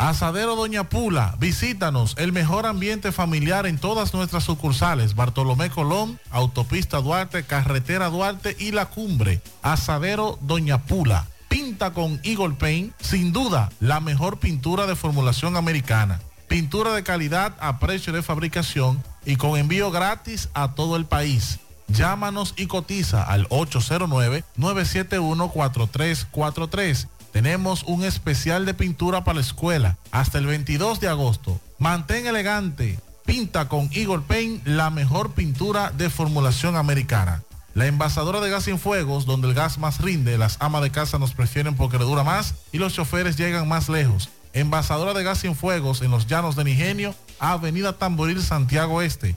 [SPEAKER 11] Asadero Doña Pula, visítanos, el mejor ambiente familiar en todas nuestras sucursales, Bartolomé Colón, Autopista Duarte, Carretera Duarte y La Cumbre. Asadero Doña Pula, pinta con Eagle Paint, sin duda la mejor pintura de formulación americana. Pintura de calidad a precio de fabricación y con envío gratis a todo el país. Llámanos y cotiza al 809-971-4343 tenemos un especial de pintura para la escuela hasta el 22 de agosto. Mantén elegante. Pinta con Eagle Paint la mejor pintura de formulación americana. La envasadora de gas sin fuegos, donde el gas más rinde, las amas de casa nos prefieren porque le dura más y los choferes llegan más lejos. Envasadora de gas sin fuegos en los llanos de Nigenio, Avenida Tamboril, Santiago Este.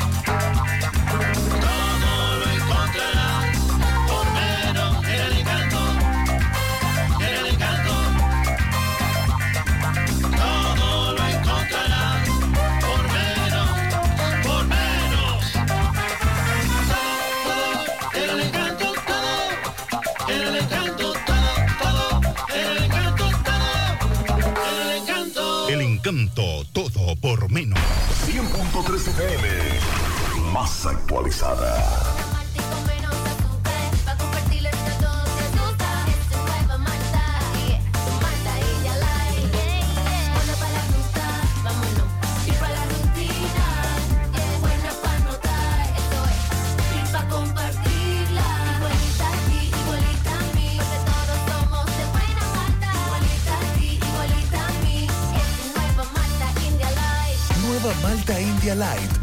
[SPEAKER 6] Todo por menos.
[SPEAKER 64] 100.3 FM. Más actualizada.
[SPEAKER 41] Malta India Light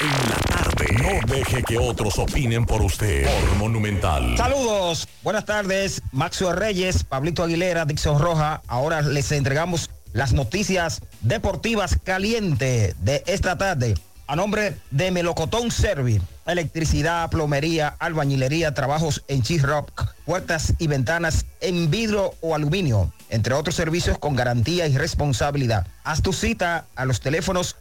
[SPEAKER 65] En la tarde. No deje que otros opinen por usted. Monumental.
[SPEAKER 66] Saludos, buenas tardes, Maxo Reyes, Pablito Aguilera, Dixon Roja. Ahora les entregamos las noticias deportivas calientes de esta tarde. A nombre de Melocotón Servi, electricidad, plomería, albañilería, trabajos en Rock, puertas y ventanas en vidrio o aluminio, entre otros servicios con garantía y responsabilidad. Haz tu cita a los teléfonos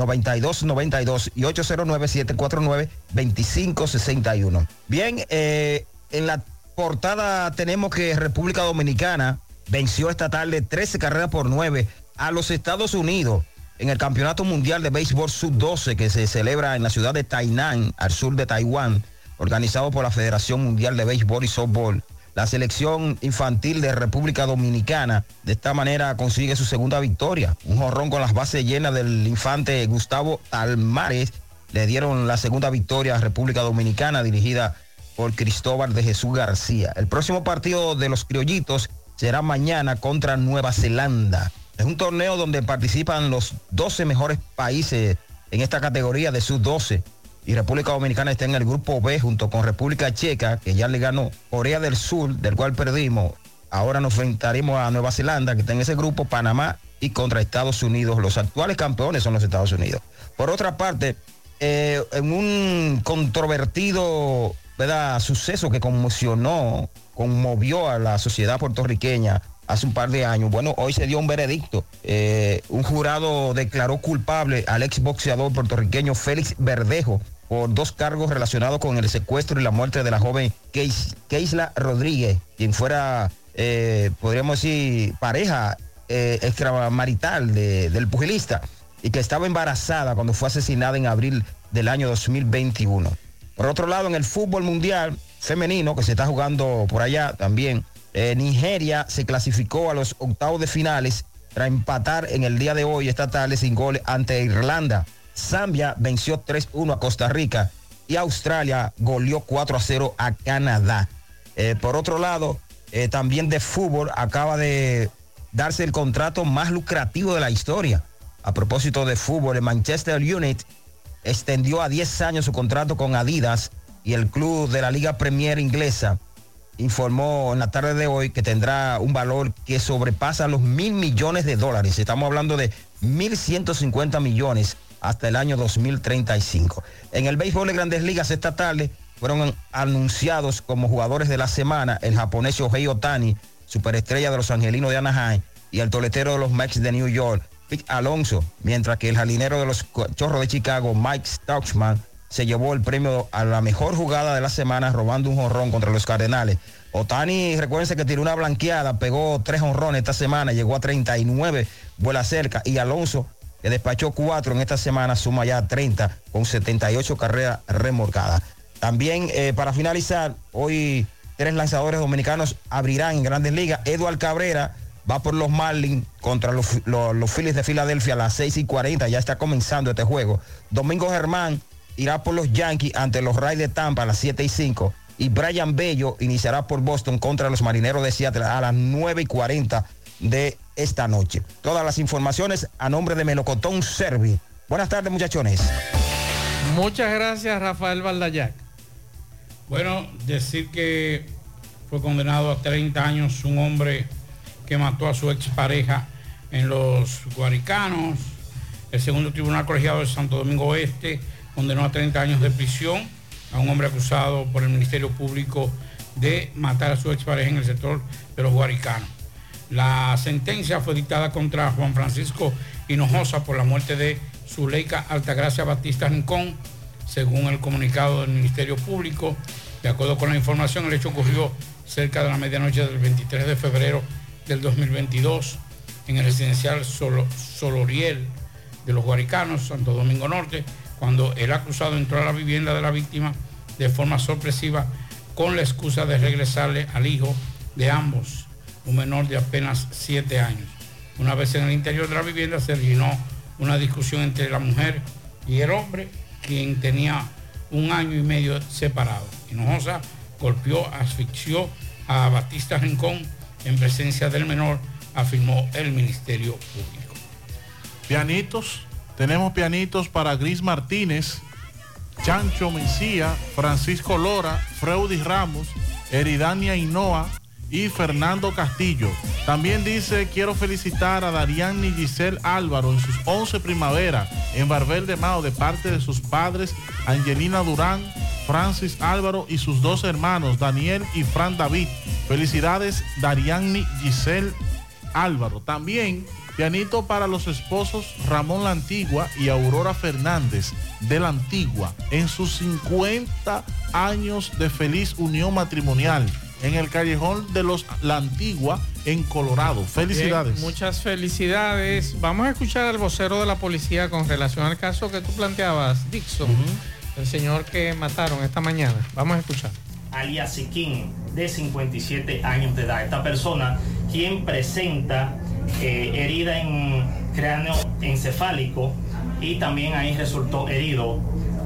[SPEAKER 66] 849-362-9292 y 809-749-2561. Bien, eh, en la portada tenemos que República Dominicana venció esta tarde 13 carreras por 9 a los Estados Unidos en el Campeonato Mundial de Béisbol Sub-12 que se celebra en la ciudad de Tainan, al sur de Taiwán, organizado por la Federación Mundial de Béisbol y Softball. La selección infantil de República Dominicana de esta manera consigue su segunda victoria. Un jorrón con las bases llenas del infante Gustavo Almares le dieron la segunda victoria a República Dominicana dirigida por Cristóbal de Jesús García. El próximo partido de los criollitos será mañana contra Nueva Zelanda. Es un torneo donde participan los 12 mejores países en esta categoría de sub-12 y República Dominicana está en el grupo B junto con República Checa, que ya le ganó Corea del Sur, del cual perdimos. Ahora nos enfrentaremos a Nueva Zelanda, que está en ese grupo, Panamá y contra Estados Unidos. Los actuales campeones son los Estados Unidos. Por otra parte, eh, en un controvertido ¿verdad? suceso que conmocionó, conmovió a la sociedad puertorriqueña hace un par de años. Bueno, hoy se dio un veredicto. Eh, un jurado declaró culpable al exboxeador puertorriqueño Félix Verdejo por dos cargos relacionados con el secuestro y la muerte de la joven Keisla Rodríguez, quien fuera, eh, podríamos decir, pareja eh, extramarital del pugilista y que estaba embarazada cuando fue asesinada en abril del año 2021. Por otro lado, en el fútbol mundial femenino que se está jugando por allá también, eh, Nigeria se clasificó a los octavos de finales tras empatar en el día de hoy, esta tarde, sin goles ante Irlanda. Zambia venció 3-1 a Costa Rica y Australia goleó 4-0 a Canadá. Eh, por otro lado, eh, también de fútbol acaba de darse el contrato más lucrativo de la historia. A propósito de fútbol, el Manchester United extendió a 10 años su contrato con Adidas y el club de la Liga Premier inglesa informó en la tarde de hoy que tendrá un valor que sobrepasa los mil millones de dólares. Estamos hablando de 1.150 millones hasta el año 2035. En el béisbol de grandes ligas esta tarde fueron anunciados como jugadores de la semana el japonés Shohei Otani, superestrella de los angelinos de Anaheim, y el toletero de los Mets de New York, Pete Alonso, mientras que el jardinero de los Chorros de Chicago, Mike Stauchman, se llevó el premio a la mejor jugada de la semana robando un jonrón contra los Cardenales. Otani, recuérdense que tiró una blanqueada, pegó tres honrones esta semana, llegó a 39, vuela cerca. Y Alonso, que despachó cuatro en esta semana, suma ya 30 con 78 carreras remorcadas. También eh, para finalizar, hoy tres lanzadores dominicanos abrirán en grandes ligas. Eduard Cabrera va por los Marlins contra los, los Phillies de Filadelfia a las 6 y 40. Ya está comenzando este juego. Domingo Germán irá por los Yankees ante los Rays de Tampa a las 7 y 5. Y Brian Bello iniciará por Boston contra los Marineros de Seattle a las 9 y 40 de esta noche. Todas las informaciones a nombre de Melocotón Servi. Buenas tardes, muchachones.
[SPEAKER 10] Muchas gracias, Rafael Valdayac.
[SPEAKER 9] Bueno, decir que fue condenado a 30 años un hombre que mató a su expareja en los Guaricanos. El segundo tribunal colegiado de Santo Domingo Oeste condenó a 30 años de prisión a un hombre acusado por el Ministerio Público de matar a su expareja en el sector de los Guaricanos. La sentencia fue dictada contra Juan Francisco Hinojosa por la muerte de Zuleika Altagracia Batista Rincón, según el comunicado del Ministerio Público. De acuerdo con la información, el hecho ocurrió cerca de la medianoche del 23 de febrero del 2022 en el residencial Solo- Soloriel de los Guaricanos, Santo Domingo Norte, cuando el acusado entró a la vivienda de la víctima de forma sorpresiva con la excusa de regresarle al hijo de ambos, un menor de apenas 7 años. Una vez en el interior de la vivienda se originó una discusión entre la mujer y el hombre, quien tenía un año y medio separado. Hinojosa golpeó, asfixió a Batista Rincón en presencia del menor, afirmó el Ministerio Público.
[SPEAKER 11] Tenemos pianitos para Gris Martínez, Chancho Mencía, Francisco Lora, Freudy Ramos, Eridania Hinoa y Fernando Castillo. También dice, quiero felicitar a Dariani Giselle Álvaro en sus 11 primaveras en Barbel de Mao de parte de sus padres Angelina Durán, Francis Álvaro y sus dos hermanos Daniel y Fran David. Felicidades Dariani Giselle Álvaro. También pianito para los esposos Ramón La Antigua y Aurora Fernández de La Antigua en sus 50 años de feliz unión matrimonial en el callejón de los La Antigua en Colorado. Felicidades.
[SPEAKER 10] Bien, muchas felicidades. Vamos a escuchar al vocero de la policía con relación al caso que tú planteabas, Dixon, el señor que mataron esta mañana. Vamos a escuchar.
[SPEAKER 67] alias Siquín, de 57 años de edad. Esta persona, quien presenta eh, herida en cráneo encefálico y también ahí resultó herido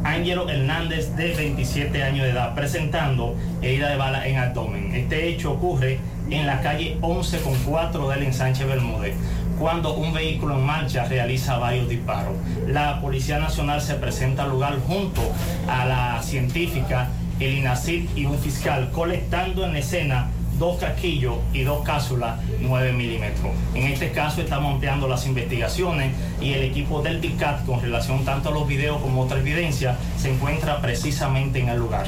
[SPEAKER 67] Ángelo Hernández, de 27 años de edad, presentando herida de bala en abdomen. Este hecho ocurre en la calle 11 con 4 del ensanche Bermúdez cuando un vehículo en marcha realiza varios disparos. La Policía Nacional se presenta al lugar junto a la científica, el INACID y un fiscal, colectando en escena dos casquillos y dos cápsulas 9 milímetros. En este caso estamos ampliando las investigaciones y el equipo del DICAT con relación tanto a los videos como a otra evidencia se encuentra precisamente en el lugar.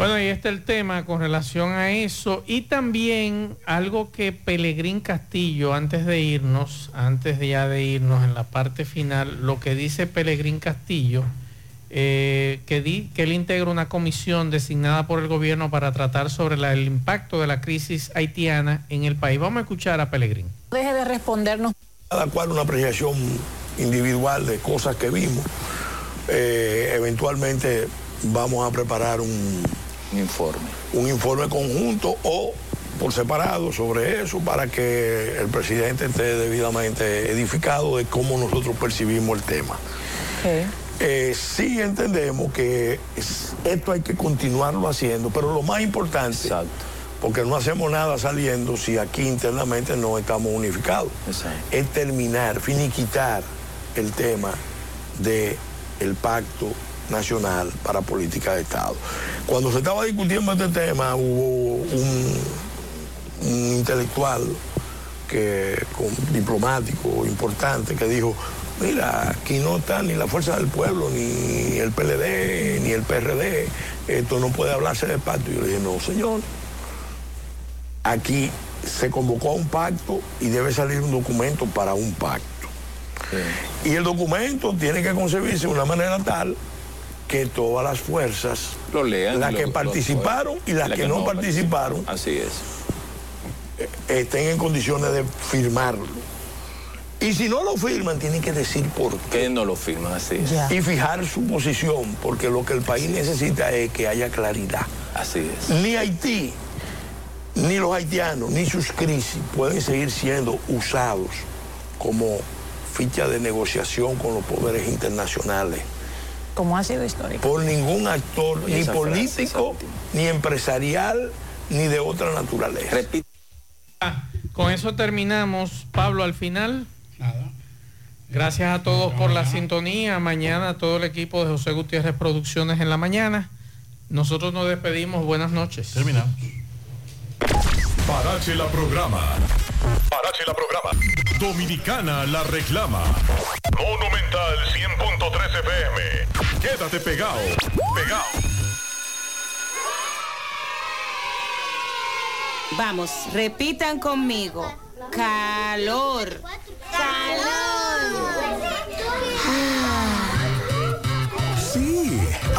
[SPEAKER 10] Bueno, ahí está el tema con relación a eso y también algo que Pelegrín Castillo, antes de irnos, antes ya de irnos en la parte final, lo que dice Pelegrín Castillo, eh, que, di, que él integra una comisión designada por el gobierno para tratar sobre la- el impacto de la crisis haitiana en el país. Vamos a escuchar a Pelegrín.
[SPEAKER 68] Deje de respondernos.
[SPEAKER 69] Cada cual una apreciación individual de cosas que vimos. Eh, eventualmente vamos a preparar un, informe. Un informe conjunto o por separado sobre eso para que el presidente esté debidamente edificado de cómo nosotros percibimos el tema. Eh, sí entendemos que es- esto hay que continuarlo haciendo, pero lo más importante, porque no hacemos nada saliendo si aquí internamente no estamos unificados, es terminar, finiquitar el tema del el pacto nacional para política de Estado. Cuando se estaba discutiendo este tema hubo un, un intelectual que, con, diplomático importante que dijo, mira, aquí no está ni la Fuerza del Pueblo, ni el PLD, ni el PRD, esto no puede hablarse de pacto. Y yo le dije, no, señor, aquí se convocó a un pacto y debe salir un documento para un pacto. Y el documento tiene que concebirse de una manera tal que todas las fuerzas,
[SPEAKER 20] Lo lean.
[SPEAKER 69] las que
[SPEAKER 20] lo- lo
[SPEAKER 69] participaron y las
[SPEAKER 20] la
[SPEAKER 69] que no participaron,
[SPEAKER 20] Así es.
[SPEAKER 69] estén en condiciones de firmarlo. Y si no lo firman, tienen que decir por qué.
[SPEAKER 20] Que no lo firman, así es.
[SPEAKER 69] Y fijar su posición, porque lo que el país necesita es que haya claridad.
[SPEAKER 20] Así es.
[SPEAKER 69] Ni Haití, ni los haitianos, ni sus crisis pueden seguir siendo usados como ficha de negociación con los poderes internacionales
[SPEAKER 68] Como ha sido histórico.
[SPEAKER 69] por ningún actor,
[SPEAKER 68] Y
[SPEAKER 69] ni político, ni empresarial, ni de otra naturaleza.
[SPEAKER 10] Con eso terminamos. Pablo, al final. Gracias a todos por la sintonía. Mañana todo el equipo de José Gutiérrez Producciones en la mañana. Nosotros nos despedimos. Buenas noches.
[SPEAKER 11] Terminamos.
[SPEAKER 6] Parache la programa. Parache la programa. Dominicana la reclama. Monumental 100.13 FM. Quédate pegado. Pegado.
[SPEAKER 70] Vamos, repitan conmigo. Calor.
[SPEAKER 71] Sí,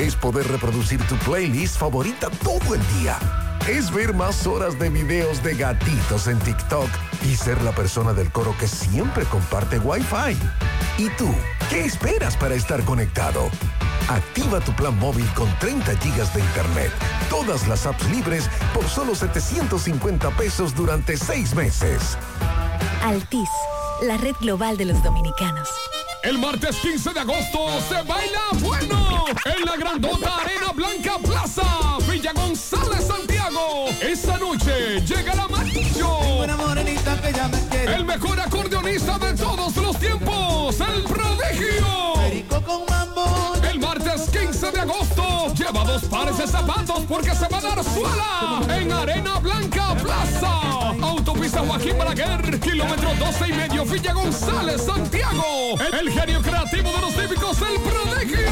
[SPEAKER 5] Es poder reproducir tu playlist favorita todo el día. Es ver más horas de videos de gatitos en TikTok y ser la persona del coro que siempre comparte Wi-Fi. ¿Y tú? ¿Qué esperas para estar conectado? Activa tu plan móvil con 30 gigas de internet, todas las apps libres por solo 750 pesos durante seis meses.
[SPEAKER 72] Altis, la red global de los dominicanos.
[SPEAKER 73] El martes 15 de agosto se baila bueno en la grandota Arena Blanca Plaza, Villa González, Santiago. Esa noche llega la Marillo. El mejor acordeonista de todos los tiempos, el prodigio. El martes 15 de agosto lleva dos pares de zapatos porque se va a dar suela en Arena Blanca Plaza. Autopista Joaquín Balaguer, kilómetro 12 y medio, Villa González, Santiago. El, genio creativo de los típicos, el prodigio.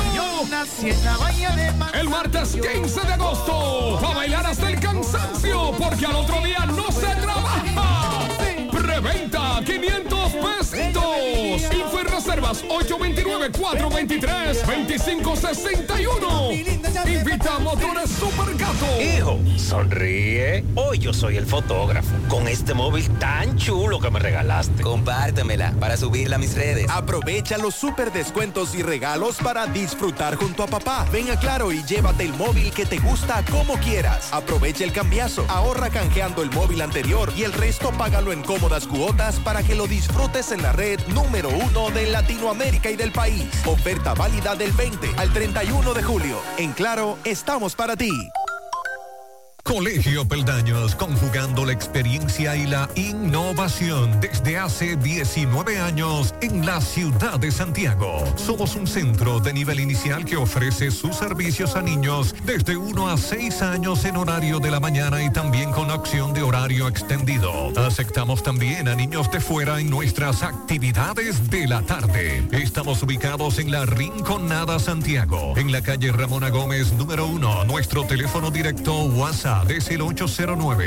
[SPEAKER 73] El martes 15 de agosto, va a bailar hasta el cansancio porque al otro día no se trabaja. Preventa 500 pesitos. Info y reservas 829-423-2561. Invita a Motores Supergato.
[SPEAKER 41] Hijo, sonríe. Hoy yo soy el fotógrafo. Con este móvil tan chulo que me regalaste.
[SPEAKER 38] Compártemela para subirla a mis redes. Aprovecha los super descuentos y regalos para disfrutar junto a papá. Ven a Claro y llévate el móvil que te gusta como quieras. Aprovecha el cambiazo. Ahorra canjeando el móvil anterior y el resto págalo en cómodas cuotas para que lo disfrutes en la red número uno de Latinoamérica y del país. Oferta válida del 20 al 31 de julio. En Claro, estamos para ti.
[SPEAKER 30] Colegio Peldaños, conjugando la experiencia y la innovación desde hace 19 años en la ciudad de Santiago. Somos un centro de nivel inicial que ofrece sus servicios a niños desde 1 a 6 años en horario de la mañana y también con opción de horario extendido. Aceptamos también a niños de fuera en nuestras actividades de la tarde. Estamos ubicados en la Rinconada Santiago, en la calle Ramona Gómez número 1. Nuestro teléfono directo WhatsApp el 809